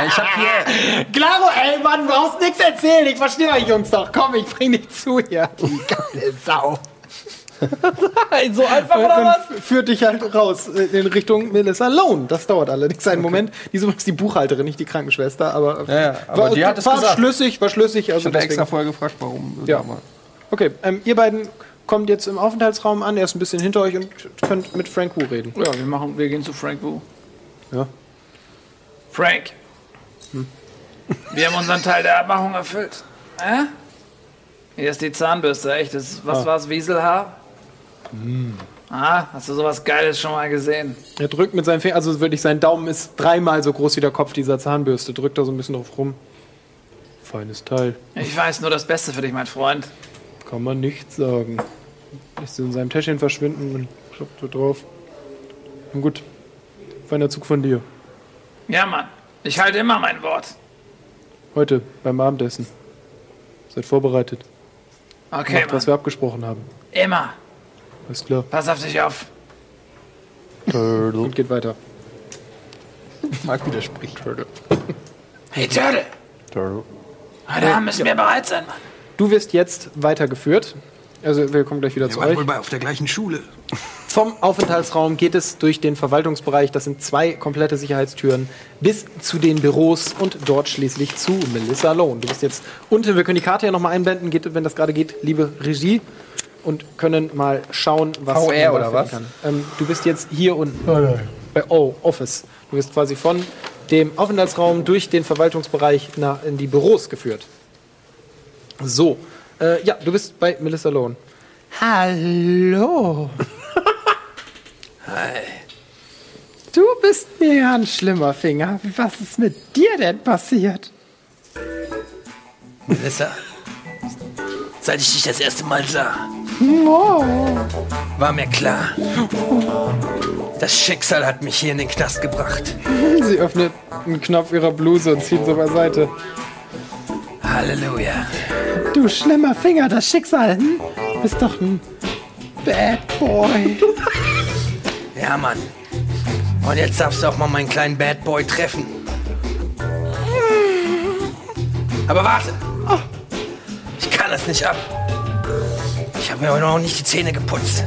Ich hab hier. (laughs) Klaro, ey, Mann, du brauchst nichts erzählen. Ich verstehe euch Jungs doch. Komm, ich bring dich zu hier. Die geile Sau. So einfach Und oder was? führt dich halt raus äh, in Richtung Melissa Lone. Das dauert allerdings einen Moment. Die ist übrigens die Buchhalterin, nicht die Krankenschwester, aber, Ja, ja, aber war, die hat es war gesagt. schlüssig, war schlüssig. Ich Also habe extra deswegen. vorher gefragt, warum. Ja. Okay, ähm, ihr beiden kommt jetzt im Aufenthaltsraum an, er ist ein bisschen hinter euch und könnt mit Frank Wu reden. Ja, wir, machen, wir gehen zu Frank Wu. Ja. Frank. (laughs) Wir haben unseren Teil der Abmachung erfüllt. Hä? Hier ist die Zahnbürste, echt. Das, was war's, Wieselhaar? Ah, hast du sowas Geiles schon mal gesehen? Er drückt mit seinem Finger, also wirklich sein Daumen ist dreimal so groß wie der Kopf dieser Zahnbürste, drückt da so ein bisschen drauf rum. Feines Teil, Ich weiß nur das Beste für dich, mein Freund. kann man nicht sagen. Lässt sie in seinem Täschchen verschwinden und schaut so drauf. Nun gut, feiner Zug von dir. Ja, Mann. Ich halte immer mein Wort. Heute beim Abendessen. Seid vorbereitet. Okay, Macht, was Mann. wir abgesprochen haben. Immer. Alles klar. Pass auf dich auf. Und geht weiter. (laughs) Marc widerspricht. Hey, Turtle. Turtle. Heute Abend müssen wir bereit sein, Mann. Du wirst jetzt weitergeführt. Also wir kommen gleich wieder Wir zu euch. wohl bei auf der gleichen Schule. (laughs) Vom Aufenthaltsraum geht es durch den Verwaltungsbereich, das sind zwei komplette Sicherheitstüren, bis zu den Büros und dort schließlich zu Melissa Lone. Du bist jetzt unten, wir können die Karte ja nochmal einblenden, geht, wenn das gerade geht, liebe Regie, und können mal schauen, was VR oder was? Kann. Ähm, du bist jetzt hier unten bei O, Office. Du wirst quasi von dem Aufenthaltsraum durch den Verwaltungsbereich nach, in die Büros geführt. So, äh, ja, du bist bei Melissa Lone. Hallo. (laughs) Hi. Du bist mir ja ein schlimmer Finger. Was ist mit dir denn passiert? Melissa, seit ich dich das erste Mal sah, war mir klar, das Schicksal hat mich hier in den Knast gebracht. Sie öffnet einen Knopf ihrer Bluse und zieht so beiseite. Halleluja. du schlimmer Finger, das Schicksal. Hm? Du bist doch ein Bad Boy. Ja, Mann. Und jetzt darfst du auch mal meinen kleinen Bad Boy treffen. Aber warte. Ich kann es nicht ab. Ich habe mir heute noch nicht die Zähne geputzt.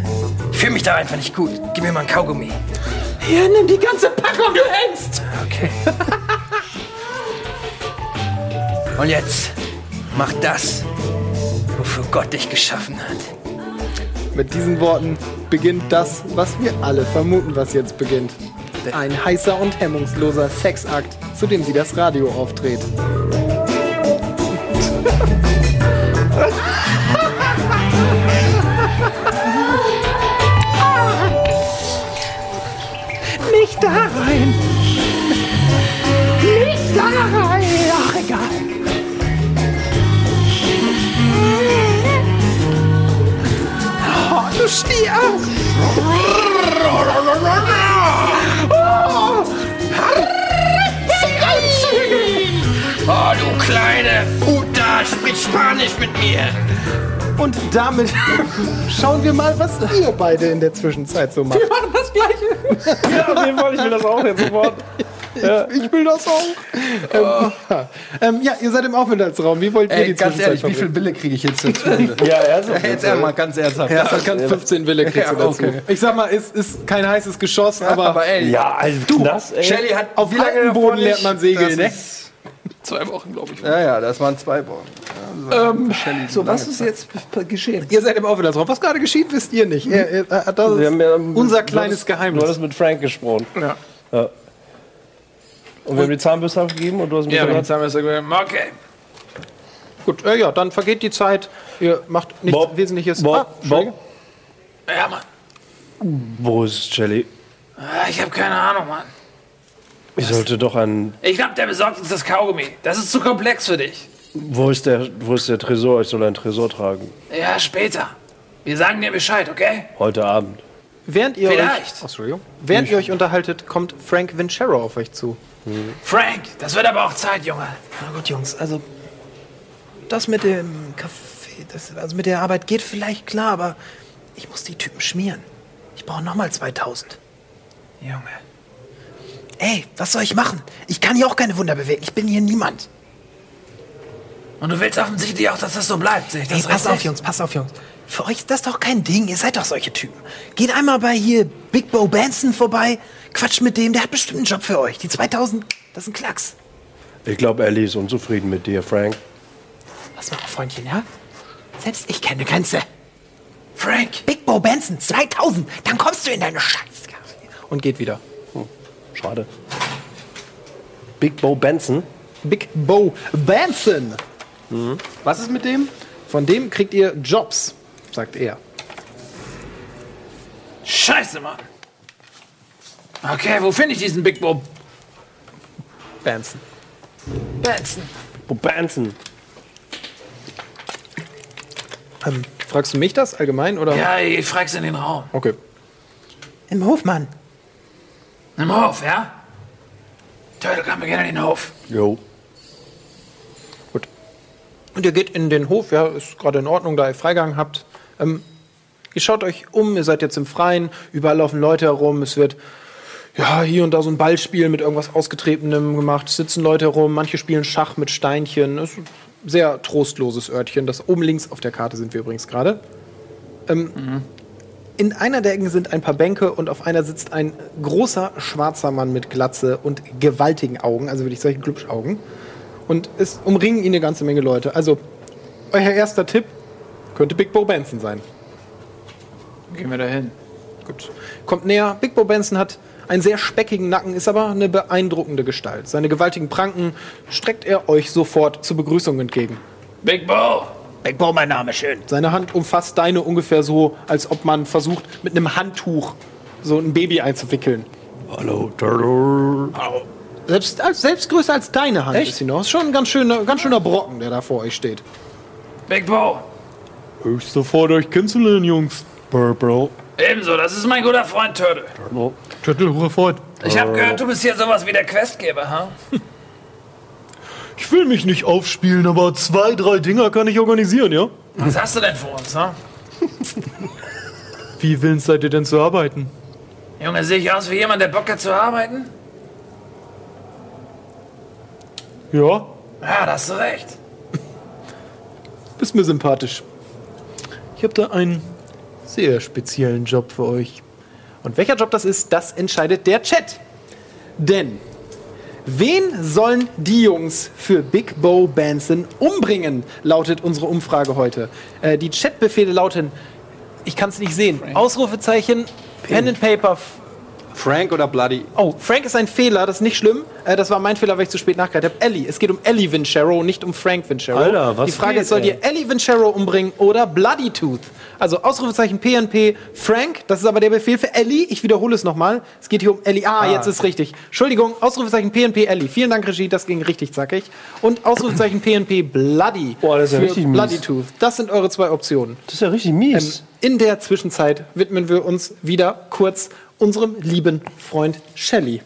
Ich fühle mich da einfach nicht gut. Gib mir mal ein Kaugummi. Hier, nimm die ganze Packung, du hängst. Okay. Und jetzt mach das, wofür Gott dich geschaffen hat. Mit diesen Worten beginnt das, was wir alle vermuten, was jetzt beginnt. Ein heißer und hemmungsloser Sexakt, zu dem sie das Radio aufdreht. Nicht da rein. Nicht da rein. Ach, egal. Oh, du Stier. Oh. Du kleine Puta, sprich Spanisch mit mir. Und damit (laughs) schauen wir mal, was ihr beide in der Zwischenzeit so macht. machen das Gleiche. Ja, auf jeden Fall, ich will das auch jetzt sofort. Ich will das auch. Ähm, ja. Ähm, ja, ihr seid im Aufenthaltsraum. Wie wollt ihr Ey, die ganz Zwischenzeit ehrlich, wie viel verbringen? Bille kriege ich jetzt dazu? (laughs) Ja, ernsthaft. jetzt einmal ganz ernsthaft. Ja, das kann 15 Wille kriegst du Ja, dazu. okay. Ich sag mal, es ist kein heißes Geschoss, aber, aber ey, Ja, also Knast, ey. Shelly hat auf wie lange altem davor Boden lernt man segeln, ne? Das Zwei Wochen, glaube ich. ist- Ja, ja, das waren zwei Wochen. So, was ist jetzt geschehen? Ihr seid im Aufenthaltsraum. Was gerade geschieht, wisst ihr nicht. Er, das Wir ist haben ja, unser du kleines Du Geheimnis. hattest mit Frank gesprochen. Ja. Ja. Und wir haben die Zahnbürste abgegeben und du hast mit Ja, der jetzt haben wir es gesagt. Okay. Gut, äh, ja, dann vergeht die Zeit. Ihr macht nichts Bob, Wesentliches. Bob, Ah. Bob, Ja, Mann. wo ist Jelly? Ah, Ich habe keine Ahnung, Mann. Ich sollte doch ein. Ich glaube, der besorgt uns das Kaugummi. Das ist zu komplex für dich. Wo ist der, wo ist der Tresor? Ich soll einen Tresor tragen. Ja, später. Wir sagen dir Bescheid, okay? Heute Abend. Während ihr euch, Vielleicht. oh, Entschuldigung. Während ihr euch unterhaltet, kommt Frank Vincero auf euch zu. Frank, das wird aber auch Zeit, Junge. Na gut, Jungs, also das mit dem Kaffee, das, also mit der Arbeit geht vielleicht klar, aber ich muss die Typen schmieren. Ich brauche nochmal 2000. Junge. Ey, was soll ich machen? Ich kann hier auch keine Wunder bewegen. Ich bin hier niemand. Und du willst offensichtlich auch, dass das so bleibt. Sehe ich das Ey, pass auf, Jungs, pass auf, Jungs. Für euch ist das doch kein Ding. Ihr seid doch solche Typen. Geht einmal bei hier Big Bo Benson vorbei, quatscht mit dem, der hat bestimmt einen Job für euch. Die 2000, das ist ein Klacks. Ich glaube, Ellie ist unzufrieden mit dir, Frank. Pass mal auf, Freundchen, ja? Selbst ich kenne Grenze. Frank, Big Bo Benson, 2000, dann kommst du in deine Scheiße. Und geht wieder. Schade. Big Bo Benson. Big Bo Benson. Was ist mit dem? Von dem kriegt ihr Jobs, sagt er. scheiße, Mann. Okay, wo finde ich diesen Big Bob Benson. Benson? Bo Benson. Ähm, fragst du mich das allgemein oder? Ja, ich frag's in den Raum. Okay. Im Hof, Mann. Im Hof, ja? Turtle, komm, wir gehen in den Hof. Jo. Und ihr geht in den Hof, ja, ist gerade in Ordnung, da ihr Freigang habt. Ähm, ihr schaut euch um, ihr seid jetzt im Freien, überall laufen Leute herum, es wird ja, hier und da so ein Ballspiel mit irgendwas Ausgetretenem gemacht, es sitzen Leute herum, manche spielen Schach mit Steinchen. Es ist ein sehr trostloses Örtchen. Das oben links auf der Karte sind wir übrigens gerade. Ähm, In einer der Ecken sind ein paar Bänke und auf einer sitzt ein großer schwarzer Mann mit Glatze und gewaltigen Augen, also wirklich solche Glubschaugen. Und es umringen ihn eine ganze Menge Leute. Also, euer erster Tipp könnte Big Bo Benson sein. Gehen wir da hin. Gut. Kommt näher. Big Bo Benson hat einen sehr speckigen Nacken, ist aber eine beeindruckende Gestalt. Seine gewaltigen Pranken streckt er euch sofort zur Begrüßung entgegen. Big Bo! Big Bo, mein Name, schön. Seine Hand umfasst deine ungefähr so, als ob man versucht, mit einem Handtuch so ein Baby einzuwickeln. Hallo, Turtle. Selbst, als, selbst größer als deine Hand Echt? ist sie noch. Ist schon ein ganz schöner, ganz schöner Brocken, der da vor euch steht. Big Bo! Ich sofort euch kennenzulernen, Jungs. Purple. Ebenso, das ist mein guter Freund Turtle. Turtle, sofort. Ich habe gehört, du bist hier sowas wie der Questgeber, ha? (laughs) Ich will mich nicht aufspielen, aber zwei, drei Dinger kann ich organisieren, ja? Was hast du denn für uns, ha? Wie willens seid ihr denn zu arbeiten? Junge, sehe ich aus wie jemand, der Bock hat zu arbeiten? Ja, Ja, da hast du recht. bist mir sympathisch. Ich habe da einen sehr speziellen Job für euch. Und welcher Job das ist, das entscheidet der Chat. Denn wen sollen die Jungs für Big Bo Benson umbringen, lautet unsere Umfrage heute. Äh, die Chatbefehle lauten, ich kann es nicht sehen, Ausrufezeichen, Pen and Paper, Frank oder Bloody? Oh, Frank ist ein Fehler, das ist nicht schlimm. Äh, das war mein Fehler, weil ich zu spät nachgedacht habe. Ellie, es geht um Ellie Vincero, nicht um Frank Vincero. Alter, was Die Frage geht, ist, sollt ihr Ellie Vincero umbringen oder Bloody Tooth? Also Ausrufezeichen PNP, Frank, das ist aber der Befehl für Ellie. Ich wiederhole es nochmal. Es geht hier um Ellie. Ah, jetzt ist richtig. Entschuldigung, Ausrufezeichen PNP Ellie. Vielen Dank, Regie, das ging richtig zackig. Und Ausrufezeichen PNP Bloody. Boah, das ist ja für richtig mies. Bloody Tooth. Das sind eure zwei Optionen. Das ist ja richtig mies. Ähm, in der Zwischenzeit widmen wir uns wieder kurz unserem lieben Freund Shelley.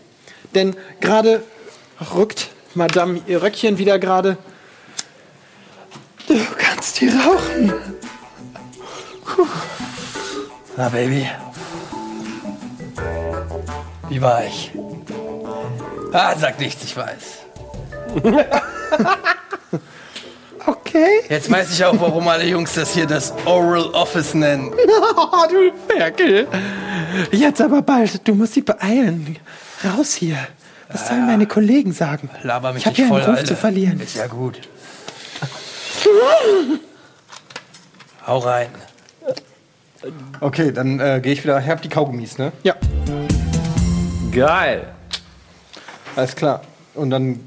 Denn gerade rückt Madame ihr Röckchen wieder gerade. Du kannst hier rauchen. Na, Baby. Wie war ich? Ah, sag nichts, ich weiß. (laughs) Okay. Jetzt weiß ich auch, warum alle Jungs das hier das Oral Office nennen. (laughs) Oh, du Ferkel. Jetzt aber bald. Du musst dich beeilen. Raus hier. Was sollen meine Kollegen sagen? Laber mich Ich hab nicht ja voll, einen Ruf Alter. zu verlieren. Ist ja gut. Hau rein. Okay, dann äh, gehe ich wieder. Ich hab die Kaugummis, ne? Ja, Geil. Alles klar. Und dann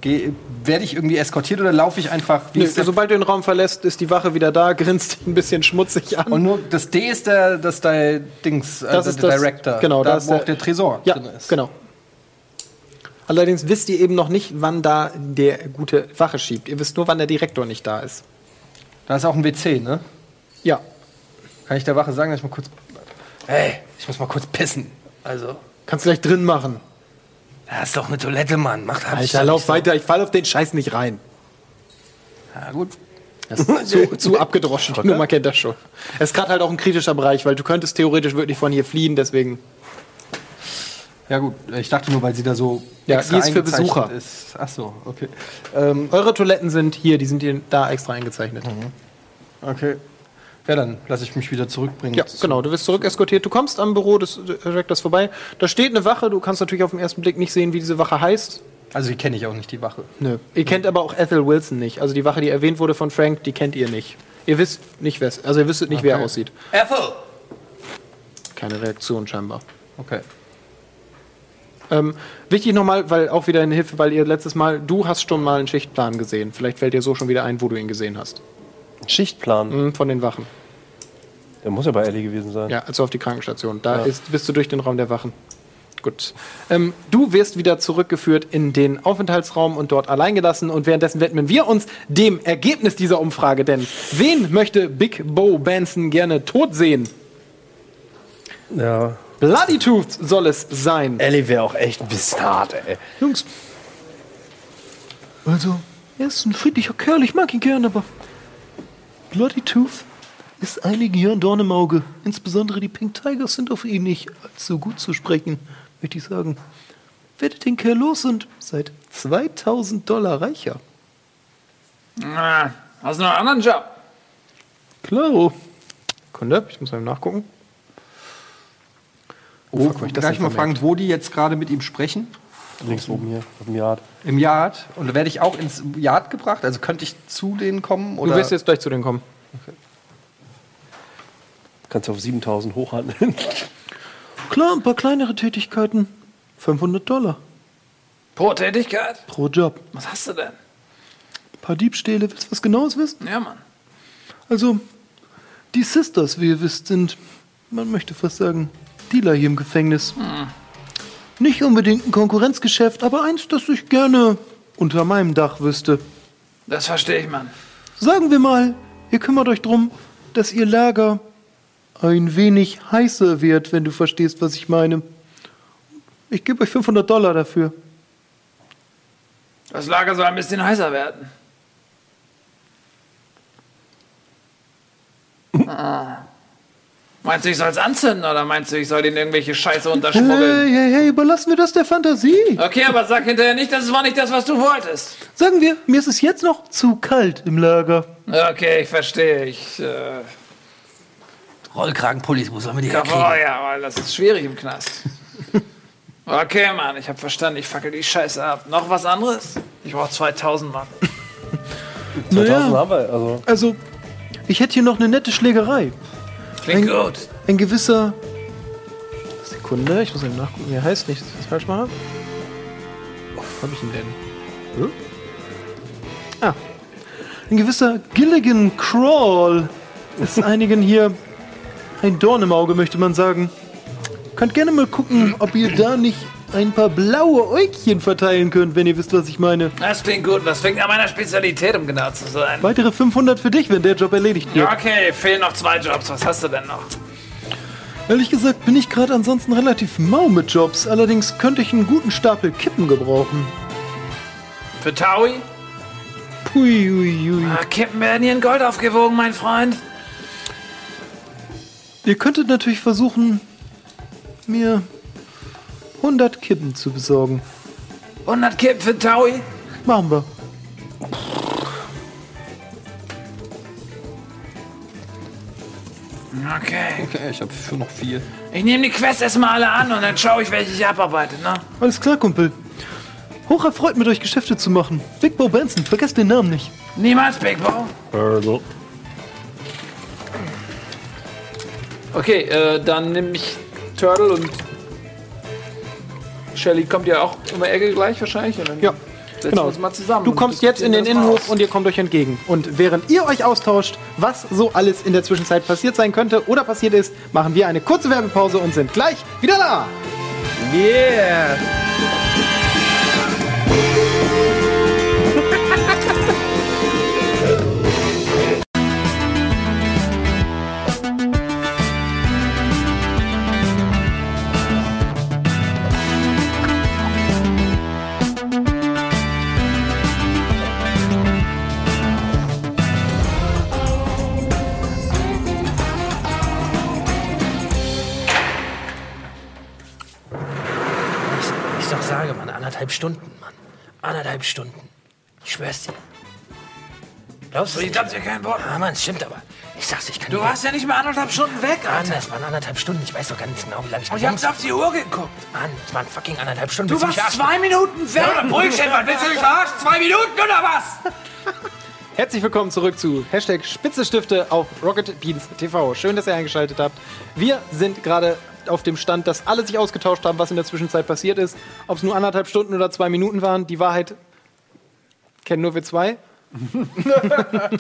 werde ich irgendwie eskortiert oder laufe ich einfach wie Nö, der- sobald du den Raum verlässt, ist die Wache wieder da, (laughs) grinst dich ein bisschen schmutzig an. Und nur das D ist der, das der Dings, äh, Das der ist das- Director. genau, da, das ist wo der- auch der Tresor ja, drin ist. genau. Allerdings wisst ihr eben noch nicht, wann da der gute Wache schiebt. Ihr wisst nur, wann der Direktor nicht da ist. Da ist auch ein WC, ne? Ja. Kann ich der Wache sagen, dass ich mal kurz. Hey, ich muss mal kurz pissen. Also. Kannst du gleich drin machen. Da ist doch eine Toilette, Mann. Macht halt Alter, lauf weiter, ich fall auf den Scheiß nicht rein. Ja, gut. Das ist zu, (laughs) zu abgedroschen, die Nummer kennt das schon. Es ist gerade halt auch ein kritischer Bereich, weil du könntest theoretisch wirklich von hier fliehen, deswegen. Ja, gut. Ich dachte nur, weil sie da so. Ja, extra die ist für Besucher. Ist. Ach so, okay. Ähm, Eure Toiletten sind hier, die sind hier da extra eingezeichnet. okay. Ja, dann lasse ich mich wieder zurückbringen. Ja, genau. Du wirst zurück eskortiert. Du kommst am Büro des Direktors vorbei. Da steht eine Wache. Du kannst natürlich auf den ersten Blick nicht sehen, wie diese Wache heißt. Also, die kenne ich auch nicht, die Wache. Nö. Ihr kennt aber auch Ethel Wilson nicht. Also die Wache, die erwähnt wurde von Frank, die kennt ihr nicht. Ihr wisst nicht, wer es Also ihr wüsstet nicht, wer Okay. aussieht. Ethel! Keine Reaktion scheinbar. Okay. Ähm, wichtig nochmal, weil auch wieder eine Hilfe, weil ihr letztes Mal, du hast schon mal einen Schichtplan gesehen. Vielleicht fällt dir so schon wieder ein, wo du ihn gesehen hast. Schichtplan. Mhm, von den Wachen. Der muss ja bei Ellie gewesen sein. Ja, also auf die Krankenstation. Da Ja. ist, bist du durch den Raum der Wachen. Gut. Ähm, du wirst wieder zurückgeführt in den Aufenthaltsraum und dort allein gelassen. Und währenddessen widmen wir uns dem Ergebnis dieser Umfrage. Denn wen möchte Big Bo Benson gerne tot sehen? Ja. Bloody Tooth soll es sein. Ellie wäre auch echt ein bisschen hart, ey. Jungs. Also, er ist ein friedlicher Kerl, ich mag ihn gern, aber Bloody Tooth ist einige Jahre ein Dorn im Auge. Insbesondere die Pink Tigers sind auf ihn nicht allzu gut zu sprechen, möchte ich sagen. Werdet den Kerl los und seid 2000 Dollar reicher. Ah, hast du noch einen anderen Job? Klaro. Kunde, ich muss mal nachgucken. Oh, fuck, hab ich das gleich mal fragen, wo die jetzt gerade mit ihm sprechen? Links oben hier, auf dem Yard. Im Yard. Und da werde ich auch ins Yard gebracht? Also könnte ich zu denen kommen? Oder? Du wirst jetzt gleich zu denen kommen. Kannst du auf 7000 hochhandeln. (laughs) Klar, ein paar kleinere Tätigkeiten. 500 Dollar Pro Tätigkeit? pro Job. Was hast du denn? Ein paar Diebstähle. Willst du was Genaues wissen? Ja, Mann. Also, die Sisters, wie ihr wisst, sind, man möchte fast sagen, Dealer hier im Gefängnis. Nicht unbedingt ein Konkurrenzgeschäft, aber eins, das ich gerne unter meinem Dach wüsste. Das verstehe ich, Mann. Sagen wir mal, ihr kümmert euch drum, dass ihr Lager ein wenig heißer wird, wenn du verstehst, was ich meine. Ich gebe euch 500 Dollar dafür. Das Lager soll ein bisschen heißer werden. (laughs) Ah. Meinst du, ich soll es anzünden oder meinst du, ich soll den irgendwelche Scheiße unterschmuggeln? Hey, hey, hey, überlassen wir das der Fantasie. Okay, aber sag hinterher nicht, das war nicht das, was du wolltest. Sagen wir, mir ist es jetzt noch zu kalt im Lager. Okay, ich verstehe. Ich, äh, Rollkragenpullis, wo sollen wir die oh herkriegen? ja, weil das ist schwierig im Knast. (laughs) Okay, Mann, ich hab verstanden, ich fackel die Scheiße ab. Noch was anderes? Ich brauch 2000, Mann. 2000 haben wir, also. Also, ich hätte hier noch eine nette Schlägerei. Klingt Ein- gut. Ein gewisser. Sekunde, ich muss eben nachgucken, wie er heißt, nicht, dass ich das falsch mache. Wo hab ich ihn denn? Hm? Ah. Ein gewisser Gilligan Crawl ist (laughs) einigen hier ein Dorn im Auge, möchte man sagen. Könnt gerne mal gucken, ob ihr da nicht ein paar blaue Äugchen verteilen könnt, wenn ihr wisst, was ich meine. Das klingt gut. Das klingt nach meiner Spezialität, um genau zu sein. Weitere 500 für dich, wenn der Job erledigt wird. Ja, okay, fehlen noch zwei Jobs. Was hast du denn noch? Ehrlich gesagt bin ich gerade ansonsten relativ mau mit Jobs. Allerdings könnte ich einen guten Stapel Kippen gebrauchen. Für Taui? Pui, ui, ui. Ah, Kippen werden hier in Gold aufgewogen, mein Freund. Ihr könntet natürlich versuchen, mir 100 Kippen zu besorgen. 100 Kippen für Taui? Machen wir. Okay. Okay, ich habe schon noch vier. Ich nehme die Quests erstmal alle an und dann schaue ich, welche ich abarbeite, ne? Alles klar, Kumpel. Hoch erfreut, mit euch Geschäfte zu machen. Big Bo Benson, vergesst den Namen nicht. Niemals, Big Bo. Also. Okay, äh, dann nehme ich Turtle und Shelly kommt ja auch um die Ecke gleich wahrscheinlich. Ja. Setzen Genau. wir uns mal zusammen. Du kommst jetzt in den Innenhof und ihr kommt euch entgegen. Und während ihr euch austauscht, was so alles in der Zwischenzeit passiert sein könnte oder passiert ist, machen wir eine kurze Werbepause und sind gleich wieder da. Yeah! Anderthalb Stunden, Mann. Anderthalb Stunden. Ich schwör's dir. Glaubst du? Ich glaub dir kein Wort. Ah, Mann, es stimmt aber. Ich sag's, ich kann Du nicht- warst ja nicht mal anderthalb Stunden weg, Mann, Alter. das waren anderthalb Stunden. Ich weiß doch ganz genau, wie lange ich Und ich hab's auf die Uhr geguckt. Mann, es waren fucking anderthalb Stunden. Du Willst warst mich zwei Minuten weg. Bullshit, (laughs) was willst du mich verarschen? Zwei Minuten oder was? Herzlich willkommen zurück zu Hashtag Spitzestifte auf Rocket Beans TV. Schön, dass ihr eingeschaltet habt. Wir sind gerade auf dem Stand, dass alle sich ausgetauscht haben, was in der Zwischenzeit passiert ist. Ob es nur anderthalb Stunden oder zwei Minuten waren, die Wahrheit kennen nur wir zwei. (laughs)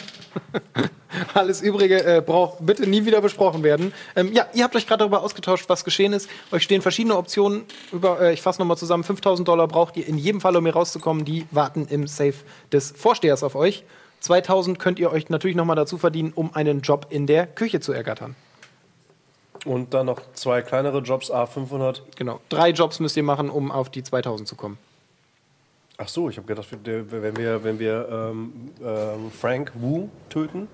Alles Übrige äh, braucht bitte nie wieder besprochen werden. Ähm, ja, ihr habt euch gerade darüber ausgetauscht, was geschehen ist. Euch stehen verschiedene Optionen. Über, äh, ich fasse nochmal zusammen. 5000 Dollar braucht ihr in jedem Fall, um hier rauszukommen. Die warten im Safe des Vorstehers auf euch. 2000 könnt ihr euch natürlich nochmal dazu verdienen, um einen Job in der Küche zu ergattern. Und dann noch zwei kleinere Jobs, A500. Genau. Drei Jobs müsst ihr machen, um auf die 2000 zu kommen. Ach so, ich habe gedacht, wenn wir, wenn wir ähm, ähm, Frank Wu töten.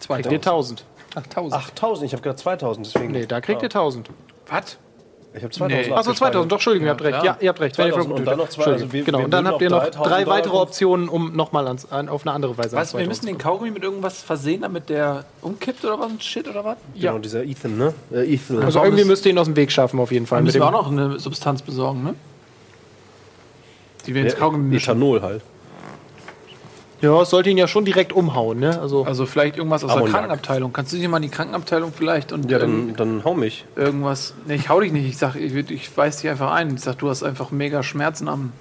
Kriegt ihr 1000. Ach, 1000. 8000, ich habe gedacht 2000, deswegen. Nee, da kriegt ihr 1000. Was? Ich habe 2000. Nee. Achso, 2000, doch, Entschuldigung, ihr habt recht. Ja, ihr habt recht. Wenn ihr 2000 Frank und dann noch zwei, also wir- genau, wir und dann habt ihr noch noch 3000 drei weitere. Optionen, um nochmal an- auf eine andere Weise Weißt du, wir müssen den 2000 Kaugummi mit irgendwas versehen, damit der umkippt oder was? Shit oder was? Genau, dieser Ethan, ne? Äh, Ethan. Also irgendwie müsst ihr ihn aus dem Weg schaffen, auf jeden Fall. Dann Mit müssen wir dem, auch noch eine Substanz besorgen, ne? Die wir ins Ja, Kaugummi mischen. Ethanol halt. Ja, es sollte ihn ja schon direkt umhauen, ne? Also, Also vielleicht irgendwas aus Ammoniak. der Krankenabteilung. Kannst du dir mal in die Krankenabteilung vielleicht und Ja, dann, dann hau mich. irgendwas. Ne, ich hau dich nicht. Ich sag, ich, ich weiß dich einfach ein. Ich sag, du hast einfach mega Schmerzen am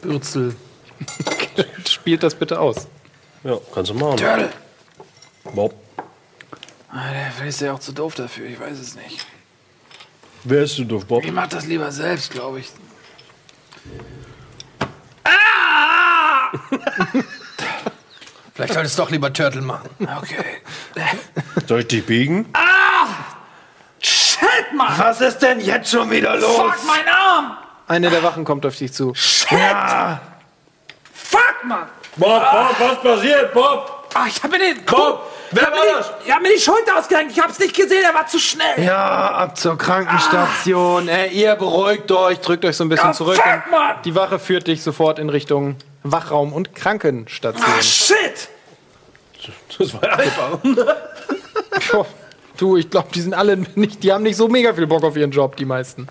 Bürzel. (laughs) spielt das bitte aus. Ja, kannst du machen. Turtle! Bob. Ah, der vielleicht ist ja auch zu doof dafür. Ich weiß es nicht. Wer ist du doof, Bob? Ich mach das lieber selbst, glaube ich. (laughs) Vielleicht solltest du doch lieber Turtle machen. Okay. Soll ich dich biegen? Shit, Mann! Was ist denn jetzt schon wieder los? Fuck, mein Arm! Eine der Wachen kommt auf dich zu. Fuck, Mann! Bob, Bob, was passiert, Bob? Ah, ich hab mir den. Bob, wer ich hab war mir das? Die, ich hab mir die Schulter ausgerenkt. Ich hab's nicht gesehen, er war zu schnell. Ja, ab zur Krankenstation. Äh, ihr beruhigt euch, drückt euch so ein bisschen Ja, zurück. fuck, Mann! Die Wache führt dich sofort in Richtung Wachraum und Krankenstation. Ah, shit! Das war einfach. Puh, du, ich glaube, die sind alle nicht, die haben nicht so mega viel Bock auf ihren Job, die meisten.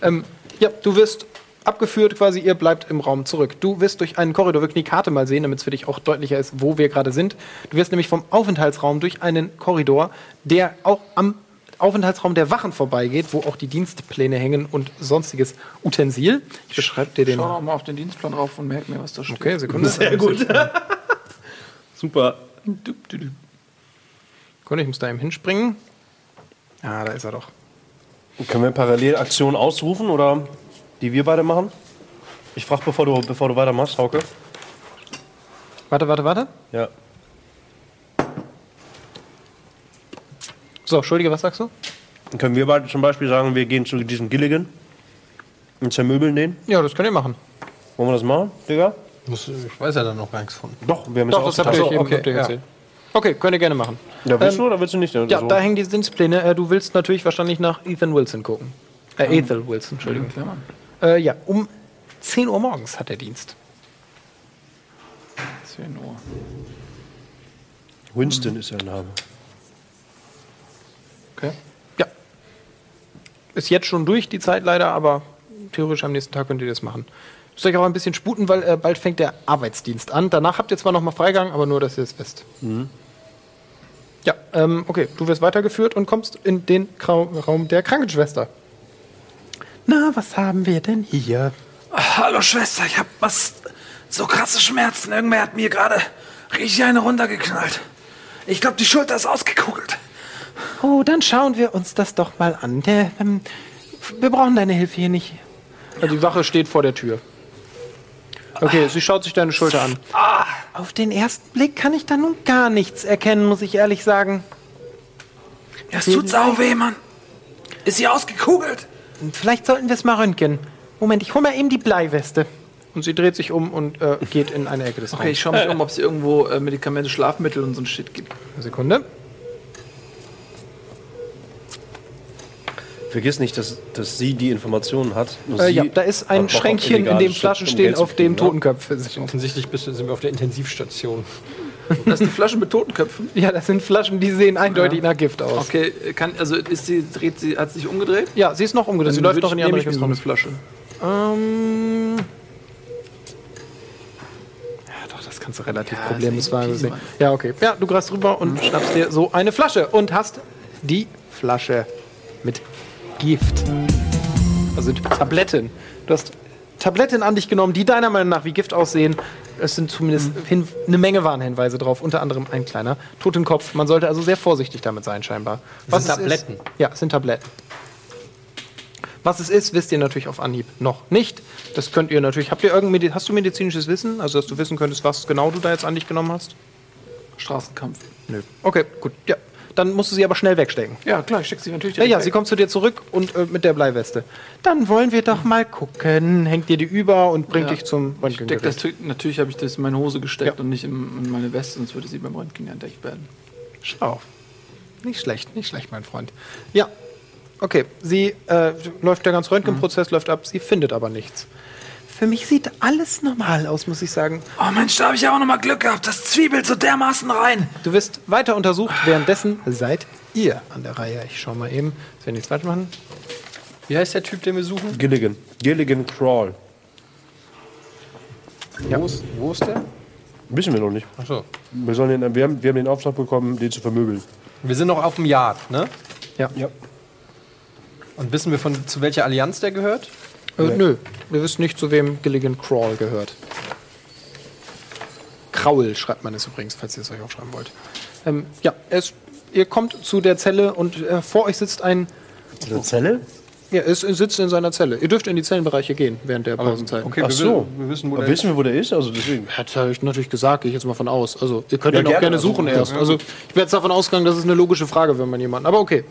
Ähm, ja, du wirst abgeführt quasi, ihr bleibt im Raum zurück. Du wirst durch einen Korridor, wir können die Karte mal sehen, damit es für dich auch deutlicher ist, wo wir gerade sind. Du wirst nämlich vom Aufenthaltsraum durch einen Korridor, der auch am Aufenthaltsraum der Wachen vorbeigeht, wo auch die Dienstpläne hängen und sonstiges Utensil. Ich beschreibe dir den. Schau noch mal auf den Dienstplan rauf und merk mir, was da steht. Okay, Sekunde. Sehr gut. (laughs) Super. Sekunde, ich muss da eben hinspringen. Ah, da ist er doch. Können wir parallel Aktionen ausrufen oder die wir beide machen? Ich frage, bevor du, bevor du weitermachst, Hauke. Warte, warte, warte. Ja. So, Entschuldige, was sagst du? Dann können wir beide zum Beispiel sagen, wir gehen zu diesem Gilligan und zermöbeln den. Ja, das könnt ihr machen. Wollen wir das machen, Digga? Muss- Ich weiß ja dann noch gar nichts von. Doch, wir haben Doch, das habt ihr so, euch eben okay, habt ihr ja. erzählt. Okay, könnt ihr gerne machen. Ja, willst Ähm, du oder willst du nicht? Ja, Also- da hängen die Dienstpläne. Äh, du willst natürlich wahrscheinlich nach Ethan Wilson gucken. Äh, Ethel Wilson, Entschuldigung. Ja, Mann. Äh, ja, um 10 Uhr morgens hat der Dienst. 10 Uhr. Winston ist sein Name. Okay. Ja. Ist jetzt schon durch, die Zeit leider, aber theoretisch am nächsten Tag könnt ihr das machen. Müsst euch auch ein bisschen sputen, weil äh, bald fängt der Arbeitsdienst an. Danach habt ihr zwar noch mal Freigang, aber nur, dass ihr es wisst. Ja, ähm, okay. Du wirst weitergeführt und kommst in den Raum der Krankenschwester. Na, was haben wir denn hier? Hallo Schwester, ich hab was so krasse Schmerzen. Irgendwer hat mir gerade richtig eine runtergeknallt. Ich glaube, die Schulter ist ausgekugelt. Oh, dann schauen wir uns das doch mal an. Der, ähm, wir brauchen deine Hilfe hier nicht. Also die Wache steht vor der Tür. Okay, sie schaut sich deine Schulter an. Auf den ersten Blick kann ich da nun gar nichts erkennen, muss ich ehrlich sagen. Es tut sau weh, Mann. Ist sie ausgekugelt? Vielleicht sollten wir es mal röntgen. Moment, ich hole mal eben die Bleiweste. Und sie dreht sich um und äh, geht in eine Ecke des Okay, Raums. ich schaue mich um, ob es irgendwo äh, Medikamente, Schlafmittel und so ein Shit gibt. Eine Sekunde. Vergiss nicht, dass, dass sie die Informationen hat. Nur Äh, sie ja, da ist ein hat Bock auf Schränkchen, in illegale dem Shit, Flaschen um stehen, Geld zu auf dem ne? Totenköpfe sind. Offensichtlich bist du, sind wir auf der Intensivstation. (laughs) Das ist eine Flasche mit Totenköpfen. Ja, das sind Flaschen, die sehen eindeutig nach Gift aus. Okay, kann, also ist sie, dreht sie, hat sie sich umgedreht? Ja, sie ist noch umgedreht. Sie Dann läuft würd noch in die andere mir so Richtung. eine Flasche. Ähm. Ja, doch, das kannst du relativ problemlos wagen. peasy, Mann. Ja, okay. Ja, du greifst rüber und schnappst dir so eine Flasche und hast die Flasche mit Gift. Also Tabletten. Du hast Tabletten an dich genommen, die deiner Meinung nach wie Gift aussehen. Es sind zumindest hin, eine Menge Warnhinweise drauf, unter anderem ein kleiner Totenkopf. Man sollte also sehr vorsichtig damit sein, scheinbar. Was sind Tabletten? Ist, ja, es sind Tabletten. Was es ist, wisst ihr natürlich auf Anhieb noch nicht. Das könnt ihr natürlich. Habt ihr irgendein hast du medizinisches Wissen? Also, dass du wissen könntest, was genau du da jetzt an dich genommen hast? Straßenkampf. Nö. Okay, gut. Ja. Dann musst du sie aber schnell wegstecken. Ja, klar, ich steck sie natürlich Ja, ja, sie kommt zu dir zurück und äh, mit der Bleiweste. Dann wollen wir doch mal gucken. Hängt dir die über und bringt Ja. dich zum Steck das, Röntgengerät. natürlich habe ich das in meine Hose gesteckt Ja. und nicht in, in meine Weste, sonst würde sie beim Röntgen entdeckt werden. Schau. Nicht schlecht, nicht schlecht, mein Freund. Ja. Okay, sie äh, läuft der ganze Röntgenprozess läuft ab, sie findet aber nichts. Für mich sieht alles normal aus, muss ich sagen. Oh Mensch, da habe ich aber noch mal Glück gehabt. Das zwiebelt so dermaßen rein. Du wirst weiter untersucht, währenddessen seid ihr an der Reihe. Ich schau mal eben, dass wir nichts falsch machen. Wie heißt der Typ, den wir suchen? Gilligan. Gilligan Crawl. Wo, ist, wo ist der? Wissen wir noch nicht. Achso. Wir, sollen den, wir, haben, wir haben den Auftrag bekommen, den zu vermöbeln. Wir sind noch auf dem Yard, ne? Ja. Ja. Und wissen wir von zu welcher Allianz der gehört? Äh, nö, wir wissen nicht, zu wem Gilligan Crawl gehört. Kraul schreibt man es übrigens, falls ihr es euch aufschreiben wollt. Ähm, ja, es, ihr kommt zu der Zelle und äh, vor euch sitzt ein. In der Zelle? Ja, es sitzt in seiner Zelle. Ihr dürft in die Zellenbereiche gehen während der Pausenzeit. Okay, Ach wir, so. wir wissen, wo der wissen wir, wo der ist? Also deswegen. Hat er natürlich gesagt, gehe ich jetzt mal von aus. Also, ihr könnt Ja, ihn auch gerne, gerne also, suchen ja, erst. Also, ich bin jetzt davon ausgegangen, das ist eine logische Frage, wenn man jemanden. Aber okay.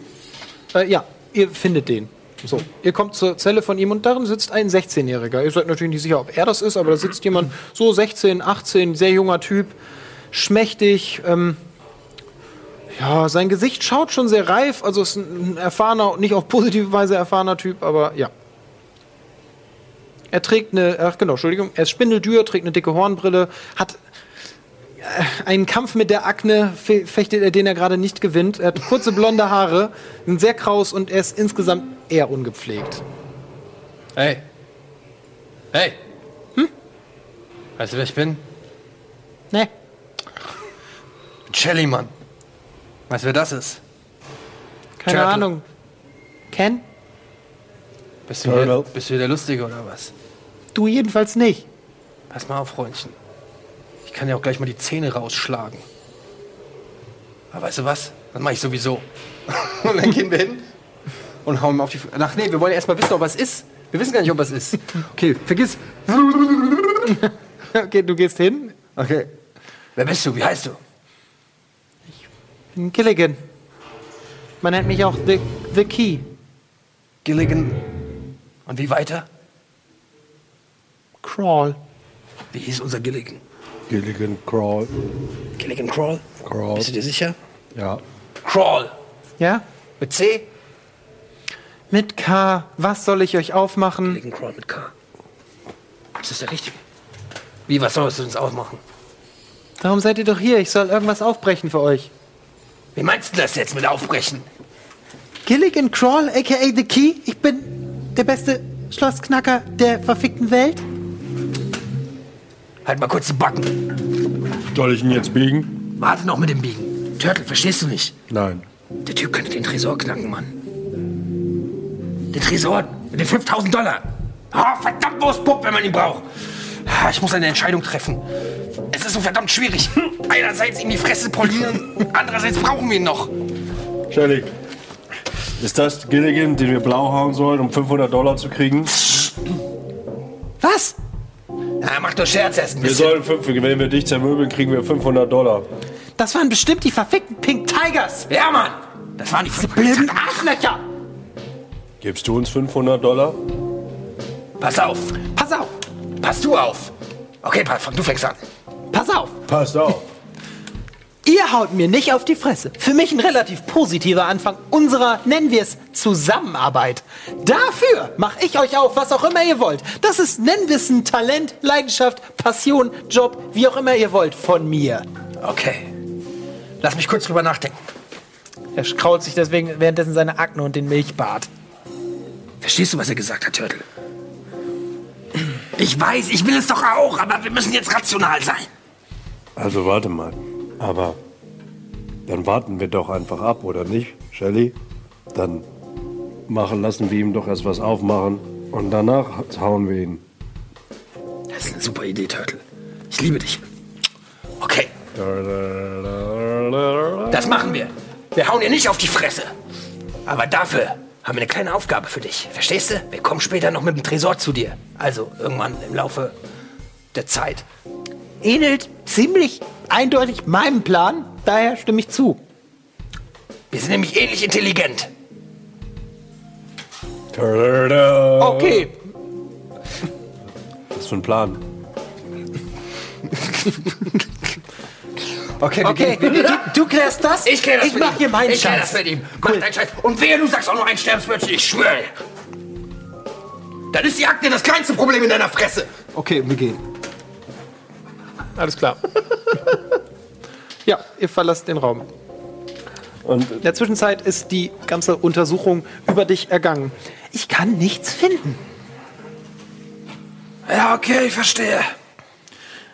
Äh, ja, ihr findet den. So, ihr kommt zur Zelle von ihm und darin sitzt ein 16-Jähriger. Ihr seid natürlich nicht sicher, ob er das ist, aber da sitzt jemand so 16, 18, sehr junger Typ, schmächtig. Ähm, ja, sein Gesicht schaut schon sehr reif, also ist ein, erfahrener, nicht auf positive Weise erfahrener Typ, aber ja. Er trägt eine, ach genau, Entschuldigung, er ist spindeldür, trägt eine dicke Hornbrille, hat einen Kampf mit der Akne, fe- fechtet er, den er gerade nicht gewinnt. Er hat kurze blonde Haare, sind sehr kraus und er ist insgesamt eher ungepflegt. Hey. Hey. Hm? Weißt du, wer ich bin? Ne? Shelly, Mann. Weißt du, wer das ist? Keine Turtle. Ahnung. Ken? Bist du, hier, bist du hier der Lustige oder was? Du jedenfalls nicht. Pass mal auf, Freundchen. Ich kann ja auch gleich mal die Zähne rausschlagen. Aber weißt du was? Das mache ich sowieso. (laughs) und dann gehen wir hin und hauen ihm auf die. F Ach nee, wir wollen ja erstmal wissen, ob was ist. Wir wissen gar nicht, ob was ist. Okay, vergiss. (laughs) Okay, du gehst hin. Okay. Wer bist du? Wie heißt du? In Gilligan. Man nennt mich auch The, the Key. Gilligan. Und wie weiter? Crawl. Wie hieß unser Gilligan? Gilligan Crawl. Gilligan Crawl? Crawl. Bist du dir sicher? Ja. Crawl. Ja? Mit C? Mit K. Was soll ich euch aufmachen? Gilligan Crawl mit K. Ist das der richtige? Wie, was sollst du uns aufmachen? Darum seid ihr doch hier. Ich soll irgendwas aufbrechen für euch. Wie meinst du das jetzt mit Aufbrechen? Gilligan Crawl, aka The Key. Ich bin der beste Schlossknacker der verfickten Welt. Halt mal kurz die Backen. Soll ich ihn jetzt biegen? Warte noch mit dem Biegen. Turtle, verstehst du nicht? Nein. Der Typ könnte den Tresor knacken, Mann. Den Tresor mit den 5000 Dollar. Oh, verdammt, wo ist Pupp, wenn man ihn braucht? Ah, Ich muss eine Entscheidung treffen. Es ist so verdammt schwierig. Einerseits ihm die Fresse polieren, andererseits brauchen wir ihn noch. Shelly, ist das Gilligan, den wir blau hauen sollen, um 500 Dollar zu kriegen? Was? Ja, mach doch Scherz erst ein Wir bisschen. sollen fünf, wenn wir dich zermöbeln, kriegen wir 500 Dollar. Das waren bestimmt die verfickten Pink Tigers. Ja, Mann. Das waren die Blöden Arschlöcher. Gibst du uns 500 Dollar? Pass auf. Pass auf, Pass du auf. Okay, Pat, fang- du fängst an. pass auf. Passt auf. Ihr haut mir nicht auf die Fresse. Für mich ein relativ positiver Anfang unserer, nennen wir es, Zusammenarbeit. Dafür mache ich euch auf, was auch immer ihr wollt. Das ist Nennwissen, Talent, Leidenschaft, Passion, Job, wie auch immer ihr wollt, von mir. Okay. Lass mich kurz drüber nachdenken. Er kraut sich deswegen währenddessen seine Akne und den Milchbart. Verstehst du, was er gesagt hat, Turtle? Ich weiß, ich will es doch auch, aber wir müssen jetzt rational sein. Also warte mal. Aber dann warten wir doch einfach ab, oder nicht, Shelly? Dann machen, lassen wir ihm doch erst was aufmachen und danach hauen wir ihn. Das ist eine super Idee, Turtle. Ich liebe dich. Okay, das machen wir. Wir hauen ihr nicht auf die Fresse. Aber dafür haben wir eine kleine Aufgabe für dich. Verstehst du? Wir kommen später noch mit dem Tresor zu dir. Also irgendwann im Laufe der Zeit. Ähnelt ziemlich eindeutig meinem Plan, daher stimme ich zu. Wir sind nämlich ähnlich intelligent. Okay, Was für ein Plan? (laughs) Okay, okay, du, du klärst das, Ich kläre das ich mit mach ihm. hier meinen Ich kläre Scheiß. das mit ihm. Mach deinen Scheiß. Und wehe, du sagst auch noch ein Sterbenswörtchen, ich schwöre. Dann ist die Akte das kleinste Problem in deiner Fresse. Okay, wir gehen. Alles klar. (laughs) ja, ihr verlasst den Raum. Und In der Zwischenzeit ist die ganze Untersuchung über dich ergangen. Ich kann nichts finden. Ja, okay, ich verstehe.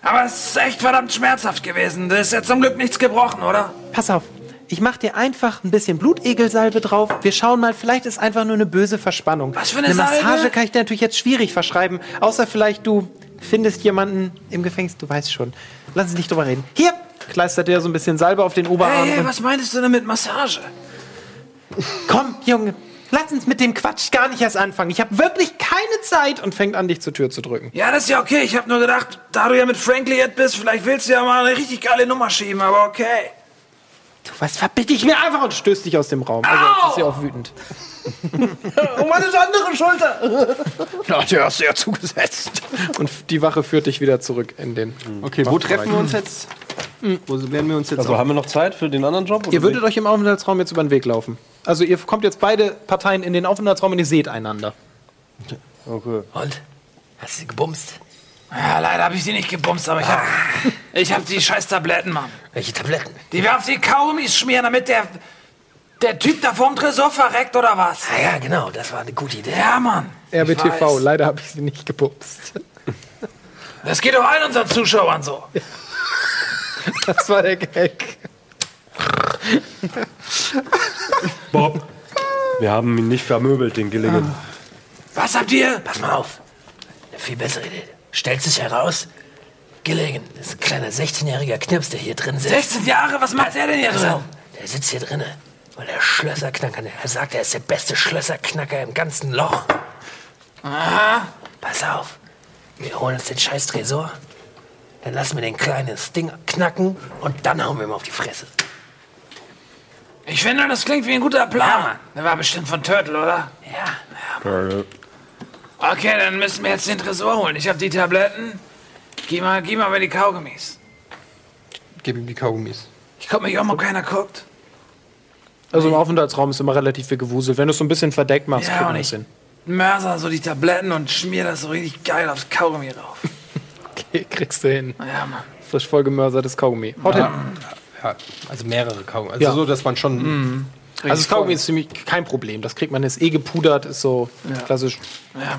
Aber es ist echt verdammt schmerzhaft gewesen. Da ist ja zum Glück nichts gebrochen, oder? Pass auf, ich mach dir einfach ein bisschen Blutegelsalbe drauf. Wir schauen mal, vielleicht ist einfach nur eine böse Verspannung. Was für eine Massage Salbe? kann ich dir natürlich jetzt schwierig verschreiben, außer vielleicht du findest jemanden im Gefängnis, du weißt schon. Lass uns nicht drüber reden. Hier, Kleistert dir so ein bisschen Salbe auf den Oberarm. Hey, was meintest du denn mit Massage? komm, Junge, lass uns mit dem Quatsch gar nicht erst anfangen. Ich habe wirklich keine Zeit. und fängt an, dich zur Tür zu drücken. Ja, das ist ja okay. Ich habe nur gedacht, da du ja mit Frank liiert bist, vielleicht willst du ja mal eine richtig geile Nummer schieben, aber okay. Du, was verbitte ich mir einfach Und stößt dich aus dem Raum. Also jetzt ist sie auch wütend. (laughs) um meine andere Schulter. (laughs) Na, der hast du ja zugesetzt. Und die Wache führt dich wieder zurück in den. Okay, wo treffen wir uns jetzt? Wo werden wir uns jetzt also haben wir noch Zeit für den anderen Job? Ihr würdet euch im Aufenthaltsraum jetzt über den Weg laufen. Also ihr kommt jetzt beide Parteien in den Aufenthaltsraum und ihr seht einander. Okay. Und? Hast du sie gebumst? Ja, leider habe ich sie nicht gebumst, aber ich habe ich hab die scheiß Tabletten, Mann. Welche Tabletten? Die wir auf die Kaugummis schmieren, damit der, der Typ da vorm Tresor verreckt, oder was? Ah ja, genau, das war eine gute Idee. Ja, Mann. RBTV, leider habe ich sie nicht gepupst. Das geht doch allen unseren Zuschauern so. Das war der Gag. Bob, wir haben ihn nicht vermöbelt, den Gilligan. Was habt ihr? Pass mal auf. Eine viel bessere Idee. Stellt sich heraus, Gilligan ist ein kleiner 16-jähriger Knips, der hier drin sitzt. 16 Jahre, was macht der denn hier drin? Der sitzt hier drinnen, weil der Schlösserknacker, er sagt, er ist der beste Schlösserknacker im ganzen Loch. Aha. Pass auf, wir holen uns den scheiß Tresor, dann lassen wir den kleinen das Ding knacken und dann hauen wir ihm auf die Fresse. Ich finde, das klingt wie ein guter Plan. Mann. Der war bestimmt von Turtle, oder? Ja, Okay, dann müssen wir jetzt den Tresor holen. Ich habe die Tabletten. Geh mal, geh mal bei die Kaugummis. Gib ihm die Kaugummis. Ich guck mich um, ob keiner guckt. Also im Aufenthaltsraum ist immer relativ viel gewuselt. Wenn du es so ein bisschen verdeckt machst, Ja, kriegt man ich das hin. mörser so die Tabletten und schmier das so richtig geil aufs Kaugummi drauf. (laughs) Okay, kriegst du hin. Ja, Mann. Frisch vollgemörsertes Kaugummi. Haut hin. Ja, also mehrere Kaugummis. Also Ja. so, dass man schon. Also das Kaugummi ist ziemlich kein Problem. Das kriegt man, ist eh gepudert, ist so klassisch.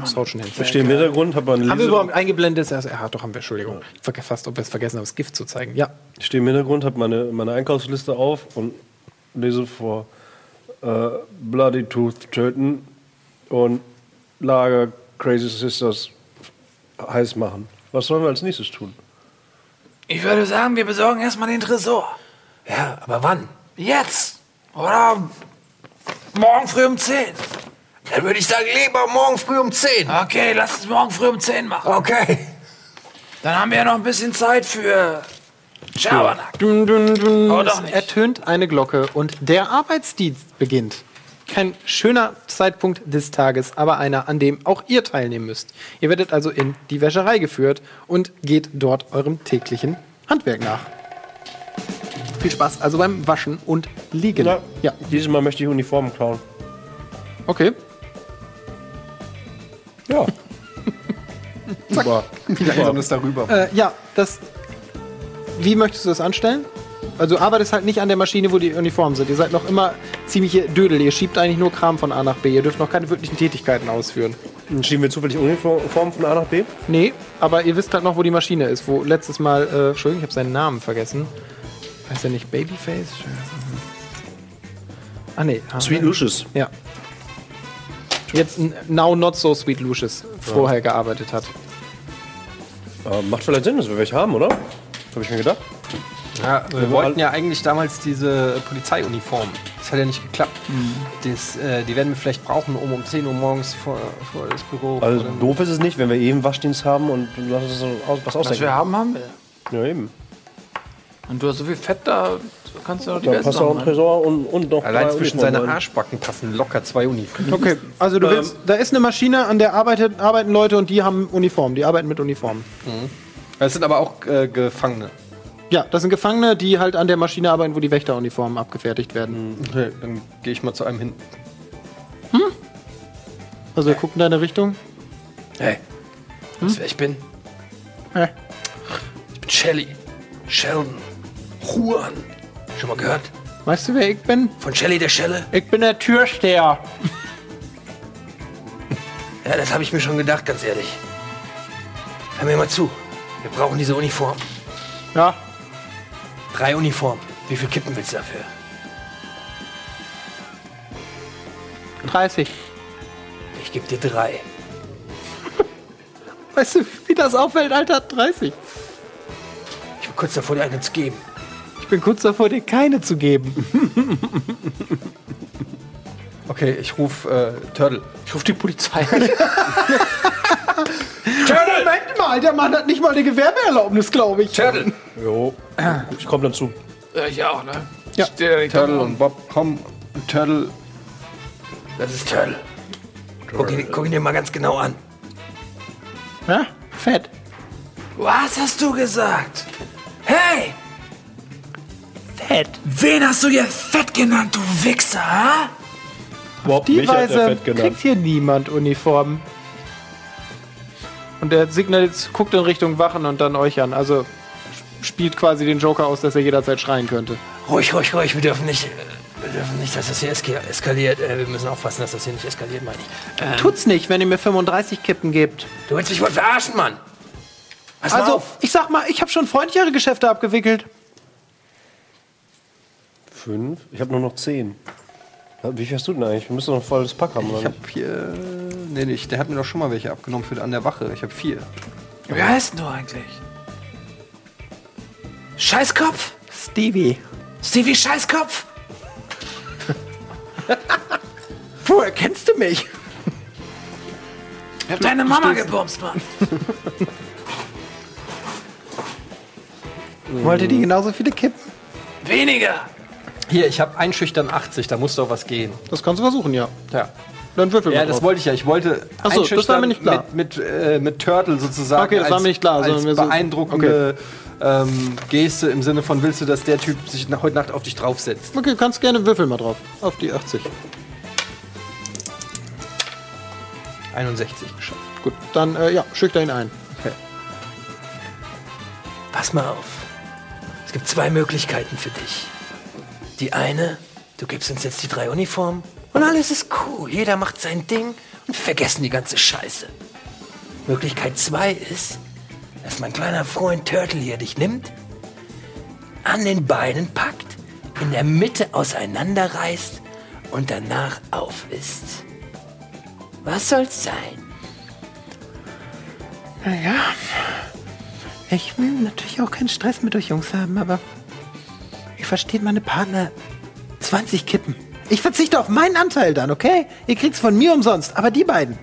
Das haut schon hin. Ich stehe im Hintergrund, habe eine Haben wir Lese, überhaupt eingeblendet? Also, ja, doch, haben wir, Entschuldigung. Ich verge- fast, ob wir es vergessen haben, das Gift zu zeigen. Ja. ich stehe im Hintergrund, habe meine, meine Einkaufsliste auf und lese vor äh, Bloody Tooth töten und Lager Crazy Sisters heiß machen. Was sollen wir als nächstes tun? Ich würde sagen, wir besorgen erstmal den Tresor. Ja, aber wann? Jetzt! Oder morgen früh um 10. Dann würde ich sagen, lieber morgen früh um 10. Okay, lass es morgen früh um 10 machen. Okay. Dann haben wir ja noch ein bisschen Zeit für Schabernack. Dun, dun, dun. Oh, doch es nicht. ertönt eine Glocke und der Arbeitsdienst beginnt. Kein schöner Zeitpunkt des Tages, aber einer, an dem auch ihr teilnehmen müsst. Ihr werdet also in die Wäscherei geführt und geht dort eurem täglichen Handwerk nach. Viel Spaß also beim Waschen und Liegen. Ja. ja. Dieses Mal möchte ich Uniformen klauen. Okay. Ja. (laughs) Super. Wie langsam ist darüber. Äh, ja, das. Wie möchtest du das anstellen? Also arbeitest halt nicht an der Maschine, wo die Uniformen sind. Ihr seid noch immer ziemliche Dödel. Ihr schiebt eigentlich nur Kram von A nach B. Ihr dürft noch keine wirklichen Tätigkeiten ausführen. Dann schieben wir zufällig Uniformen von A nach B. Nee, aber ihr wisst halt noch, wo die Maschine ist. Wo letztes Mal, äh, Entschuldigung, ich habe seinen Namen vergessen. Heißt er nicht Babyface? Ah nee. ah, Sweet Lucius. Ja. Jetzt Now Not So Sweet Lucius vorher gearbeitet hat. Äh, macht vielleicht Sinn, dass wir welche haben, oder? Habe ich mir gedacht. Ja, wir wollten ja eigentlich damals diese Polizeiuniform. Das hat ja nicht geklappt. Mhm. Das, äh, die werden wir vielleicht brauchen, um um 10 Uhr morgens vor, vor das Büro. Also doof ist es nicht, wenn wir eben Waschdienst haben und du aus, was Was ausdenken. wir haben, haben wir. Ja, eben. Und du hast so viel Fett da, kannst du noch Da diverse passt auch ein. Tresor und, und noch Allein zwischen seine. Arschbacken passen locker zwei Uniformen. Okay, also du willst, da ist eine Maschine, an der arbeitet, arbeiten Leute und die haben Uniformen. Die arbeiten mit Uniformen. Das sind aber auch äh, Gefangene. Ja, das sind Gefangene, die halt an der Maschine arbeiten, wo die Wächteruniformen abgefertigt werden. Okay, dann gehe ich mal zu einem hin. Also wir gucken in deine Richtung. Hey, weißt du, wer ich bin? Hä? Ich bin Shelly. Sheldon. Juan. Schon mal gehört? Weißt du, wer ich bin? Von Shelly der Schelle? Ich bin der Türsteher. (laughs) Ja, das habe ich mir schon gedacht, ganz ehrlich. Hör mir mal zu. Wir brauchen diese Uniform. Ja, Drei Uniformen. Wie viel Kippen willst du dafür? 30. Ich gebe dir drei. (laughs) Weißt du, wie das auffällt, Alter? 30. Ich bin kurz davor, dir eine zu geben. Ich bin kurz davor, dir keine zu geben. Okay, ich rufe äh, Turtle. Ich rufe die Polizei. (laughs) Moment mal, der Mann hat nicht mal eine Gewerbeerlaubnis, glaube ich. Turtle! Jo. Ich komme dann zu. Ja, ich auch, ne? Ja. Turtle und Bob, komm. Turtle. Das ist Turtle. Guck ihn, guck ihn dir mal ganz genau an. Ja? Fett. Was hast du gesagt? Hey! Fett. Wen hast du hier fett genannt, du Wichser, ha? Bob, Die mich hat er Weise fett genannt. kriegt hier niemand Uniformen. Und der Signal jetzt guckt in Richtung Wachen und dann euch an. Also spielt quasi den Joker aus, dass er jederzeit schreien könnte. Ruhig, ruhig, ruhig. Wir dürfen nicht, wir dürfen nicht, dass das hier eska eskaliert. Äh, wir müssen aufpassen, dass das hier nicht eskaliert, meine ich. Ähm, Tut's nicht, wenn ihr mir 35 Kippen gebt. du willst mich wohl verarschen, Mann. Pass mal Also, auf. ich sag mal, ich habe schon freundlichere Geschäfte abgewickelt. Fünf? Ich habe nur noch zehn. Wie viel hast du denn eigentlich? Wir müssen noch ein volles Pack haben, Ich oder habe hier. Nee, nicht. Der hat mir doch schon mal welche abgenommen für an der Wache. Ich habe vier. Wie heißt denn du eigentlich? Scheißkopf? Stevie. Stevie Scheißkopf? (laughs) Woher kennst du mich? Ich hab deine Mama gebumst, Mann. Wollt ihr die genauso viele Kippen? Weniger. Hier, ich habe einschüchtern 80, da muss doch was gehen. Das kannst du versuchen, ja. Ja. Dann würfel Ja, mal das drauf. wollte ich ja. Ich wollte Ach so, das war mir nicht klar. Mit, mit, äh, mit Turtle sozusagen. Okay, das war mir nicht klar, Als sondern mir so- beeindruckende ähm, Geste im Sinne von, willst du, dass der Typ sich nach, heute Nacht auf dich draufsetzt? Okay, kannst gerne würfel mal drauf. Auf die 80. 61 geschafft. Gut, dann äh, ja, schüchter ihn ein. Pass mal auf. Es gibt zwei Möglichkeiten für dich. Die eine, du gibst uns jetzt die drei Uniformen und alles ist cool. Jeder macht sein Ding und vergessen die ganze Scheiße. Möglichkeit zwei ist, dass mein kleiner Freund Turtle hier dich nimmt, an den Beinen packt, in der Mitte auseinanderreißt und danach auf ist. Was soll's sein? Naja, Ich will natürlich auch keinen Stress mit euch Jungs haben, aber ihr versteht meine Partner 20 Kippen. Ich verzichte auf meinen Anteil dann, okay? Ihr kriegt's von mir umsonst, aber die beiden.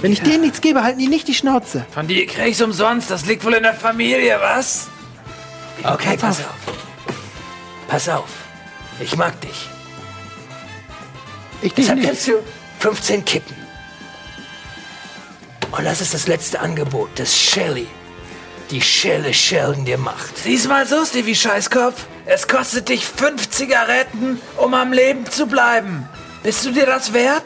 Wenn ich denen nichts gebe, halten die nicht die Schnauze. Von dir krieg ich's umsonst. Das liegt wohl in der Familie, was? Okay, pass auf. Pass auf. Ich mag dich. Ich dich Deshalb nicht. kriegst du 15 Kippen. Und das ist das letzte Angebot, das Shelly, die Schelle Sheldon dir macht. Sieh's mal so, Stevie Scheißkopf. Es kostet dich fünf Zigaretten, um am Leben zu bleiben. Bist du dir das wert?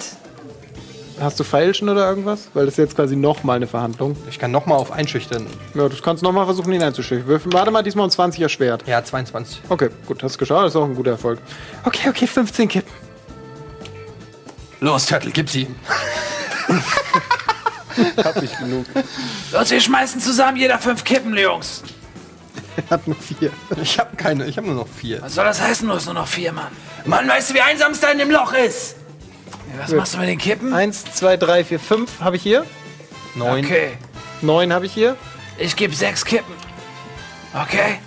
Hast du Feilschen oder irgendwas? Weil das ist jetzt quasi nochmal eine Verhandlung. Ich kann noch mal auf einschüchtern. Ja, du kannst nochmal versuchen, ihn einzuschüchtern. Warte mal, diesmal um 20 erschwert. Ja, 22. Okay, gut, hast du geschafft. Das ist auch ein guter Erfolg. Okay, okay, 15 Kippen. Los, Turtle, gib sie. (laughs) Hab nicht genug. Los, wir schmeißen zusammen jeder fünf Kippen, Jungs. (laughs) Hat nur vier. Ich habe keine, ich habe nur noch vier. Was soll das heißen? Du hast nur noch vier, Mann. Mann, weißt du, wie einsam es da in dem Loch ist? Was machst du mit den Kippen? Eins, zwei, drei, vier, fünf habe ich hier. Neun. Okay, Neun habe ich hier. ich gebe sechs Kippen. Okay?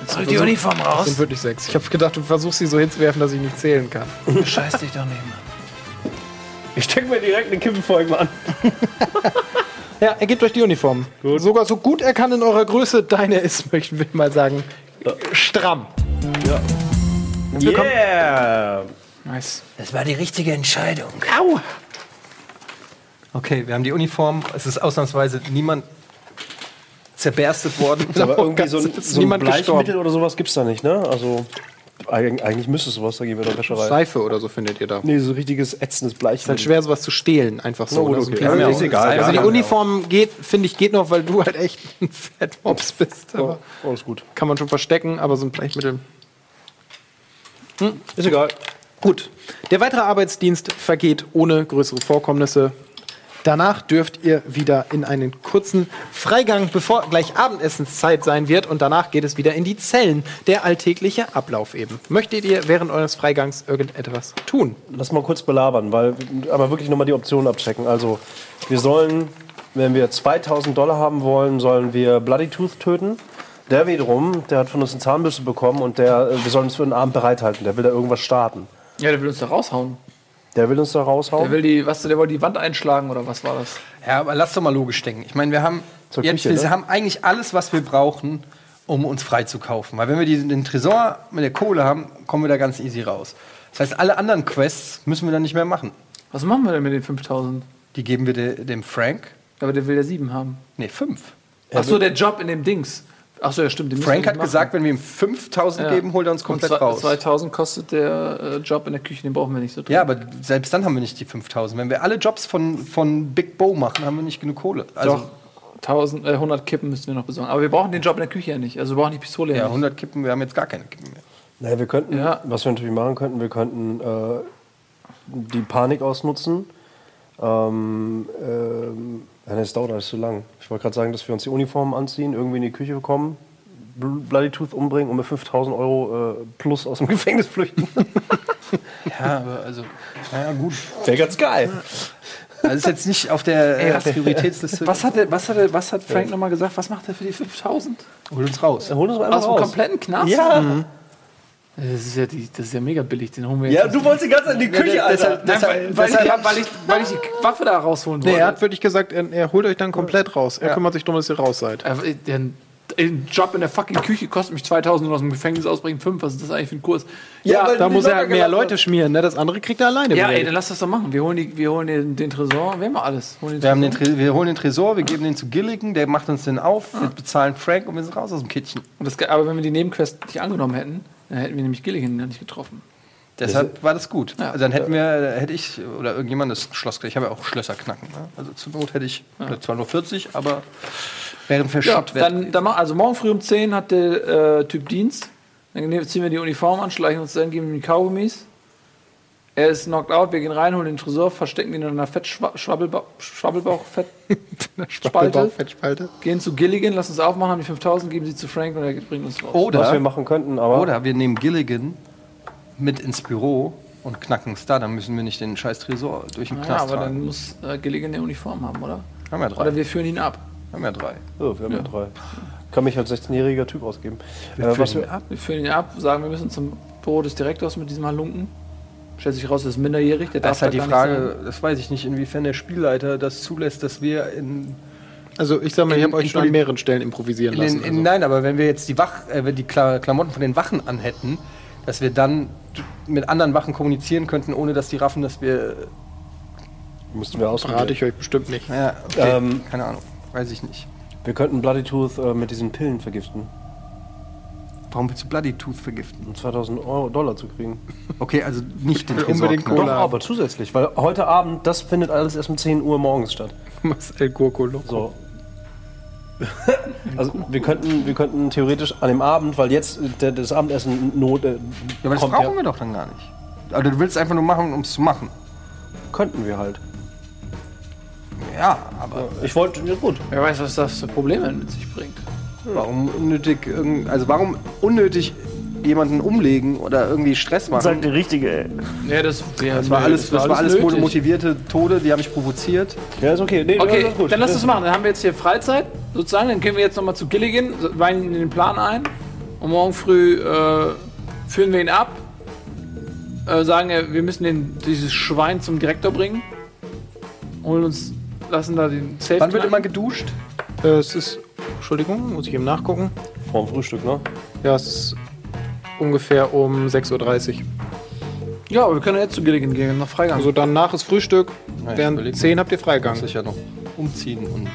Jetzt rück die Uniform Das raus. sind wirklich sechs. Ich habe gedacht, du versuchst sie so hinzuwerfen, dass ich nicht zählen kann. Scheiß dich doch nicht, Mann. Ich steck mir direkt eine Kippenfolge an. (laughs) Ja, er gibt euch die Uniform. Sogar so gut er kann in eurer Größe. Deine ist, (laughs) möchten wir mal sagen, stramm. Willkommen. Yeah! Nice. Das war die richtige Entscheidung. Au! Okay, wir haben die Uniform. Es ist ausnahmsweise niemand zerberstet worden. Aber (laughs) irgendwie so ein, so ein niemand Bleichmittel gestorben. oder sowas gibt's da nicht, ne? Also eigentlich müsste es sowas da geben in der Wäscherei. Seife oder so findet ihr da. Nee, so richtiges ätzendes Ist halt schwer, sowas zu stehlen, einfach so. Oh, ne? So ein okay. Ja, ist egal. Also die Ja, Uniform geht, finde ich, geht noch, weil du halt echt ein Fettmops bist. Aber oh, ist gut. kann man schon verstecken, aber so ein Bleichmittel. Ist egal. Gut. Der weitere Arbeitsdienst vergeht ohne größere Vorkommnisse. Danach dürft ihr wieder in einen kurzen Freigang, bevor gleich Abendessenszeit sein wird. Und danach geht es wieder in die Zellen. Der alltägliche Ablauf eben. Möchtet ihr während eures Freigangs irgendetwas tun? Lass mal kurz belabern, weil aber wirklich nochmal die Optionen abchecken. Also, wir sollen, wenn wir 2000 Dollar haben wollen, sollen wir Bloody Tooth töten. Der wiederum, der hat von uns eine Zahnbürste bekommen und der, äh, wir sollen uns für den Abend bereithalten. Der will da irgendwas starten. Ja, der will uns da raushauen. Der will uns da Der raushauen. will die, was, der wollte die Wand einschlagen oder was war das? Ja, aber lass doch mal logisch denken. Ich meine, wir haben Zur jetzt, Küche, wir ne? haben eigentlich alles, was wir brauchen, um uns frei zu kaufen. Weil wenn wir die, den Tresor mit der Kohle haben, kommen wir da ganz easy raus. Das heißt, alle anderen Quests müssen wir dann nicht mehr machen. Was machen wir denn mit den 5000? Die geben wir de, dem Frank. Aber der will ja sieben haben. Nee, fünf. Ach so, der Job in dem Dings. Ach so, ja, stimmt. Frank hat gesagt, wenn wir ihm 5000 Ja. geben, holt er uns Und komplett zwei- raus. 2000 kostet der äh, Job in der Küche, den brauchen wir nicht so drin. Ja, aber selbst dann haben wir nicht die 5000. Wenn wir alle Jobs von, von Big Bo machen, haben wir nicht genug Kohle. Also, Doch, 1000, äh, 100 Kippen müssen wir noch besorgen. Aber wir brauchen den Job in der Küche ja nicht. Also wir brauchen die Pistole ja, ja, nicht. 100 Kippen, wir haben jetzt gar keine Kippen mehr. Naja, wir könnten, Ja. was wir natürlich machen könnten, wir könnten äh, die Panik ausnutzen. Ähm, ähm, ja, das dauert alles zu lang. Ich wollte gerade sagen, dass wir uns die Uniformen anziehen, irgendwie in die Küche kommen, Bl- Bloody Tooth umbringen und mit 5000 Euro äh, plus aus dem (laughs) Gefängnis flüchten. (laughs) Ja, aber also, naja, gut. Wäre ganz geil. Das ist jetzt nicht auf der äh, Prioritätsliste. Was hat, der, was, hat der, was hat Frank nochmal gesagt? Was macht er für die 5000? Hol uns raus. Hol uns mal einfach Aus dem raus. kompletten Knast? Ja, Das ist ja, die, das ist ja mega billig. Den holen wir ja, jetzt. du wolltest die ganze Zeit in die Küche, Alter. Weil, weil, ich, weil, ich, weil ich die Waffe da rausholen Nee, wollte. er hat wirklich gesagt, er, er holt euch dann komplett raus. Er kümmert sich darum, dass ihr raus seid. Äh, Der ein Job in der fucking Küche kostet mich 2000 und aus dem Gefängnis ausbringen 5. Was ist das eigentlich für ein Kurs? Ja, weil da muss er halt mehr Leute schmieren. Ne? Das andere kriegt er alleine. Ja, ey, dann lass das doch machen. Wir holen, die, wir holen den, den Tresor. Wir haben alles. Holen den Wir, haben den, Tresor. Tre- wir holen den Tresor, wir geben den zu Gilligan, der macht uns den auf, wir bezahlen Frank und wir sind raus aus dem Kittchen. Und das, aber wenn wir die Nebenquest nicht angenommen hätten, dann hätten wir nämlich Gilligan ja nicht getroffen. Deshalb war das gut. Ja. Also dann hätten wir, hätte ich oder irgendjemand das Schloss Ich habe ja auch Schlösser knacken. Ne? Also zur Not hätte ich zwar nur 40, aber wären Ja, verschott dann, also morgen früh um 10 hat der äh, Typ Dienst. Dann ziehen wir die Uniform an, schleichen uns dann, geben ihm die Kaugummis. Er ist knocked out, wir gehen rein, holen den Tresor, verstecken ihn in einer Fettschwabbelbauch, Schwabbelbauch, Fettspalte, (laughs) Spalte. Fettspalte. gehen zu Gilligan, lassen uns aufmachen, haben die 5000, geben sie zu Frank und er bringt uns raus. Was wir Oder, machen könnten, aber oder wir nehmen Gilligan mit ins Büro und knacken es da. Dann müssen wir nicht den scheiß Tresor durch den Ja, Knast aber tragen. dann muss äh, Gilligan eine Uniform haben, oder? haben wir drei. Oder wir führen ihn ab. haben wir drei. So, wir haben ja, drei. Kann mich als 16-jähriger Typ ausgeben. Äh, was wir, Wir führen ihn ab, sagen, wir müssen zum Büro des Direktors mit diesem Halunken. Stellt sich raus, er ist minderjährig, der Das darf ist halt die Frage, das weiß ich nicht, inwiefern der Spielleiter das zulässt, dass wir in, Also ich sag mal, ich In- habe euch schon an mehreren Stellen improvisieren in, lassen. in also. Nein, aber wenn wir jetzt die, Wach, äh, wenn die Kla Klamotten von den Wachen anhätten, dass wir dann mit anderen Wachen kommunizieren könnten, ohne dass die raffen, dass wir. müssten wir ausprobieren. ich euch bestimmt nicht. Ja, okay. Ähm, keine Ahnung, weiß ich nicht. Wir könnten Bloody Tooth äh, mit diesen Pillen vergiften, Warum willst du Bloody Tooth vergiften? um 2000 Euro, Dollar zu kriegen. Okay, also nicht den Tresor unbedingt. Cola. Doch, aber zusätzlich, weil heute Abend, das findet alles erst um 10 Uhr morgens statt. (laughs) Marcel Gurko Loco. So. also wir könnten, wir könnten theoretisch an dem Abend, weil jetzt der, das Abendessen Not, äh, Ja, aber das brauchen wir doch dann gar nicht. Also du willst einfach nur machen, um es zu machen. könnten wir halt. Ja, aber Ich wollte, ja gut. Wer weiß, was das für Probleme mit sich bringt. Warum unnötig, irgend- also warum unnötig jemanden umlegen oder irgendwie Stress machen? Sag die richtige, ey. Ja, das, das war alles, das war alles motivierte Tode, die haben mich provoziert. Ja, ist okay. Nee, Okay, alles gut. dann lass das machen. Dann haben wir jetzt hier Freizeit, sozusagen. Dann gehen wir jetzt nochmal zu Gilligan, in den Plan ein. Und morgen früh äh, führen wir ihn ab. Äh, sagen, wir müssen den, dieses Schwein zum Direktor bringen. Holen uns, lassen da den Safe. Wann wird immer geduscht? Äh, es ist, Entschuldigung, muss ich eben nachgucken. Vorm Frühstück, ne? Ja, es ist ungefähr um 6.30 Uhr. Ja, aber wir können ja jetzt zu Gilligan gehen, nach Freigang. Also danach ist Frühstück, Ja, während überleg 10 habt ihr Muss Freigang. ich ja noch umziehen und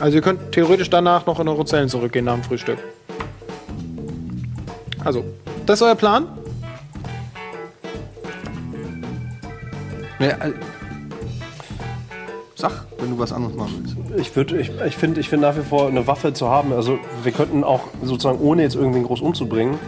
Also ihr könnt theoretisch danach noch in eure Zellen zurückgehen nach dem Frühstück. Also, das ist euer Plan? Ja, äh, sag, wenn du was anderes machen willst. Ich würde, ich, ich finde, ich finde nach wie vor eine Waffe zu haben. Also wir könnten auch sozusagen ohne jetzt irgendwen groß umzubringen,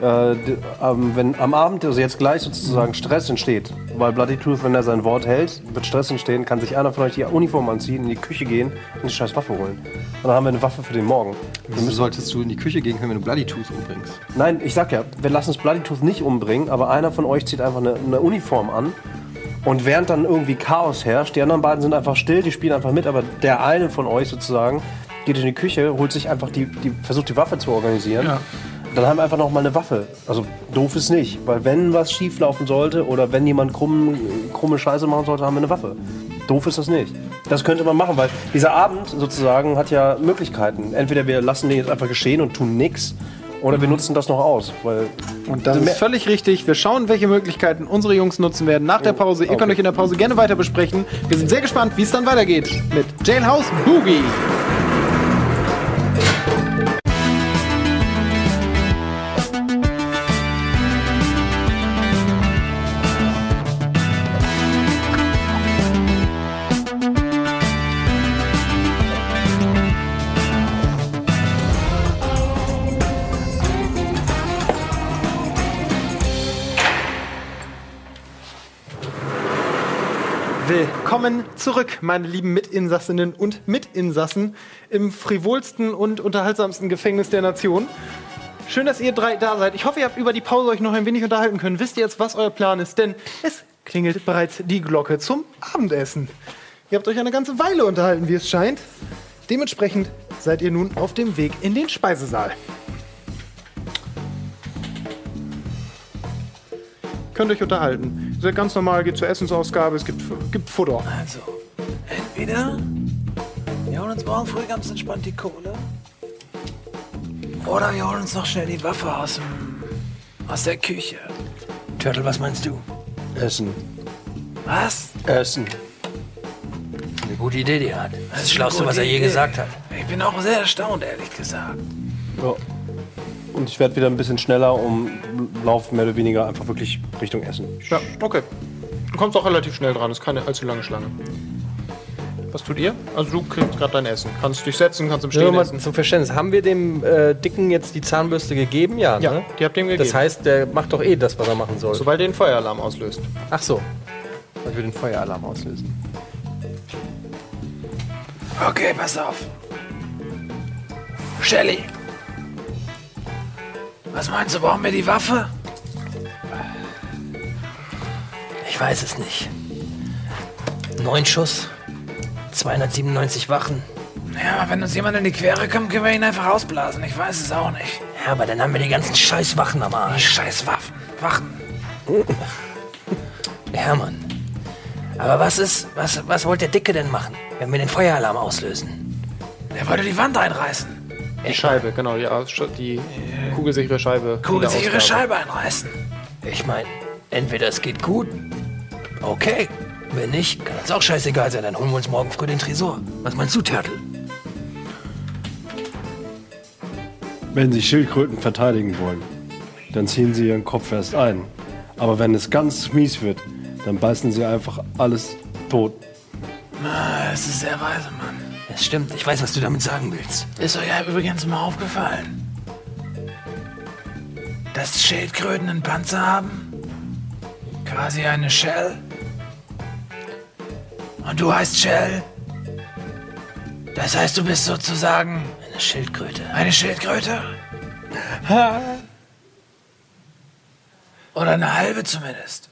äh, ähm, wenn am Abend, also jetzt gleich sozusagen Stress entsteht, weil Bloody Tooth, wenn er sein Wort hält, wird Stress entstehen, kann sich einer von euch die Uniform anziehen, in die Küche gehen und die scheiß Waffe holen. Und dann haben wir eine Waffe für den Morgen. Wieso solltest du in die Küche gehen können, wenn du Bloody Tooth umbringst? Nein, ich sag ja, wir lassen es Bloody Tooth nicht umbringen, aber einer von euch zieht einfach eine, eine Uniform an. Und während dann irgendwie Chaos herrscht, die anderen beiden sind einfach still, die spielen einfach mit, aber der eine von euch sozusagen geht in die Küche, holt sich einfach die, die versucht die Waffe zu organisieren. Dann haben wir einfach noch mal eine Waffe. Also doof ist nicht, weil wenn was schief laufen sollte oder wenn jemand krumm, krumme Scheiße machen sollte, haben wir eine Waffe. Doof ist das nicht. Das könnte man machen, weil dieser Abend sozusagen hat ja Möglichkeiten. Entweder wir lassen den jetzt einfach geschehen und tun nichts, oder wir nutzen das noch aus. Weil Und das ist völlig richtig. Wir schauen, welche Möglichkeiten unsere Jungs nutzen werden nach der Pause. Ihr könnt Okay. euch in der Pause gerne weiter besprechen. Wir sind sehr gespannt, wie es dann weitergeht mit Jailhouse Boogie. Willkommen zurück, meine lieben Mitinsassinnen und Mitinsassen im frivolsten und unterhaltsamsten Gefängnis der Nation. Schön, dass ihr drei da seid. Ich hoffe, ihr habt über die Pause euch noch ein wenig unterhalten können. Wisst ihr jetzt, was euer Plan ist? Denn es klingelt bereits die Glocke zum Abendessen. Ihr habt euch eine ganze Weile unterhalten, wie es scheint. Dementsprechend seid ihr nun auf dem Weg in den Speisesaal. Könnt euch unterhalten. Ihr seid ganz normal, geht zur Essensausgabe, es gibt, gibt Futter. Also, entweder wir holen uns morgen früh ganz entspannt die Kohle. Oder wir holen uns noch schnell die Waffe aus, dem, aus der Küche. Turtle, was meinst du? Essen. Was? Essen. Eine gute Idee, die er hat. Das ist das Schlauste, was er je Idee. gesagt hat. Ich bin auch sehr erstaunt, ehrlich gesagt. Ja. Und ich werde wieder ein bisschen schneller und laufe mehr oder weniger einfach wirklich Richtung Essen. Ja, okay. Du kommst auch relativ schnell dran, ist keine allzu lange Schlange. Was tut ihr? Also du kriegst gerade dein Essen. Kannst dich setzen, kannst im Nur Stehen mal essen. zum Verständnis, haben wir dem äh, Dicken jetzt die Zahnbürste gegeben? Ja, Ja, ne? die habt ihr ihm gegeben. Das heißt, der macht doch eh das, was er machen soll. Sobald ihr den Feueralarm auslöst. Ach so. Weil wir den Feueralarm auslösen. Okay, pass auf. Shelly. Was meinst du, brauchen wir die Waffe? Ich weiß es nicht. Neun Schuss, 297 Wachen. Ja, wenn uns jemand in die Quere kommt, können wir ihn einfach ausblasen. Ich weiß es auch nicht. Ja, aber dann haben wir die ganzen scheiß Wachen am Arsch. scheiß Waffen. Wachen. (laughs) Hermann. Aber was ist, was, was wollte der Dicke denn machen, wenn wir den Feueralarm auslösen? Der wollte die Wand einreißen. Die Scheibe, genau, die, Aus- die kugelsichere Scheibe. Kugelsichere. Scheibe einreißen. Ich meine, entweder es geht gut, okay. Wenn nicht, kann uns auch scheißegal sein, dann holen wir uns morgen früh den Tresor. Was meinst du, Turtle? Wenn sie Schildkröten verteidigen wollen, dann ziehen sie ihren Kopf erst ein. Aber wenn es ganz mies wird, dann beißen sie einfach alles tot. Das ist sehr weise, Mann. Es stimmt, ich weiß, was du damit sagen willst. Ist euch ja übrigens mal aufgefallen, dass Schildkröten einen Panzer haben? Quasi eine Shell? Und du heißt Shell? Das heißt, du bist sozusagen Eine Schildkröte. eine Schildkröte? Oder eine halbe zumindest.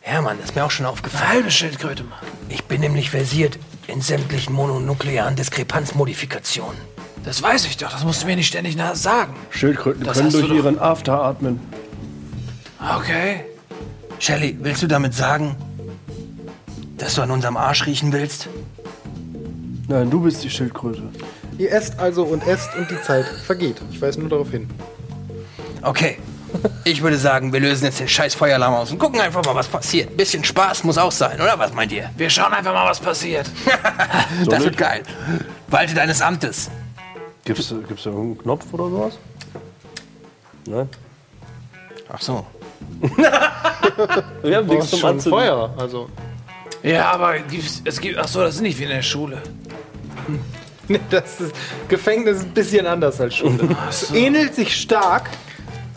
Hermann, ist mir auch schon Eine aufgefallen. halbe Schildkröte, Mann. Ich bin nämlich versiert in sämtlichen mononuklearen Diskrepanzmodifikationen. Das weiß ich doch, das musst du mir nicht ständig na- sagen. Schildkröten Das können durch ihren After atmen. Okay. Shelly, willst du damit sagen, dass du an unserem Arsch riechen willst? Nein, du bist die Schildkröte. Ihr esst also und esst und die Zeit vergeht. Ich weise nur darauf hin. Okay. Ich würde sagen, wir lösen jetzt den scheiß Feueralarm aus und gucken einfach mal, was passiert. Bisschen Spaß muss auch sein, oder? Was meint ihr? Wir schauen einfach mal, was passiert. (laughs) das wird geil. Walte deines Amtes. Gibt's, gibt's da irgendeinen Knopf oder sowas? Nein? Ach so. Wir haben Du hast schon Feuer, also. Ja, aber gibt's- es gibt. Ach so, das ist nicht wie in der Schule. Nee, (laughs) das ist, Gefängnis ist ein bisschen anders als Schule. Es ähnelt sich stark,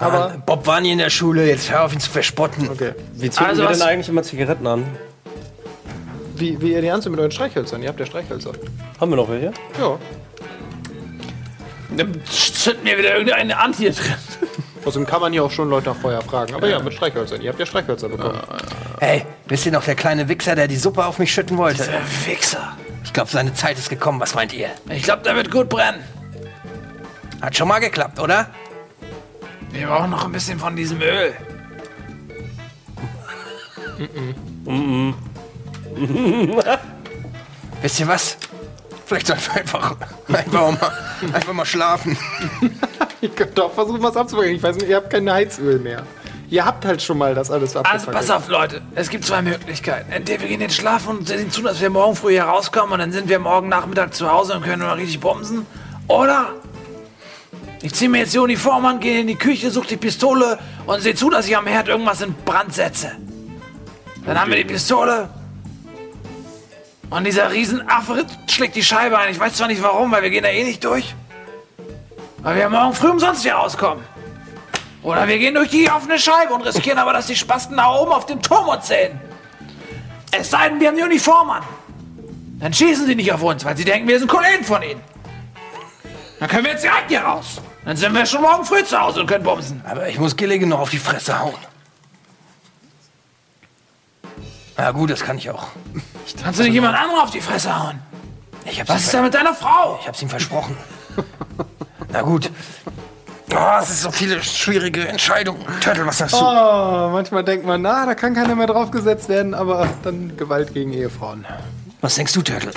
aber. Bob war nie in der Schule, jetzt hör auf ihn zu verspotten. Okay. Wie zünden Also wir was- denn eigentlich immer Zigaretten an? Wie, wie ihr die anzündet mit euren Streichhölzern. Ihr habt ja Streichhölzer. Haben wir noch welche? Ja. Dann zünden mir wieder irgendeine Ant hier drin. Außerdem kann man hier auch schon Leute nach Feuer fragen. Aber ja, mit Streichhölzern. Ihr habt ja Streichhölzer bekommen. Hey, wisst ihr noch, der kleine Wichser, der die Suppe auf mich schütten wollte? Der Wichser. Ich glaube, seine Zeit ist gekommen. Was meint ihr? Ich glaube, der wird gut brennen. Hat schon mal geklappt, oder? Wir brauchen noch ein bisschen von diesem Öl. (laughs) Wisst ihr was? Vielleicht sollten wir einfach, einfach, mal, einfach mal schlafen. (laughs) Ihr könnt doch versuchen, was abzubringen. Ich weiß nicht, ihr habt kein Heizöl mehr. Ihr habt halt schon mal das alles Also abgefangen. pass auf, Leute. Es gibt zwei Möglichkeiten. Entweder wir gehen jetzt schlafen und sehen zu, dass wir morgen früh hier rauskommen und dann sind wir morgen Nachmittag zu Hause und können mal richtig bumsen. Oder ich ziehe mir jetzt die Uniform an, gehe in die Küche, suche die Pistole und sehe zu, dass ich am Herd irgendwas in Brand setze. Dann haben wir die Pistole und dieser Riesenaffe schlägt die Scheibe ein. Ich weiß zwar nicht warum, weil wir gehen da eh nicht durch. Weil wir morgen früh umsonst hier rauskommen. Oder wir gehen durch die offene Scheibe und riskieren aber, dass die Spasten da oben auf dem Turm uns sehen. Es sei denn, wir haben die Uniform an. Dann schießen sie nicht auf uns, weil sie denken, wir sind Kollegen von ihnen. Dann können wir jetzt direkt hier raus. Dann sind wir schon morgen früh zu Hause und können bumsen. Aber ich muss Gilligan noch auf die Fresse hauen. Na gut, das kann ich auch. Kannst du nicht jemand anderen auf die Fresse hauen? Ich hab's, Was ist denn mit deiner Frau? ich hab's ihm versprochen. Na gut. Oh, es ist so viele schwierige Entscheidungen. Turtle, was sagst du? Oh, manchmal denkt man, na, da kann keiner mehr draufgesetzt werden, aber dann Gewalt gegen Ehefrauen. Was denkst du, Turtle?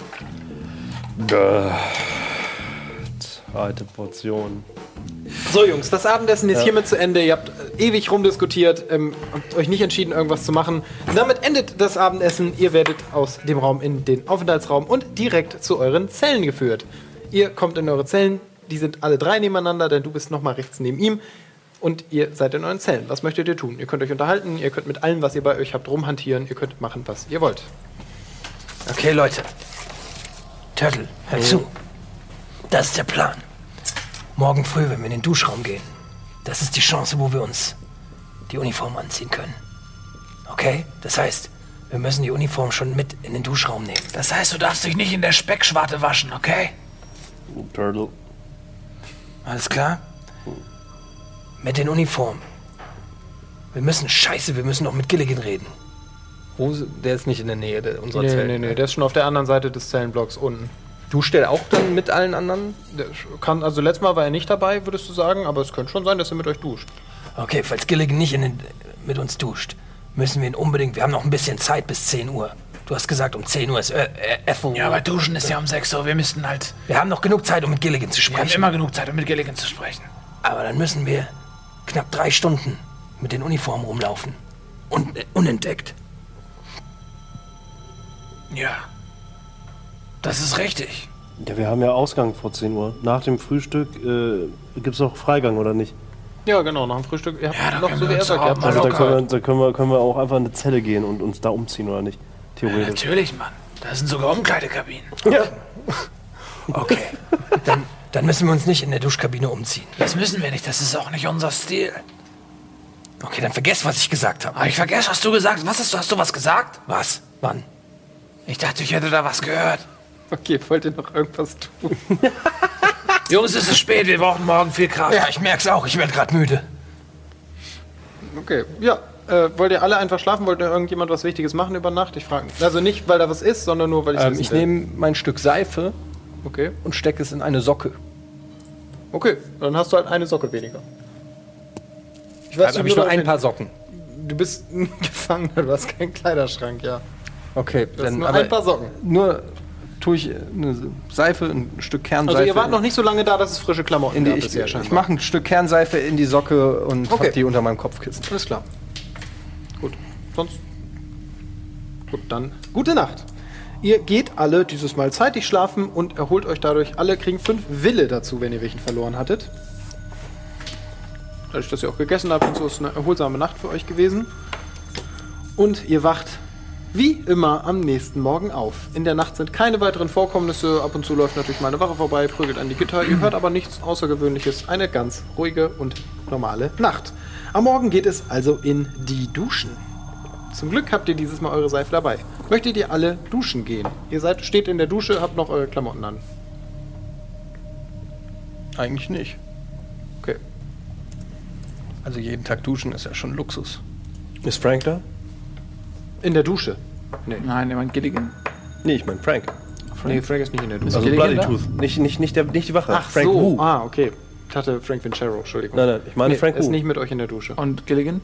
Zweite Portion. So, Jungs, das Abendessen ist hiermit zu Ende. Ihr habt ewig rumdiskutiert, ähm, habt euch nicht entschieden, irgendwas zu machen. Damit endet das Abendessen. Ihr werdet aus dem Raum in den Aufenthaltsraum und direkt zu euren Zellen geführt. Ihr kommt in eure Zellen. Die sind alle drei nebeneinander, denn du bist nochmal rechts neben ihm. Und ihr seid in euren Zellen. Was möchtet ihr tun? Ihr könnt euch unterhalten, ihr könnt mit allem, was ihr bei euch habt, rumhantieren. Ihr könnt machen, was ihr wollt. Okay, Leute. Turtle, hör zu. Das ist der Plan. Morgen früh, wenn wir in den Duschraum gehen, das ist die Chance, wo wir uns die Uniform anziehen können. Okay? Das heißt, wir müssen die Uniform schon mit in den Duschraum nehmen. Das heißt, du darfst dich nicht in der Speckschwarte waschen, okay? Turtle. Alles klar? Mit den Uniformen. Wir müssen, scheiße, wir müssen noch mit Gilligan reden. Wo, der ist nicht in der Nähe der, unserer Nee, Zelte. nee, nee, der ist schon auf der anderen Seite des Zellenblocks unten. Du stellst auch dann mit allen anderen? Der kann, also letztes Mal war er nicht dabei, würdest du sagen, aber es könnte schon sein, dass er mit euch duscht. Okay, falls Gilligan nicht in den, mit uns duscht, müssen wir ihn unbedingt. Wir haben noch ein bisschen Zeit bis 10 Uhr. Du hast gesagt, um 10 Uhr ist äh, äh, Ethel. Ja, aber duschen ist ja um 6 Uhr. Wir müssten halt. wir haben noch genug Zeit, um mit Gilligan zu Wir haben sprechen. immer genug Zeit, um mit Gilligan zu sprechen. Aber dann müssen wir knapp drei Stunden mit den Uniformen rumlaufen. Und äh, unentdeckt. Ja. Das ist richtig. Ja, wir haben ja Ausgang vor 10 Uhr. Nach dem Frühstück äh, gibt es noch Freigang, oder nicht? Ja, genau, nach dem Frühstück. Ihr habt Ja, da noch können so wir wie er auch mal Also da können, wir, da können, wir, können wir auch einfach in eine Zelle gehen und uns da umziehen, oder nicht? Theoretisch. Natürlich, Mann. Da sind sogar Umkleidekabinen. (laughs) Ja. Okay. dann, dann müssen wir uns nicht in der Duschkabine umziehen. Das müssen wir nicht. Das ist auch nicht unser Stil. Okay, dann vergesst, was ich gesagt habe. Aber ich vergesse, hast du gesagt? Was hast du? Hast du was gesagt? Was? Wann? Ich dachte, ich hätte da was gehört. Okay, wollt ihr noch irgendwas tun? (laughs) Jungs, es ist spät. Wir brauchen morgen viel Kraft. Ja, ich merk's auch. Ich werde gerade müde. Okay, ja. Äh, wollt ihr alle einfach schlafen? Wollt ihr irgendjemand was Wichtiges machen über Nacht? Ich frage. Also nicht, weil da was ist, sondern nur, weil ich Ähm, ich nehme mein Stück Seife Okay. und stecke es in eine Socke. Okay, dann hast du halt eine Socke weniger. Ich weiß Dann habe ich nur ein paar Socken. Du bist (laughs) ein Gefangener, du hast keinen Kleiderschrank, ja. Okay, Du hast dann nur aber ein paar Socken. nur tue ich eine Seife, ein Stück Kernseife. Also ihr wart noch nicht so lange da, dass es frische Klamotten in die, gab ich, bisher ich mache ein Stück Kernseife in die Socke und Okay. hab die unter meinem Kopfkissen. Alles klar. Gut. Sonst. Gut, dann. Gute Nacht. Ihr geht alle dieses Mal zeitig schlafen und erholt euch dadurch. Alle kriegen fünf Wille dazu, wenn ihr welchen verloren hattet. Dadurch, dass ihr auch gegessen habt und so, ist eine erholsame Nacht für euch gewesen. Und ihr wacht wie immer am nächsten Morgen auf. In der Nacht sind keine weiteren Vorkommnisse. Ab und zu läuft natürlich mal eine Wache vorbei, prügelt an die Gitter. Ihr hört aber nichts Außergewöhnliches. Eine ganz ruhige und normale Nacht. Am Morgen geht es also in die Duschen. Zum Glück habt ihr dieses Mal eure Seife dabei. Möchtet ihr alle duschen gehen? Ihr seid, steht in der Dusche, habt noch eure Klamotten an. Eigentlich nicht. Okay. Also jeden Tag duschen ist ja schon Luxus. Ist Frank da? In der Dusche. Nein, jemand Gilligan. Nee, ich meine Frank. Nee, Frank ist nicht in der Dusche. Also Gilligan Bloody da? Tooth. Nicht, nicht, nicht, der, nicht die Wache. Ach Frank so. Wu. Ah, okay. Ich hatte Frank Vincero, Entschuldigung. Nein, nein, ich meine Nee, Frank ist Wu. nicht mit euch in der Dusche. Und Gilligan?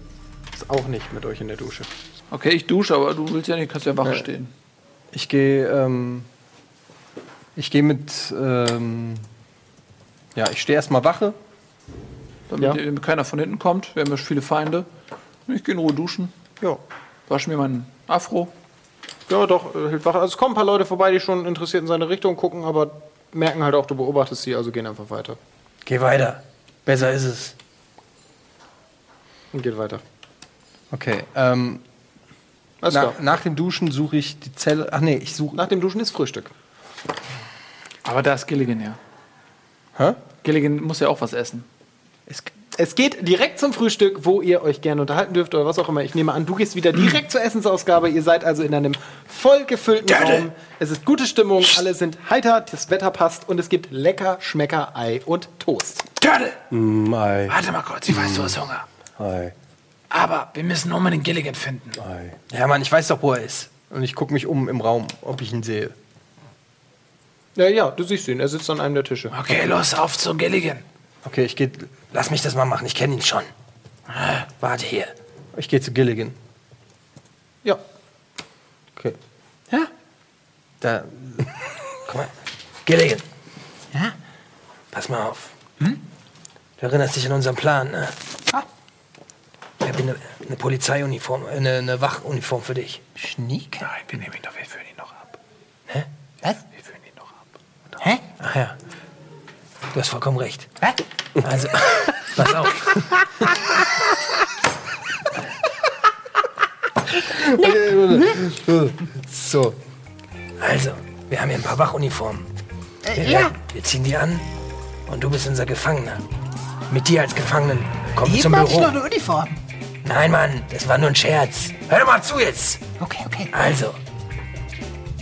Ist auch nicht mit euch in der Dusche. Okay, ich dusche, aber du willst ja nicht, kannst ja Wache Ja. stehen. Ich gehe, ähm, ich gehe mit, ähm, ja, ich stehe erstmal Wache. Damit Ja. damit keiner von hinten kommt. Wir haben ja viele Feinde. Ich gehe in Ruhe duschen. Ja. Wasche mir meinen Afro. Ja, doch, äh, hält Wache. Also es kommen ein paar Leute vorbei, die schon interessiert in seine Richtung gucken, aber merken halt auch, du beobachtest sie, also gehen einfach weiter. Geh weiter. Besser ist es. Und geht weiter. Okay, ähm, Alles na, klar. nach dem Duschen suche ich die Zelle, ach nee, ich suche, Nach dem Duschen ist Frühstück. Aber da ist Gilligan ja. hä? Gilligan muss ja auch was essen. Es, es geht direkt zum Frühstück, wo ihr euch gerne unterhalten dürft oder was auch immer. Ich nehme an, du gehst wieder direkt zur Essensausgabe. Ihr seid also in einem voll gefüllten Raum. Es ist gute Stimmung, alle sind heiter, das Wetter passt und es gibt lecker Schmecker, Ei und Toast. Turtle! Mm, ei, Warte mal kurz, ich weiß, du hast Hunger. ei, Aber wir müssen unbedingt Gilligan finden. ei. Ja, Mann, ich weiß doch, wo er ist. Und ich gucke mich um im Raum, ob ich ihn sehe. Ja, ja, du siehst ihn, er sitzt an einem der Tische. Okay, los, auf zu Gilligan. Okay, ich gehe, Lass mich das mal machen. Ich kenne ihn schon. Warte hier. ich gehe zu Gilligan. Ja, Okay. Ja? Da, (laughs) Guck mal. Gilligan. Ja? Pass mal auf. Du erinnerst dich an unseren Plan, ne? Ich habe eine, eine Polizeiuniform, äh, eine, eine Wachuniform für dich. Schnieke? Nein, wir nehmen ihn doch, wir führen ihn noch ab. Hä? Was? Wir führen ihn noch ab. Hä? Ach ja. Du hast vollkommen recht. Was? Also, pass auf. so. Also, wir haben hier ein paar Wachuniformen. Wir, wir ziehen die an und du bist unser Gefangener. Mit dir als Gefangenen kommen wir zum Eben hatte ich Büro. noch eine Uniform. Nein, Mann, das war nur ein Scherz. Hör doch mal zu jetzt. Okay, okay. Also,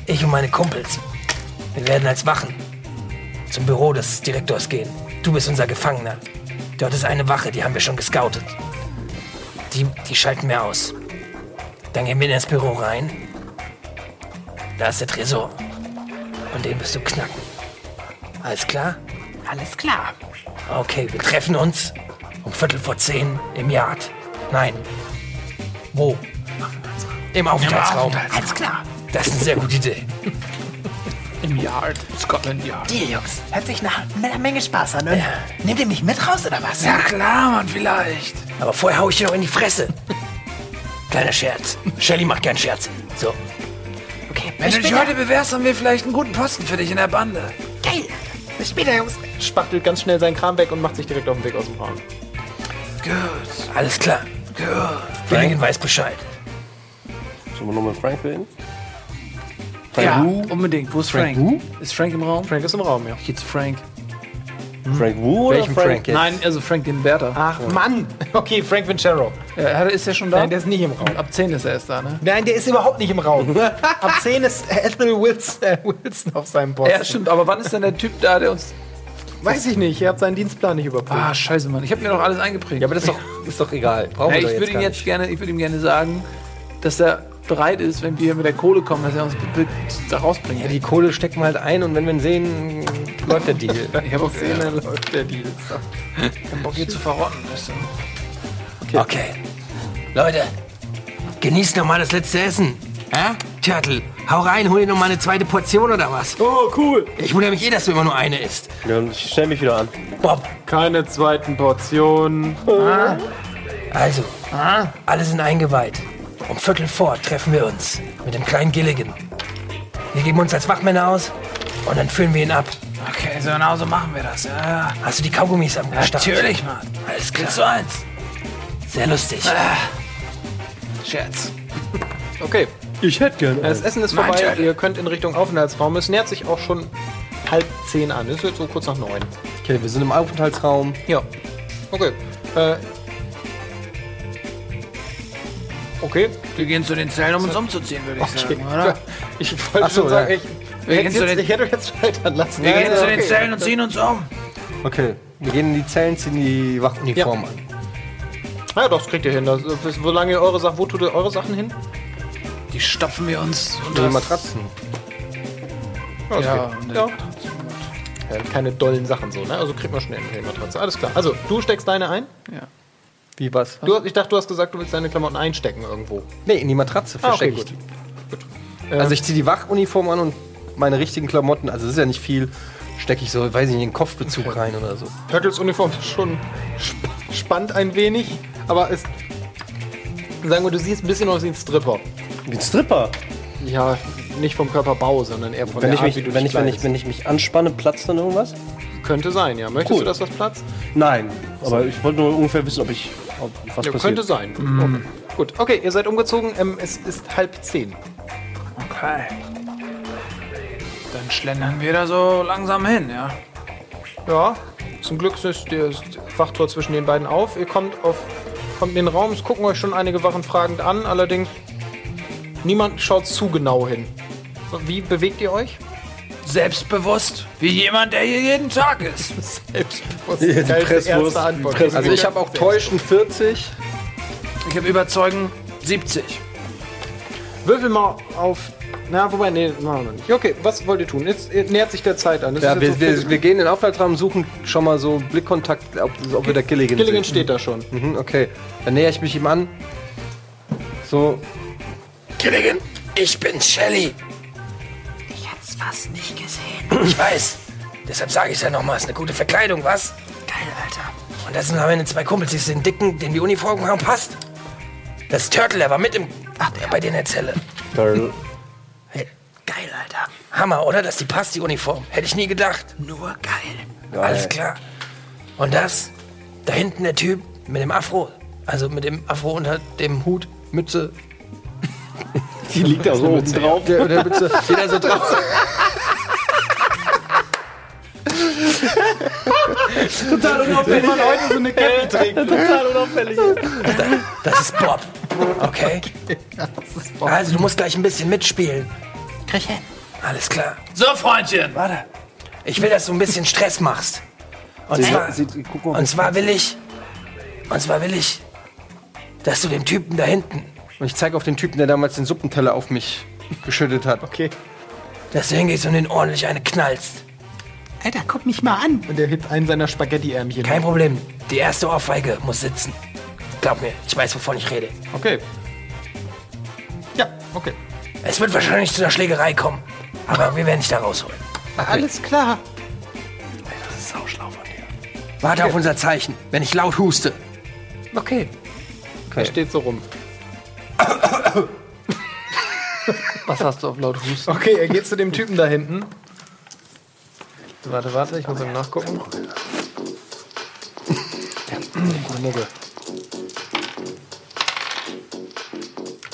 ich und meine Kumpels, wir werden als Wachen zum Büro des Direktors gehen. Du bist unser Gefangener. Dort ist eine Wache, die haben wir schon gescoutet. Die, die schalten wir aus. Dann gehen wir in das Büro rein. Da ist der Tresor. Und den wirst du knacken. Alles klar? Alles klar. Okay, wir treffen uns um Viertel vor zehn im Yard. Nein. Wo? Im Aufenthaltsraum. Alles klar. Das ist eine sehr gute Idee. (laughs) Im Yard. Scotland Yard. Die Jungs, hört sich nach einer Menge Spaß an. Und Nehmt ihr mich mit raus oder was? Ja klar, Mann, vielleicht. Aber vorher hau ich dir noch in die Fresse. Kleiner Scherz. Shelly macht gern Scherze. So. Okay, Wenn du dich heute bewährst, haben wir vielleicht einen guten Posten für dich in der Bande. Geil. Bis später, Jungs. Spachtelt ganz schnell seinen Kram weg und macht sich direkt auf den Weg aus dem Raum. Gut, Alles klar. gut. Gilligan weiß Bescheid. Sollen wir nochmal Frank reden? Ja, unbedingt. Wo ist Frank? Who? Ist Frank im Raum? Frank ist im Raum, ja. Ich geh zu Frank. Frank Wu oder Welchem Frank jetzt? Nein, also Frank den Wärter. Ach, Mann! (laughs) Okay, Frank Vincero. Er- ist der schon da? Nein, der ist nicht im Raum. Ab 10 ist er erst da, ne? Nein, der ist überhaupt nicht im Raum. (laughs) Ab 10 ist Admiral Wilson, äh, Wilson auf seinem Posten. Ja, stimmt. Aber wann ist denn der Typ da, der uns... Weiß ich nicht, ihr habt seinen Dienstplan nicht überprüft. Ah, scheiße, Mann. Ich habe mir doch alles eingeprägt. Ja, aber das ist doch, ist doch egal. Brauchen Ja, wir ich doch würde ihm jetzt gerne, ich würde ihm gerne sagen, dass er bereit ist, wenn wir mit der Kohle kommen, dass er uns da rausbringt. Ja, die Kohle stecken wir halt ein und wenn wir ihn sehen, läuft der Deal. (laughs) ich habe auch Szene läuft der Deal. keinen Bock hier zu verrotten. Weißt du? Okay. Leute, genießt noch mal das letzte Essen. Hä? Turtle, hau rein, hol dir noch mal eine zweite Portion oder was? Oh, cool. Ich wundere mich eh, dass du immer nur eine isst. Ja, ich stell mich wieder an. Bob, Keine zweiten Portionen. also, alle sind eingeweiht. Um Viertel vor treffen wir uns mit dem kleinen Gilligan. Wir geben uns als Wachmänner aus und dann führen wir ihn ab. Okay, so genau so machen wir das. Ja, ja. Hast du die Kaugummis am Start? Natürlich, Mann. Alles klar. Zu eins. Sehr lustig. Scherz. (laughs) Okay, Ich hätte gerne. das Essen ist vorbei. Turtle. Ihr könnt in Richtung Aufenthaltsraum. Es nähert sich auch schon halb zehn an. Es ist jetzt so kurz nach neun. Okay, wir sind im Aufenthaltsraum. Ja. Okay. Äh. Okay. Wir gehen zu den Zellen, um uns umzuziehen, würde ich okay. sagen, oder? (laughs) Ich wollte so, schon sagen, ja. ich, Wir zu jetzt, den- ich hätte euch jetzt scheitern lassen. Wir Ja, gehen ja, zu den okay. Zellen und ziehen uns um. Okay, wir gehen in die Zellen, ziehen die Wachuniform an. Ja, doch, das kriegt ihr hin. Das, das, solange ihr eure Sachen, wo tut ihr eure Sachen hin? Die stopfen wir uns unter die Matratzen. Ja, geht. ne. ja. ja. Keine dollen Sachen so, ne? Also kriegt man schnell eine Matratze. Alles klar. Also, du steckst deine ein. Wie was? Du, ich dachte, du hast gesagt, du willst deine Klamotten einstecken irgendwo. Nee, in die Matratze Ah, okay, verstecke ich gut. die. Gut. Ähm, Also ich ziehe die Wachuniform an und meine richtigen Klamotten, also das ist ja nicht viel, stecke ich so, weiß ich nicht, in den Kopfbezug rein oder so. Turtles Uniform ist schon sp spannend ein wenig, aber es. Sagen wir, du siehst ein bisschen aus wie ein Stripper. Wie ein Stripper. Ja, nicht vom Körperbau, sondern eher von Wenn der ich, Art, mich, wie du wenn, dich ich, wenn, ich, kleidest. wenn ich mich anspanne, platzt dann irgendwas? Könnte sein, ja. Möchtest Cool. du, dass das platzt? Nein. Aber ich wollte nur ungefähr wissen, ob ich. Ob was Ja, passiert. könnte sein. Okay. Gut, okay, ihr seid umgezogen. Ähm, es ist halb zehn. Okay. Dann schlendern wir da so langsam hin, ja. Ja, zum Glück ist das Wachtor zwischen den beiden auf. Ihr kommt, auf, kommt in den Raum, es gucken euch schon einige Wachen fragend an, allerdings niemand schaut zu genau hin. Wie bewegt ihr euch? Selbstbewusst, wie jemand, der hier jeden Tag ist. (laughs) Selbstbewusst. die Presswurst, erste Antwort. die Presswurst. Also ich habe auch täuschen 40. Ich habe überzeugen 70. Würfel mal auf. Na, wobei, nee, machen wir noch nicht. Okay, was wollt ihr tun? Jetzt äh, nähert sich der Zeit an. Das Ja, ist wir, so wir, wir gehen in den Aufenthaltsraum, suchen schon mal so Blickkontakt, ob, ob wir da Gilligan, Gilligan sehen. steht da schon. Mhm, okay, dann näher ich mich ihm an. So, Gilligan, ich bin Shelly. Fast nicht gesehen. Ich weiß. Deshalb sage ich ja nochmal, ist eine gute Verkleidung, was? Geil, Alter. Und das sind am Ende zwei Kumpels, die sind dicken, denen die Uniform kaum passt. Das ist Turtle, der war mit im, Ach, der bei dir in der Zelle. Turtle. Hey, Geil, Alter. Hammer, oder? Dass die passt, die Uniform. Hätte ich nie gedacht. Nur geil. Alles klar. Und das, da hinten der Typ mit dem Afro. Also mit dem Afro unter dem Hut, Mütze. (laughs) Die liegt da so oben drauf. der, der Mütze, jeder so (laughs) drauf. Wenn man heute so eine Cappy trägt. Das ist Bob. Okay? Also du musst gleich ein bisschen mitspielen. Krieg hin. Alles klar. So, Freundchen. Warte. Ich will, dass du ein bisschen Stress machst. Und zwar, Sie, guck mal. und zwar will ich, und zwar will ich, dass du dem Typen da hinten Und ich zeige auf den Typen, der damals den Suppenteller auf mich geschüttet hat. Okay. Deswegen gehst du den ordentlich eine knallst. Alter, guck mich mal an. Und er hebt einen seiner Spaghetti-Ärmchen. Kein Problem. Die erste Ohrfeige muss sitzen. Glaub mir, ich weiß, wovon ich rede. Okay. Ja, okay. Es wird wahrscheinlich zu einer Schlägerei kommen. Aber wir werden dich da rausholen. Alles klar. Warte auf unser Zeichen, wenn ich laut huste. Okay. Er steht so rum. Was hast du auf laut Husten? Okay, er geht zu dem Typen da hinten. Warte, warte, ich muss ihm nachgucken.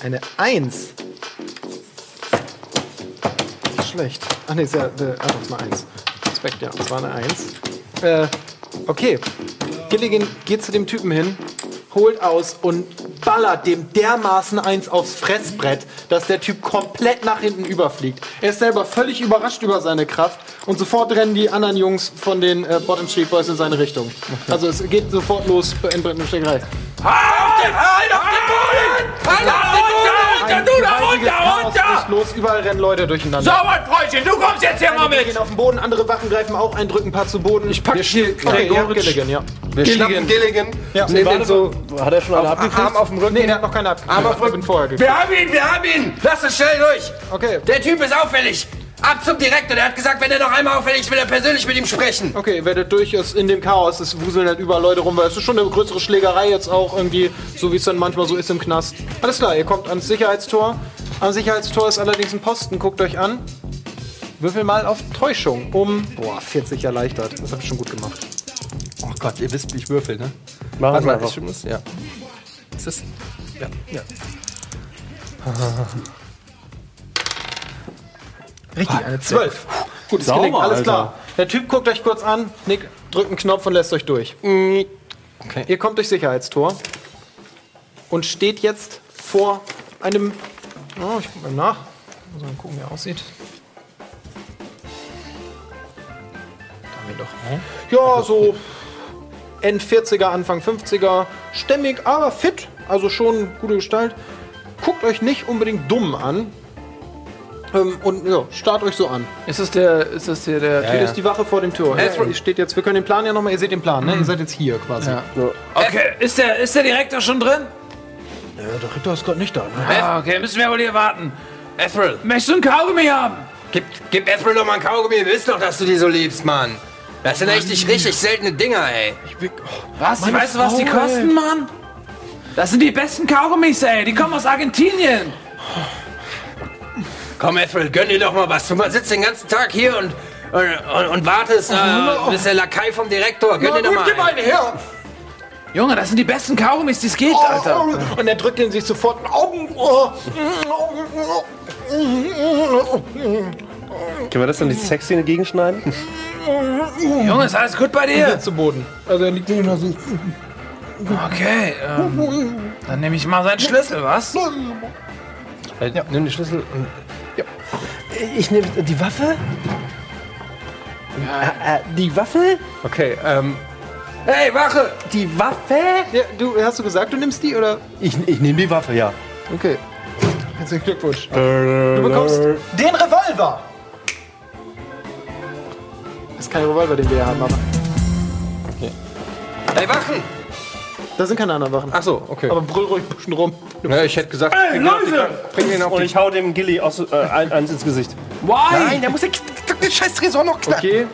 Eine Eins. Schlecht. Ach nee, ist ja, äh, ach, das ist eine Eins. Respekt, ja, das war eine Eins. Äh, okay. Gilligan geht zu dem Typen hin, holt aus und ballert dem dermaßen eins aufs Fressbrett, dass der Typ komplett nach hinten überfliegt. Er ist selber völlig überrascht über seine Kraft und sofort rennen die anderen Jungs von den äh, Bottom Street Boys in seine Richtung. Also es geht sofort los in Brettensteckerei. Ein gewaltiges Chaos bricht los, überall rennen Leute durcheinander. So, mein Freundchen, du kommst jetzt hier mal Wir mit! gehen auf den Boden, andere Wachen greifen auch ein, drücken ein paar zu Boden. Ich pack hier Gregoritsch. Gilligan, ja. Wir schnappen Gilligan, Ja. nehmen den so Hat er schon eine abgekriegt? Arm auf dem Rücken. Nee, der hat noch keine abgekriegt. Arm auf Ich bin Rücken. vorher. Wir haben ihn, wir haben ihn! Lass uns schnell durch! Okay, Der Typ ist auffällig! Ab zum Direktor, der hat gesagt, wenn er noch einmal auffällig ist, will er persönlich mit ihm sprechen. okay, ihr werdet durch, es in dem Chaos, es wuseln halt überall Leute rum, weil es ist schon eine größere Schlägerei jetzt auch irgendwie, so wie es dann manchmal so ist im Knast. Alles klar, ihr kommt ans Sicherheitstor. Am Sicherheitstor ist allerdings ein Posten, guckt euch an. Würfel mal auf Täuschung um, boah, 40 erleichtert. Das habt ihr schon gut gemacht. Oh Gott, ihr wisst, wie ich würfel, ne? Machen Warte wir mal, ist schon das? Ja. Ist das? Ja. ja. Richtig, eine 12. Gut, es Sauber, gelingt, alles Alter. klar. Der Typ guckt euch kurz an, nickt, drückt einen Knopf und lässt euch durch. Okay. Ihr kommt durch Sicherheitstor und steht jetzt vor einem. Oh, ich gucke mal nach. Muss mal gucken, wie er aussieht. Da haben wir doch. Ja, so End 40er, Anfang 50er. Stämmig, aber fit. Also schon gute Gestalt. Guckt euch nicht unbedingt dumm an. Ähm, und ja, starrt euch so an. Ist das der, ist das der, der Hier ist die Wache vor dem Tor. Ezra- steht jetzt, wir können den Plan ja nochmal, ihr seht den Plan, ne? Ihr seid jetzt hier quasi. Ja. Okay, ist der, ist der Direktor schon drin? der Ritter ist gerade nicht da, ne? Ah, okay, müssen wir wohl hier warten. Ethel, möchtest du ein Kaugummi haben? Gib, gib Ethel doch mal ein Kaugummi, wir wissen doch, dass du die so liebst, Mann. Das sind echt richtig seltene Dinger, ey. Was? Meine weißt du, was die Frau, kosten, Mann? Das sind die besten Kaugummis, ey. Die kommen aus Argentinien. Komm, Ethel, gönn dir doch mal was. Du sitzt den ganzen Tag hier und, und, und wartest, äh, bist der Lakai vom Direktor. Gönn dir doch mal. einen. her! Junge, das sind die besten Kaugummis, die es gibt, Alter. Und er drückt ihn sich sofort in Augen. Oh. Können wir das dann die Sexszene gegenschneiden? Junge, ist alles gut bei dir? zu Boden. Also er liegt nur so. Okay, ähm, dann nehme ich mal seinen Schlüssel, was? Äh, Nimm den Schlüssel und Ich nehme die Waffe. Äh, äh, die Waffe? Okay, ähm, Hey, Wache! Die Waffe? Ja, du, hast du gesagt, du nimmst die oder? Ich, ich nehme die Waffe, ja. Okay. Herzlichen Glückwunsch. Du bekommst den Revolver. Ist kein Revolver, den wir hier haben, aber Hey, Wachen! Da sind keine anderen Wachen. ach so, okay. Aber brüll ruhig ein bisschen rum. ja, ich hätte gesagt, bring ihn auf die Kran- bring ihn auf Und die ich hau dem Gilly aus, äh, ein, eins ins Gesicht. Why? Nein, der muss den, den scheiß Tresor noch knacken. Okay.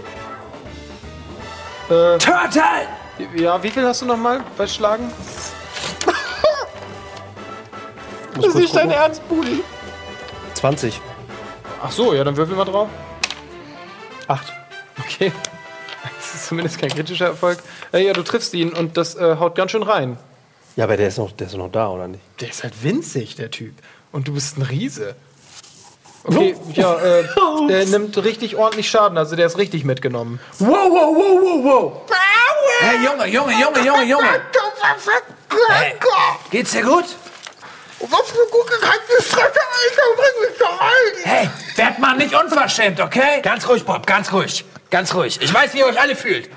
Äh, Turtle! ja, wie viel hast du noch mal bei Schlagen? (laughs) Das ist nicht dein Ernst, Budi. 20. Ach so, ja, dann würfel mal drauf. 8. Okay. Zumindest kein kritischer Erfolg. Äh, ja, du triffst ihn und das äh, haut ganz schön rein. Ja, aber der ist, noch, der ist noch da, oder nicht? Der ist halt winzig, der Typ. Und du bist ein Riese. Okay, ja, äh, (laughs) der nimmt richtig ordentlich Schaden, also der ist richtig mitgenommen. Wow, wow, wow, wow, wow. Hey, Junge, Junge, Junge, Junge, Junge. Hey, geht's dir gut? Was für gut gekalkte Fresse, Alter, bring mich doch ein! Hey, werd mal nicht unverschämt, okay? Ganz ruhig, Bob, ganz ruhig. Ganz ruhig. Ich weiß, wie ihr euch alle fühlt.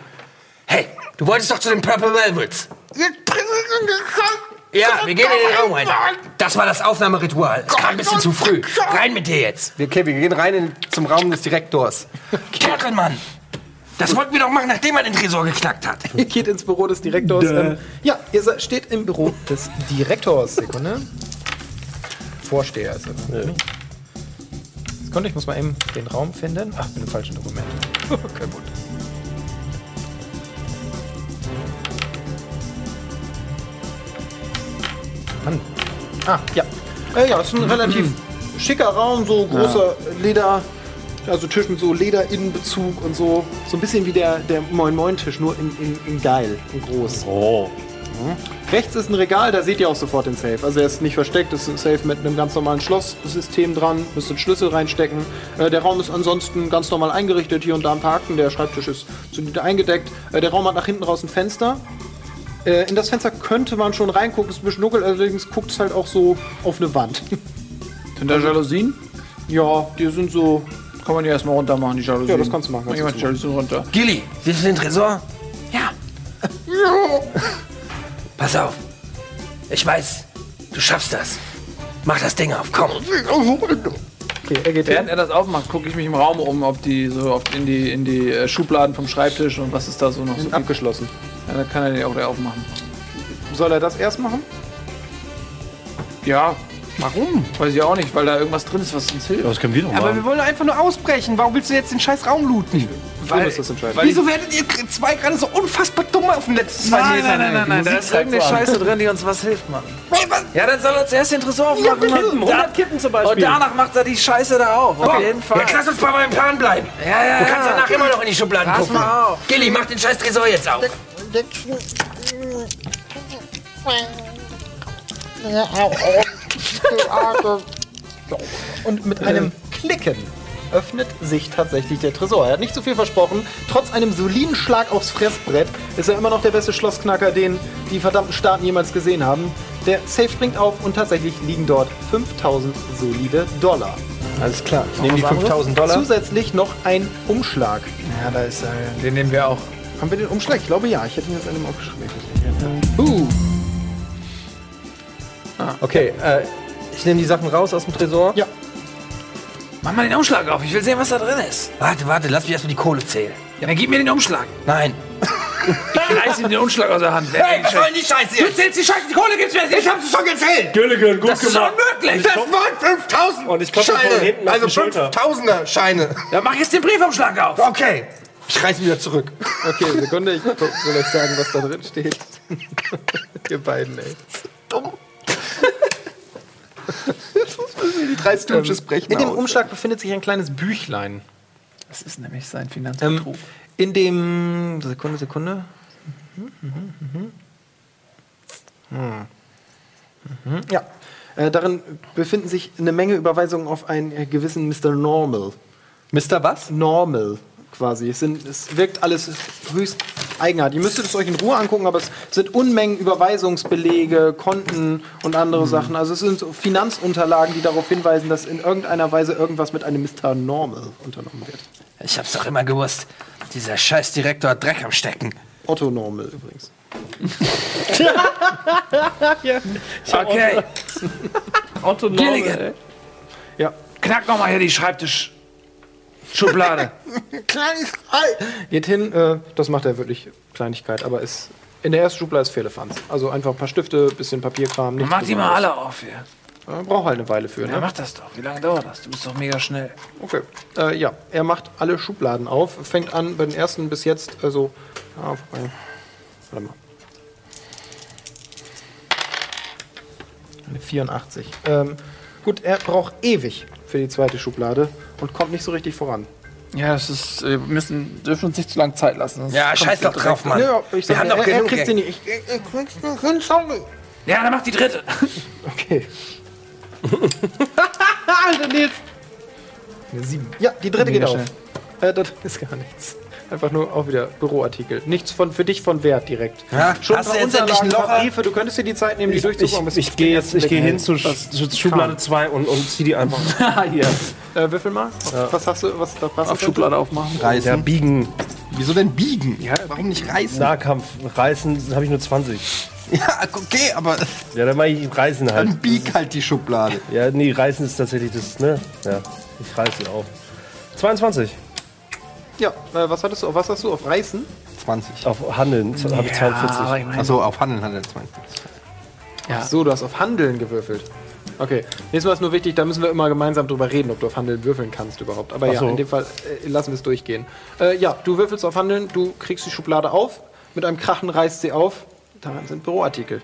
Hey, du wolltest doch zu den Purple Velvets. Jetzt bring mich in den Kalk! Ja, wir gehen in den Raum rein. Das war das Aufnahmeritual. Es kam ein bisschen zu früh. Rein mit dir jetzt. Okay, wir gehen rein in, zum Raum des Direktors. Kerkelmann! Das wollten wir doch machen, nachdem er den Tresor geknackt hat. Ihr geht ins Büro des Direktors. Ähm, ja, ihr steht im Büro des Direktors. Sekunde. Vorsteher ist er. Sekunde, ich muss mal eben den Raum finden. Ach, bin im falschen Dokument. (laughs) Kein Wunder. Mann. Ah, ja. Äh, ja, ist ein relativ (clears throat) schicker Raum, so großer Leder, also Tisch mit so Lederinnenbezug und so. So ein bisschen wie der, der Moin Moin Tisch, nur in, in, in geil, in groß. Oh. Rechts ist ein Regal, da seht ihr auch sofort den Safe. Also er ist nicht versteckt, es ist ein Safe mit einem ganz normalen Schlosssystem dran, müsst einen Schlüssel reinstecken. Äh, der Raum ist ansonsten ganz normal eingerichtet, hier und da ein paar Akten, der Schreibtisch ist solide eingedeckt. Äh, der Raum hat nach hinten raus ein Fenster. Äh, in das Fenster könnte man schon reingucken, ist ein bisschen dunkel, allerdings guckt es halt auch so auf eine Wand. (laughs) Sind da Jalousien? ja, die sind so. Kann man die erstmal runter machen, die Jalousien. Ja, das kannst du machen, Ich kannst mach du die Jalousien runter. Gilly, siehst du den Tresor? Ja. (laughs) Pass auf. Ich weiß, du schaffst das. Mach das Ding auf, komm. Okay, er geht Während hin. er das aufmacht, gucke ich mich im Raum um, ob die so auf, in die, in die äh, Schubladen vom Schreibtisch und was ist da so noch so. Sind abgeschlossen. Ja, dann kann er die auch wieder aufmachen. Soll er das erst machen? Ja, warum? Weiß ich auch nicht, weil da irgendwas drin ist, was uns hilft. Das können wir doch Aber wir wollen einfach nur ausbrechen. Warum willst du jetzt den scheiß Raum looten? Musst das entscheiden. Wieso werdet ihr zwei gerade so unfassbar dumm auf den letzten zwei Nein, Metern? nein, nein, nein, nein, da ist irgendeine Scheiße drin, die uns was hilft, Mann. Ja, dann soll er uns erst den Tresor aufmachen. und, dann, Kippen zum und danach macht er die Scheiße da auf. Auf jeden Fall. Jetzt lass uns bei meinem Plan bleiben. Ja, ja, Du kannst ja. danach immer noch in die Schubladen Pass gucken. mal auf. Gilly, mach den scheiß Tresor jetzt auf. (laughs) Und mit einem Klicken öffnet sich tatsächlich der Tresor. Er hat nicht so viel versprochen. Trotz einem soliden Schlag aufs Fressbrett ist er immer noch der beste Schlossknacker, den die verdammten Staaten jemals gesehen haben. Der Safe springt auf und tatsächlich liegen dort 5000 solide Dollar. Alles klar, ich nehme die 5000 Dollar. Zusätzlich noch ein Umschlag. Ja, da ist er. Den nehmen wir auch. Haben wir den Umschlag? Ich glaube ja. Ich hätte ihn jetzt einem aufgeschrieben. Uh. Okay, äh, ich nehme die Sachen raus aus dem Tresor. Ja. Mach mal den Umschlag auf. Ich will sehen, was da drin ist. Warte, warte, lass mich erstmal die Kohle zählen. Ja, dann gib mir den Umschlag. Nein. Ich reiß ihm den Umschlag aus der Hand. Hey, was soll denn die Scheiße Du jetzt? zählst die Scheiße, die Kohle gibt's mir jetzt. Ich hab's schon gezählt. Gilligan, gut Das ist schon unmöglich. Das waren 5000 Und ich klopfe von Scheine. hinten auf Also die Schulter. 5000er Scheine. Dann mach jetzt den Briefumschlag auf. Okay. Ich reiß wieder zurück. Okay, Sekunde. Ich will euch sagen, was da drin steht. (laughs) Ihr beiden, ey. (laughs) Die drei Stooges brechen In dem aus. Umschlag befindet sich ein kleines Büchlein. Das ist nämlich sein Ähm, Finanzbetrug. in dem. Sekunde, Sekunde. Mhm, mhm, mhm. Hm. Mhm, Ja. Äh, darin befinden sich eine Menge Überweisungen auf einen äh, gewissen Mr. Normal. Mr. was? Normal quasi. Es, sind, es wirkt alles höchst eigenartig. Ihr müsstet es euch in Ruhe angucken, aber es sind Unmengen Überweisungsbelege, Konten und andere Sachen. Also es sind so Finanzunterlagen, die darauf hinweisen, dass in irgendeiner Weise irgendwas mit einem Mr. Normal unternommen wird. Ich hab's doch immer gewusst. Dieser scheiß Direktor hat Dreck am Stecken. Otto Normal übrigens. (laughs) Okay. Otto Gilligan. Ja. Knack nochmal hier die Schreibtisch-Schublade. (laughs) Geht hin, äh, das macht er wirklich Kleinigkeit, aber ist in der ersten Schublade ist Fehlefanz. Also einfach ein paar Stifte, bisschen Papierkram. nichts Mach die mal alle auf hier. Äh, braucht halt eine Weile für, Ja, ne? mach das doch. Wie lange dauert das? Du bist doch mega schnell. Okay. Äh, ja, er macht alle Schubladen auf, fängt an bei den ersten bis jetzt, also, ja, vorbei. Warte mal. Eine 84. Ähm, gut, er braucht ewig für die zweite Schublade und kommt nicht so richtig voran. Ja, das ist, wir müssen, dürfen uns nicht zu lange Zeit lassen. sonst Ja, scheiß doch drauf, Mann. Ja, ich Wir sag, haben er, doch er genug kriegt sie nicht. Ich, ich, ich krieg's nicht hin, sorry. Ja, dann mach die dritte. (laughs) Okay. (laughs) Alter Nils. Eine 7. Ja, die dritte Mega geht auf. Äh, das ist gar nichts. Einfach nur auch wieder Büroartikel. Nichts von, für dich von Wert direkt. Ja, Schon hast du jetzt endlich ein Loch? Briefe. Du könntest dir die Zeit nehmen, die Ich, ich, ich zum gehe jetzt ich ersten geh hin zu, zu Schublade 2 und, und zieh die einfach (laughs) hier. Äh, würfel mal. Was hast du? Was da passt? Auf Schublade aufmachen. ja, biegen. Wieso denn biegen? Ja, warum nicht reißen? Nahkampf reißen habe ich nur 20. (laughs) Ja, okay, aber Ja, dann mache ich Reißen halt. dann bieg halt die Schublade. Ja, nee, Reißen ist tatsächlich das, ne? Ja, ich reiße sie auf. 22. Ja, äh, was hattest du? Auf was hast du? Auf Reißen? 20. Auf Handeln habe ich 42. aber ich meine, Achso, auf Handeln er 42. Ach so, du hast auf Handeln gewürfelt. Okay, nächstes Mal ist nur wichtig, da müssen wir immer gemeinsam drüber reden, ob du auf Handeln würfeln kannst überhaupt. Aber Ach ja, so. in dem Fall äh, lassen wir es durchgehen. Äh, ja, du würfelst auf Handeln, du kriegst die Schublade auf, mit einem Krachen reißt sie auf. Daran sind Büroartikel.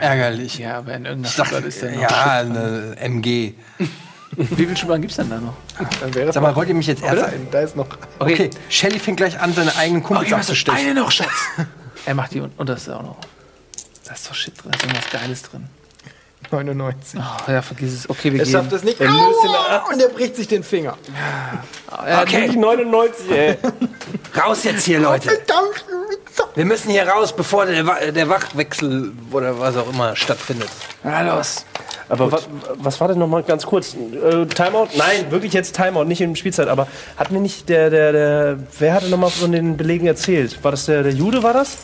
Ärgerlich. ja, aber in irgendeiner Schublade ist der noch. ja, eine MG. (laughs) Wie viele Schubladen gibt es denn da noch? Dann wäre es Sag mal, wollt ihr mich jetzt erst... Nein, da ist noch. Okay, Shelly fängt gleich an, seine eigenen Kumpels abzustechen. eine noch, Schatz. (laughs) er macht die un- unterste auch noch. Da ist doch Shit drin, da ist irgendwas Geiles drin. 99. Oh, ja, vergiss es. Okay, wir Er gehen. schafft es nicht. Aua! Und er bricht sich den Finger. Okay, 99, ey. raus jetzt hier, Leute. Wir müssen hier raus, bevor der, der Wachwechsel oder was auch immer stattfindet. Na los. Aber was, was war denn noch mal ganz kurz? Äh, Timeout? Nein, wirklich jetzt Timeout, nicht in Spielzeit. Aber hat mir nicht der, der, der, wer hatte noch mal von den Belegen erzählt? War das der, der Jude, war das?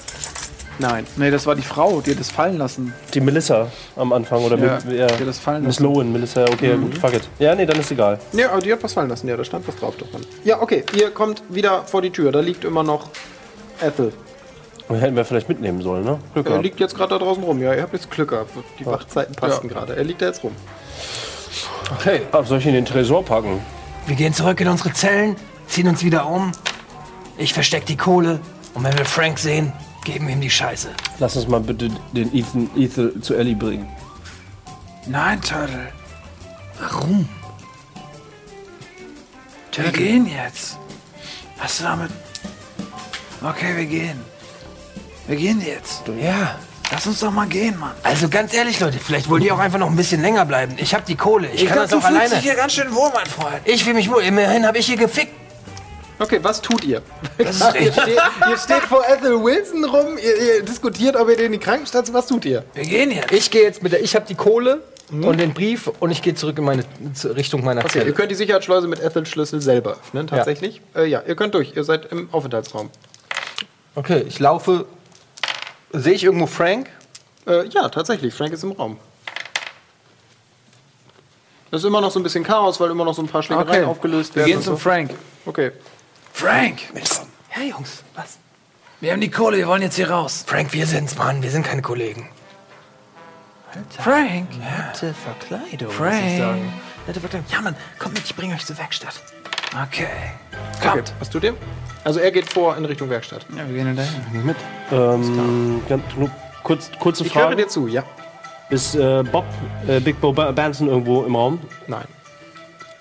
Nein, nee, das war die Frau, die hat das fallen lassen. Die Melissa am Anfang oder Ja, mit, ja. die hat das fallen Miss lassen. Lowen, Melissa, okay, gut, fuck it. Ja, nee, dann ist egal. Ja, aber die hat was fallen lassen. Ja, da stand was drauf davon. Ja, okay, ihr kommt wieder vor die Tür. Da liegt immer noch Ethel. Und hätten wir vielleicht mitnehmen sollen, ne? Glück Er gehabt. liegt jetzt gerade da draußen rum. Ja, ihr habt jetzt Glück gehabt. Die Wachzeiten passten gerade. Er liegt da jetzt rum. Okay. Ah, soll ich in den Tresor packen? Wir gehen zurück in unsere Zellen, ziehen uns wieder um. Ich versteck die Kohle. Und wenn wir Frank sehen, geben wir ihm die Scheiße. Lass uns mal bitte den Ethan, Ethan zu Ellie bringen. Nein, Turtle. Warum? Wir gehen jetzt. Hast du damit. Okay, wir gehen. Wir gehen jetzt. Ja. Lass uns doch mal gehen, Mann. Also ganz ehrlich, Leute, vielleicht wollt ihr auch einfach noch ein bisschen länger bleiben. Ich hab die Kohle. Ich, kann das du auch fühlst alleine. dich hier ganz schön wohl, mein Freund. Ich will mich wohl. Immerhin habe ich hier gefickt. Okay, was tut ihr? Ihr, steht, ihr steht vor Ethel Wilson rum, ihr, ihr diskutiert, ob ihr den in die Krankenstation. Was tut ihr? Wir gehen jetzt. Ich gehe jetzt mit der, ich habe die Kohle und den Brief und ich gehe zurück in meine Richtung meiner Okay, ihr Zelle. könnt die Sicherheitsschleuse mit Ethel Schlüssel selber öffnen, tatsächlich. Ja. Äh, ja, ihr könnt durch. Ihr seid im Aufenthaltsraum. Okay, ich laufe. Sehe ich irgendwo Frank? Äh, ja, tatsächlich. Frank ist im Raum. Es ist immer noch so ein bisschen Chaos, weil immer noch so ein paar Schlägereien Okay. aufgelöst Wir werden. gehen und zum so. Frank. Okay. Frank! Ja, Jungs, was? Wir haben die Kohle, wir wollen jetzt hier raus. Frank, wir sind's, Mann. Wir sind keine Kollegen. Frank! Nette Verkleidung, Frank. muss ich sagen. Nette Verkleidung. Ja, Mann, kommt mit, ich bringe euch zur Werkstatt. Okay. okay. Kommt. Was tut ihr? Also er geht vor in Richtung Werkstatt. Ja, wir gehen dahin. Ähm, ganz, nur kurz, kurze Ich höre Frage. dir zu, ja. Ist äh, Bob, äh, Big Bo Ba- Benson irgendwo im Raum? Nein.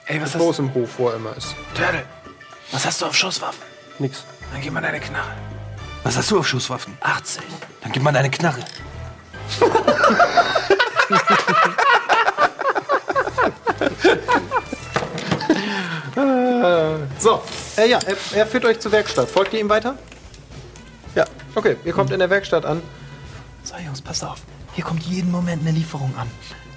Ey, was Wo hast es im Hof, wo er immer ist. Turtle, was hast du auf Schusswaffen? Nix. Dann gib mal deine Knarre. Was hast du auf Schusswaffen? 80. Dann gib mal deine Knarre. (laughs) So, äh, ja, er, er führt euch zur Werkstatt. Folgt ihr ihm weiter? Ja. Okay, ihr kommt in der Werkstatt an. So, Jungs, passt auf. Hier kommt jeden Moment eine Lieferung an.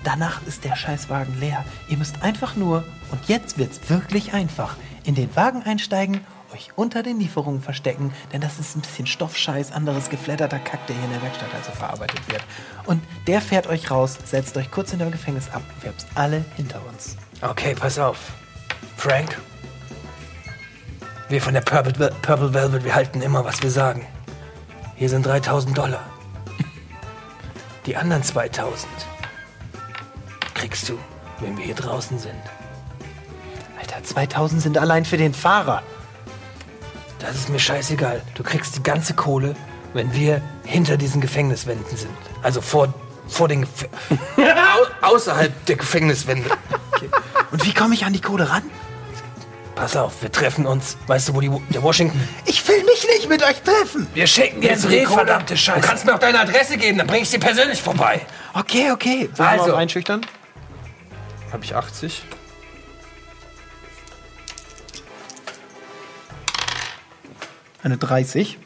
Danach ist der Scheißwagen leer. Ihr müsst einfach nur, und jetzt wird's wirklich einfach, in den Wagen einsteigen, euch unter den Lieferungen verstecken, denn das ist ein bisschen Stoffscheiß, anderes geflatterter Kack, der hier in der Werkstatt also verarbeitet wird. Und der fährt euch raus, setzt euch kurz hinter dem Gefängnis ab. Wir haben's alle hinter uns. Okay, pass auf. Frank, wir von der Purple, Purple Velvet, wir halten immer, was wir sagen. Hier sind 3000 Dollar. (laughs) Die anderen 2000 kriegst du, wenn wir hier draußen sind. Alter, 2000 sind allein für den Fahrer. Das ist mir scheißegal. Du kriegst die ganze Kohle, wenn wir hinter diesen Gefängniswänden sind. Also vor, vor den Gef (laughs) Au außerhalb der Gefängniswände. Und wie komme ich an die Kohle ran? Pass auf, wir treffen uns. Weißt du, wo die, der Washington... Ich will mich nicht mit euch treffen. Wir schicken dir Jetzt die red, Kohle. verdammte Scheiße. Du kannst mir auch deine Adresse geben, dann bring ich sie persönlich vorbei. Okay, okay. Soll ich mal Also. einschüchtern? Habe ich 80? Eine 30.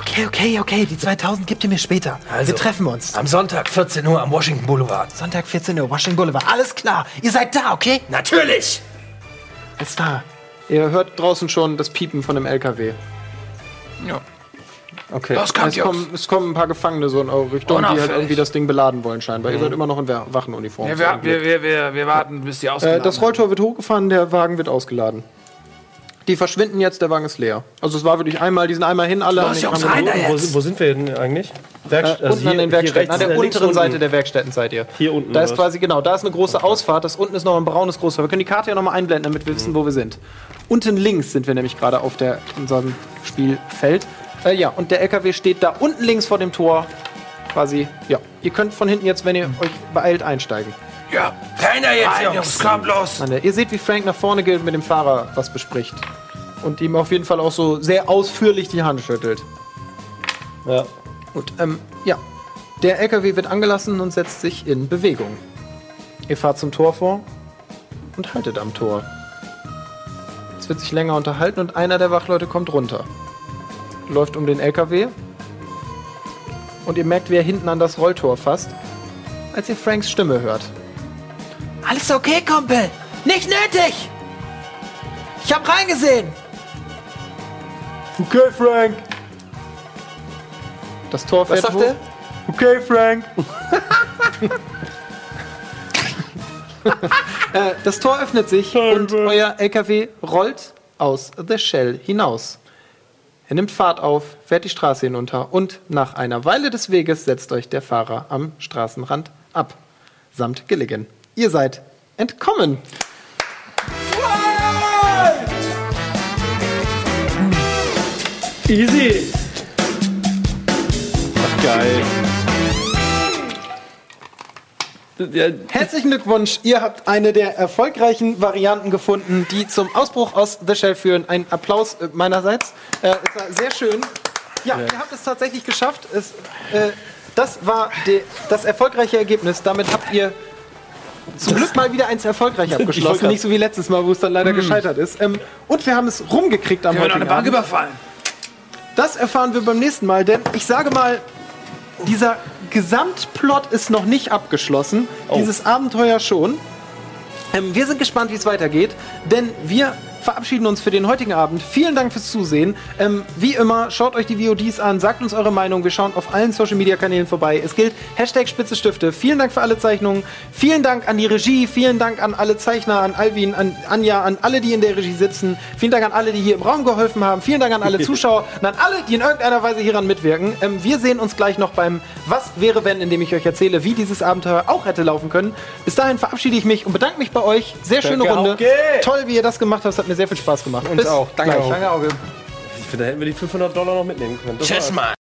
Okay, okay, okay. Die 2000 gebt ihr mir später. Also. Wir treffen uns. Am Sonntag, 14 Uhr am Washington Boulevard. Sonntag 14 Uhr, Washington Boulevard. Alles klar. Ihr seid da, okay? Natürlich! Alles klar. Ihr hört draußen schon das Piepen von dem LKW. Ja. Okay. Los, kommt, Es kommen, es kommen ein paar Gefangene so in eure Richtung, die halt Unauffällig. irgendwie das Ding beladen wollen scheinbar. Ihr seid immer noch in Wa- Wachenuniform. Ja, wir, wir, wir, wir, wir warten, bis die ausgeladen Äh, das Rolltor wird hochgefahren, der Wagen wird ausgeladen. Die verschwinden jetzt, der Wagen ist leer. Also es war wirklich einmal, die sind einmal hin, alle Los, den Jungs, rein da. Wo, jetzt! wo sind wir denn eigentlich? Werkst Äh, unten an den Werkstätten, an der unteren Seite der Werkstätten seid ihr. Hier unten, Da ist quasi, genau, da ist eine große Ausfahrt, das unten ist noch ein braunes Großfahrt. Wir können die Karte ja nochmal einblenden, damit wir wissen, wo wir sind. Unten links sind wir nämlich gerade auf der, unserem Spielfeld. Äh, ja, und der LKW steht da unten links vor dem Tor. Quasi, ja. Ihr könnt von hinten jetzt, wenn ihr euch beeilt, einsteigen. Ja, Rein da jetzt, Jungs! Kommt los! Ihr seht, wie Frank nach vorne geht und mit dem Fahrer was bespricht. Und ihm auf jeden Fall auch so sehr ausführlich die Hand schüttelt. Ja. Gut, ähm, ja. Der LKW wird angelassen und setzt sich in Bewegung. Ihr fahrt zum Tor vor und haltet am Tor. Es wird sich länger unterhalten und einer der Wachleute kommt runter. Läuft um den LKW und ihr merkt, wie er hinten an das Rolltor fasst, als ihr Franks Stimme hört. Alles okay, Kumpel. Nicht nötig. Ich hab reingesehen. Okay, Frank. Das Tor fährt sagt hoch. er? Okay, Frank. (laughs) Äh, das Tor öffnet sich und euer LKW rollt aus The Shell hinaus. Er nimmt Fahrt auf, fährt die Straße hinunter und nach einer Weile des Weges setzt euch der Fahrer am Straßenrand ab. Samt Gilligan. Ihr seid entkommen. Easy. Ach, geil. Ja, Herzlichen Glückwunsch, ihr habt eine der erfolgreichen Varianten gefunden, die zum Ausbruch aus The Shell führen. Ein Applaus äh, meinerseits. Äh, es war sehr schön. Ja, ihr habt es tatsächlich geschafft. Es, äh, das war de, das erfolgreiche Ergebnis. Damit habt ihr zum Glück mal wieder eins erfolgreich abgeschlossen. Nicht so wie letztes Mal, wo es dann leider gescheitert ist. Ähm, und wir haben es rumgekriegt am Wir haben noch heutigen eine Bank Abend. überfallen. Das erfahren wir beim nächsten Mal, denn ich sage mal, dieser Gesamtplot ist noch nicht abgeschlossen. Dieses Abenteuer schon. Ähm, wir sind gespannt, wie es weitergeht, denn wir verabschieden uns für den heutigen Abend. Vielen Dank fürs Zusehen. Ähm, wie immer, schaut euch die VODs an, sagt uns eure Meinung. Wir schauen auf allen Social Media Kanälen vorbei. Es gilt Hashtag Spitze Stifte. Vielen Dank für alle Zeichnungen. Vielen Dank an die Regie. Vielen Dank an alle Zeichner, an Alvin, an Anja, an alle, die in der Regie sitzen. Vielen Dank an alle, die hier im Raum geholfen haben. Vielen Dank an alle (laughs) Zuschauer und an alle, die in irgendeiner Weise hieran mitwirken. Ähm, wir sehen uns gleich noch beim Was wäre wenn, indem ich euch erzähle, wie dieses Abenteuer auch hätte laufen können. Bis dahin verabschiede ich mich und bedanke mich bei euch. Sehr schöne Runde. Auge. Toll, wie ihr das gemacht habt. Hat mir sehr viel Spaß gemacht. Uns auch. Danke gleich. auch. Danke, Auge. Ich finde, da hätten wir die 500 Dollar noch mitnehmen können. Das Tschüss. Mann.